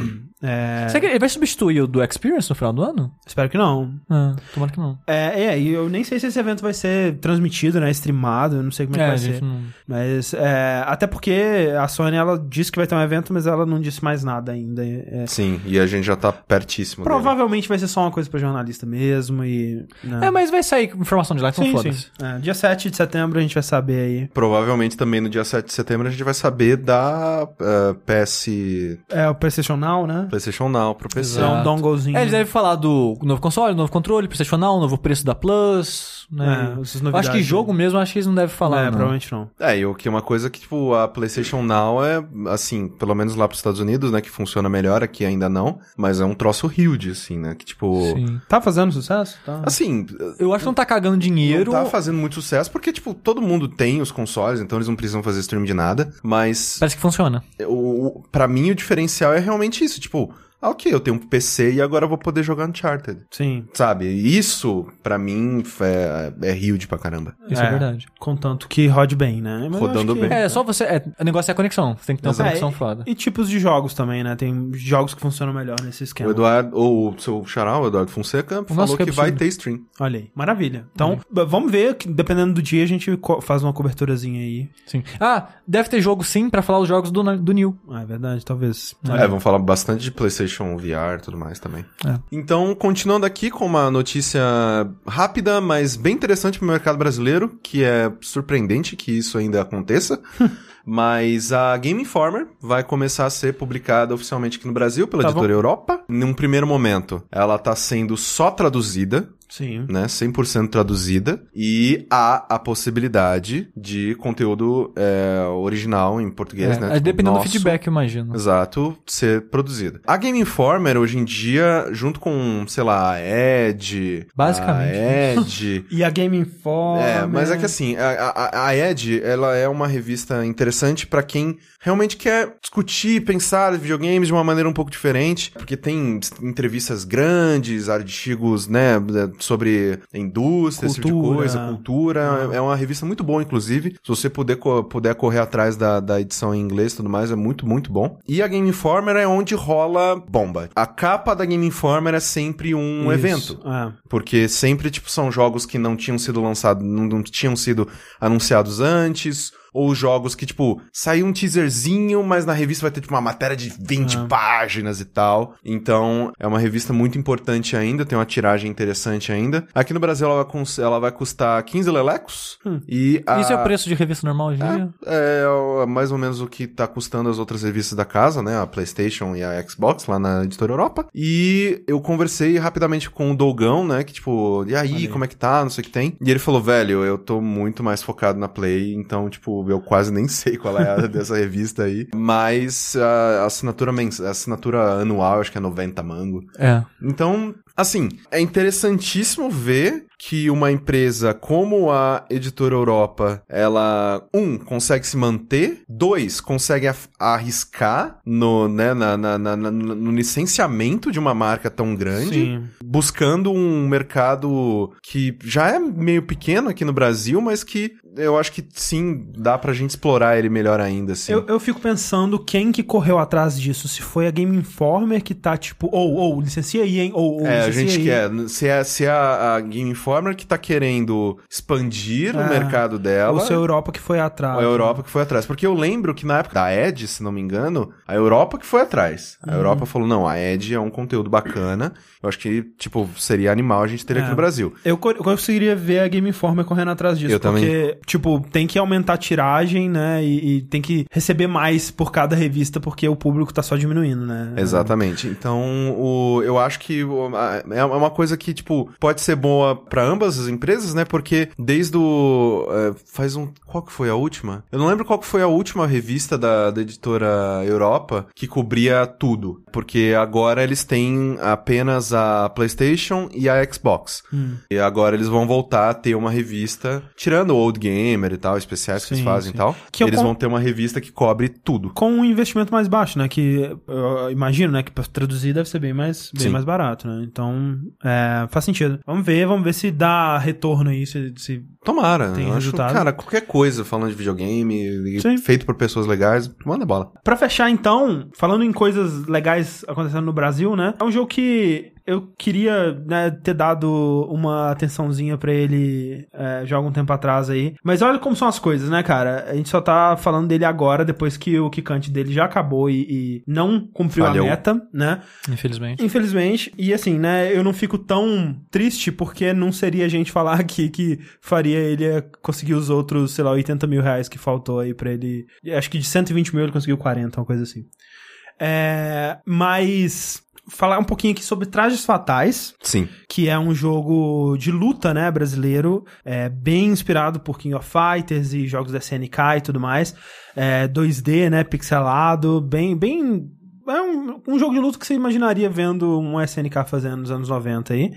é, Será que ele vai substituir o do Experience no final do ano? Espero que não. Ah, tomara que não. É, é, e eu nem sei se esse evento vai ser transmitido, né? Streamado, eu não sei como é, que a vai ser. não. Mas, é, até porque a Sony, ela disse que vai ter um evento, mas ela não disse mais nada ainda. É, Sim, e a gente já tá pertíssimo. dele. provavelmente vai ser só uma coisa pra jornalista mesmo e... né? É, mas vai sair informação de lá, então Sim, foda-se. sim. É, dia 7 de setembro a gente vai saber aí. Provavelmente também no dia 7 de setembro a gente vai saber da eh, PS É o PlayStation Now, né? PlayStation Now pro PC. É um Exato. donglezinho. É, eles devem falar do novo console, novo controle, PlayStation Now, novo preço da Plus, né? É, acho que jogo mesmo, acho que eles não devem falar, É, não. provavelmente não. É, e o que é uma coisa que, tipo, a PlayStation Now é, assim, pelo menos lá pros Estados Unidos, né, que funciona melhor, aqui ainda não, mas é um troço huge, assim, né, que, tipo... Sim. Tá fazendo sucesso? Tá. Assim, Eu acho que não tá cagando dinheiro. não tá fazendo muito sucesso, porque, tipo, todo mundo tem os consoles, então eles não precisam fazer stream de nada, mas Parece que funciona. o, o- pra mim o diferencial é realmente isso, tipo... Ah, ok, eu tenho um PC e agora eu vou poder jogar Uncharted. Sim. Sabe? Isso, pra mim, é, é huge pra caramba. Isso é, verdade. Contanto que rode bem, né? Mas Rodando bem. É, só você. É, o negócio é a conexão. Você tem que ter uma Exato. conexão É, foda. E tipos de jogos também, né? Tem jogos que funcionam melhor nesse esquema. O Eduardo, ou o seu xará, o Eduardo Fonseca, falou que que vai ter stream. Olha aí, maravilha. Então, Uhum. vamos ver, que, dependendo do dia, a gente faz uma coberturazinha aí. Sim. Ah, deve ter jogo sim pra falar os jogos do, do New. Ah, é verdade, talvez. É, vamos falar bastante de PlayStation VR e tudo mais também. É. Então, continuando aqui com uma notícia rápida, mas bem interessante pro mercado brasileiro, que é surpreendente que isso ainda aconteça. Mas a Game Informer vai começar a ser publicada oficialmente aqui no Brasil pela Tá editora Europa. Num primeiro momento, ela tá sendo só traduzida, Sim. né, 100% traduzida, e há a possibilidade de conteúdo é, original em português, É, né? é tipo, dependendo nosso. do feedback, eu imagino. Exato, ser produzida. A Game Informer, hoje em dia, junto com, sei lá, a Edge... Basicamente. A Edge... E a Game Informer... É, mas é que assim, a, a, a Edge, ela é uma revista interessante pra quem realmente quer discutir, pensar videogames de uma maneira um pouco diferente, porque tem entrevistas grandes, artigos, né, sobre indústria, esse tipo de Cultura. coisa, cultura. É uma revista muito boa, inclusive. Se você puder, puder correr atrás da, da edição em inglês e tudo mais, é muito, muito bom. E a Game Informer é onde rola bomba. A capa da Game Informer é sempre um Isso. evento. É. Porque sempre, tipo, são jogos que não tinham sido lançados, não, não tinham sido anunciados antes, ou jogos que, tipo, saiu um teaserzinho, mas na revista vai ter, tipo, uma matéria de 20 Ah. páginas e tal. Então, é uma revista muito importante ainda, tem uma tiragem interessante ainda. Aqui no Brasil, ela vai, ela vai custar 15 lelecos. Hum. E a... Isso é o preço de revista normal hoje em dia? É, é mais ou menos o que tá custando as outras revistas da casa, né? A PlayStation e a Xbox, lá na Editora Europa. E eu conversei rapidamente com o Dogão, né? Que tipo, e aí, aí. como é que tá? Não sei o que tem. E ele falou, velho, eu tô muito mais focado na Play, então, tipo, eu quase nem sei qual é a dessa revista aí. Mas a assinatura, mens... a assinatura anual, acho que é 90 mango. É. Então, assim, é interessantíssimo ver que uma empresa como a Editora Europa, ela, um, consegue se manter, dois, consegue arriscar no, né, na, na- na- no licenciamento de uma marca tão grande, Sim. buscando um mercado que já é meio pequeno aqui no Brasil, mas que eu acho que sim, dá pra gente explorar ele melhor ainda, assim. Eu, eu fico pensando quem que correu atrás disso. Se foi a Game Informer que tá tipo, ou, ou, licencia aí, hein? Ou, ou É, a gente aí. quer. Se é, se é a, a Game Informer que tá querendo expandir o É. mercado dela. Ou se é a Europa que foi atrás. ou a Europa que foi atrás. Porque eu lembro que na época da Edge, se não me engano, a Europa que foi atrás. Uhum. A Europa falou: não, a Edge é um conteúdo bacana. Eu acho que, tipo, seria animal a gente ter aqui É. no Brasil. Eu, eu conseguiria ver a Game Informer correndo atrás disso. Eu porque, tipo, tem que aumentar a tiragem, né? E, e tem que receber mais por cada revista, porque o público tá só diminuindo, né? Exatamente. Então, o, eu acho que a- é uma coisa que, tipo, pode ser boa pra ambas as empresas, né? Porque desde o. é, faz um. Qual que foi a última? Eu não lembro qual que foi a última revista da, da editora Europa que cobria tudo. Porque agora eles têm apenas a PlayStation e a Xbox. Hum. E agora eles vão voltar a ter uma revista, tirando o Old Gamer e tal, especiais que Sim, eles fazem sim. e tal. Que eles con- vão ter uma revista que cobre tudo. Com um investimento mais baixo, né? Que eu imagino, né? Que pra traduzir deve ser bem mais, bem Sim. mais barato, né? Então, é, faz sentido. Vamos ver, vamos ver se dá retorno aí, se, se Tomara. Tem acho, resultado. cara, qualquer coisa falando de videogame, Sim. feito por pessoas legais, manda bola. Pra fechar, então, falando em coisas legais acontecendo no Brasil, né? É um jogo que eu queria né, ter dado uma atençãozinha pra ele é, já algum tempo atrás aí. Mas olha como são as coisas, né, cara? A gente só tá falando dele agora, depois que o Kikante dele já acabou e, e não cumpriu Falhou. a meta, né? Infelizmente. Infelizmente, e assim, né, eu não fico tão triste porque não seria a gente falar aqui que faria ele conseguir os outros, sei lá, 80 mil reais que faltou aí pra ele. Acho que de 120 mil ele conseguiu 40, uma coisa assim. É, mas falar um pouquinho aqui sobre Trajes Fatais, Sim. que é um jogo de luta, né, brasileiro, é, bem inspirado por King of Fighters e jogos da SNK e tudo mais, é, 2D, né, pixelado, bem, bem, é um, um jogo de luta que você imaginaria vendo um SNK fazendo nos anos 90 aí,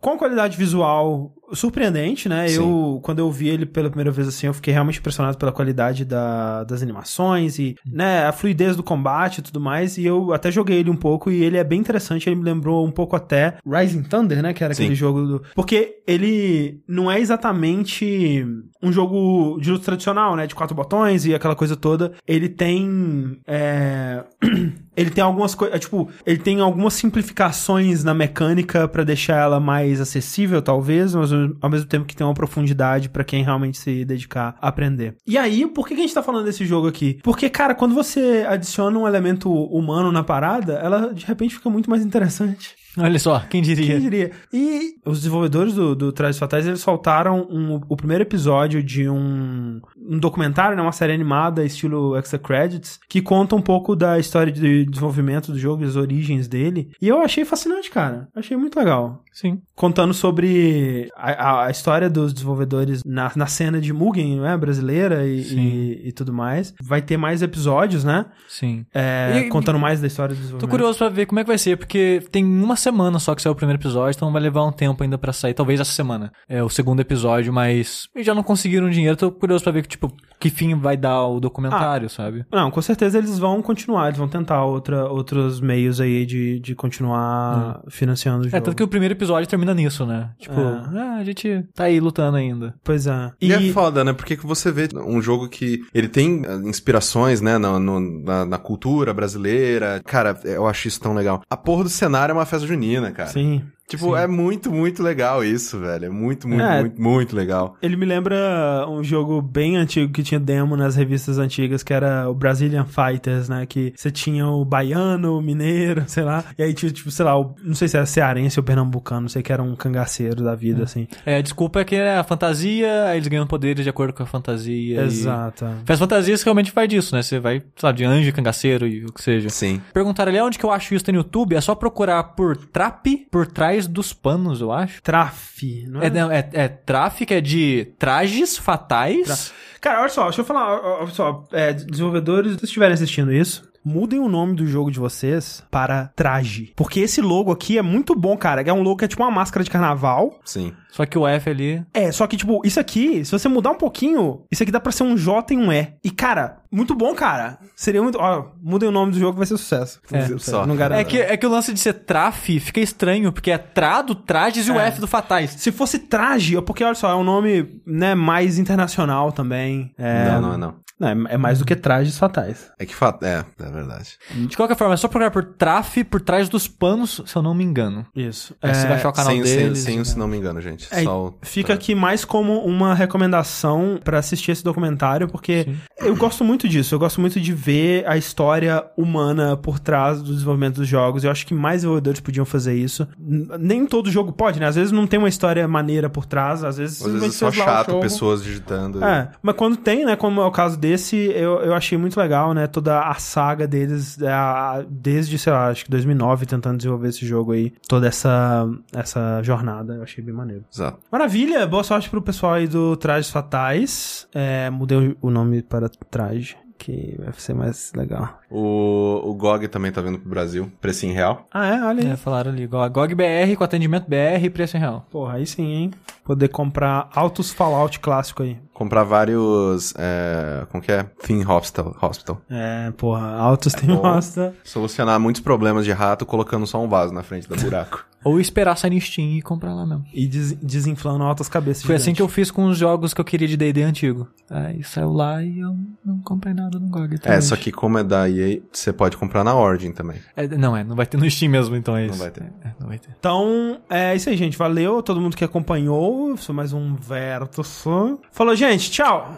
com qualidade visual surpreendente, né? Sim. Eu, quando eu vi ele pela primeira vez assim, eu fiquei realmente impressionado pela qualidade da- das animações e, né, a fluidez do combate e tudo mais. E eu até joguei ele um pouco e ele é bem interessante. Ele me lembrou um pouco até Rising Thunder, né? Que era Sim. aquele jogo do. Porque ele não é exatamente um jogo de luta tradicional, né? De quatro botões e aquela coisa toda. Ele tem. é, Ele tem algumas coisas. Tipo, ele tem algumas simplificações na mecânica pra deixar ela mais acessível, talvez, mas ao mesmo tempo que tem uma profundidade pra quem realmente se dedicar a aprender. E aí, por que que a gente tá falando desse jogo aqui? Porque, cara, quando você adiciona um elemento humano na parada, ela de repente fica muito mais interessante. Olha só, quem diria? Quem diria? E os desenvolvedores do, do Trajes Fatais, eles soltaram um- o primeiro episódio de um, um documentário, né, uma série animada, estilo Extra Credits, que conta um pouco da história de desenvolvimento do jogo, as origens dele. E eu achei fascinante, cara. Achei muito legal. Sim. Contando sobre a, a- história dos desenvolvedores na, na cena de Mugen, né, brasileira e, e, e tudo mais. Vai ter mais episódios, né? Sim. É, E- contando mais da história do Tô desenvolvimento. curioso pra ver como é que vai ser, porque tem uma semana só que saiu o primeiro episódio, então vai levar um tempo ainda pra sair. Talvez essa semana. É o segundo episódio, mas já não conseguiram dinheiro. Tô curioso pra ver, tipo, que fim vai dar o documentário, sabe? Não, com certeza eles vão continuar, eles vão tentar outra, outros meios aí de, de continuar financiando o jogo. É, tanto que o primeiro episódio termina nisso, né? Tipo, É. ah, a gente tá aí lutando ainda. Pois é. E, é foda, né? Porque que você vê um jogo que ele tem eh, inspirações, né, no, no- na, na cultura brasileira. Cara, eu acho isso tão legal. A porra do cenário é uma festa junina, cara. Sim. Tipo, é muito, muito legal isso, velho. É muito, muito, É. muito, muito legal. Ele me lembra um jogo bem antigo que tinha demo nas revistas antigas, que era o Brazilian Fighters, né? Que você tinha o baiano, o mineiro, sei lá. E aí tinha, tipo, sei lá, o- não sei se era cearense ou pernambucano, não sei que era um cangaceiro da vida, assim. É, a desculpa é que é a fantasia, aí eles ganham poderes de acordo com a fantasia. e- Exato. Faz fantasias que realmente faz disso, né? Você vai, sei lá, de anjo, cangaceiro e o que seja. Sim. Perguntaram ali onde que eu acho isso no YouTube, é só procurar por trap por trás dos panos, eu acho. Traf, não é? É, não, é, é traf, que é de trajes fatais. Cara, olha só, deixa eu falar, olha só, é, desenvolvedores, se estiverem assistindo isso, mudem o nome do jogo de vocês para Traje. Porque esse logo aqui é muito bom, cara. É um logo que é tipo uma máscara de carnaval. Sim. Só que o F ali. É, só que, tipo, isso aqui, se você mudar um pouquinho, isso aqui dá pra ser um J e um E. E, cara, muito bom, cara. Seria muito. Ó, mudem o nome do jogo que vai ser sucesso. É. Só. Não garanto. É que, é que o lance de ser traf fica estranho, porque é tra do trajes e o É. F do fatais. Se fosse traje, é porque, olha só, é um nome, né, mais internacional também. É, Não, não é não. Não, é, é mais do que trajes fatais. É que fato. É, é verdade. De qualquer forma, é só procurar por traf por trás dos panos, se eu não me engano. Isso. Aí você vai achar o canal sem, sem, deles. sem, né? se não me engano, gente. É, fica aqui mais como uma recomendação pra assistir esse documentário, porque eu gosto muito disso. Eu gosto muito de ver a história humana por trás do desenvolvimento dos jogos. Eu acho que mais desenvolvedores podiam fazer isso. Nem todo jogo pode, né? Às vezes não tem uma história maneira por trás, às vezes Às vezes é só chato, pessoas digitando. É, mas quando tem, né, como é o caso desse, eu, eu achei muito legal, né, toda a saga deles, é, a- desde, sei lá, acho que 2009, tentando desenvolver esse jogo aí, toda essa, essa jornada, eu achei bem maneiro. Exato. Maravilha, boa sorte pro pessoal aí do Trajes Fatais, é, mudei o nome para Traje, que vai ser mais legal. O, o GOG também tá vindo pro Brasil. Precinho real. Ah, é? Olha aí. É, falaram ali. GOG BR com atendimento BR e preço em real. Porra, aí sim, hein? Poder comprar altos Fallout clássico aí. Comprar vários. É, como que é? Theme Hospital. Hospital. É, porra, altos tem bom. mostra. Solucionar muitos problemas de rato colocando só um vaso na frente do buraco. Ou esperar sair no Steam e comprar lá mesmo. E des- desinflando altas cabeças. Foi assim gigantes. que eu fiz com os jogos que eu queria de D&D antigo. Aí saiu lá e eu não comprei nada no GOG. é, atualmente. só que como é da EA, você pode comprar na Origin também. É, não, é, não vai ter no Steam mesmo, então é Não isso. vai ter. É, não vai ter. Então, é isso aí, gente. Valeu todo mundo que acompanhou. Foi mais um Vertus. Falou, gente. Tchau.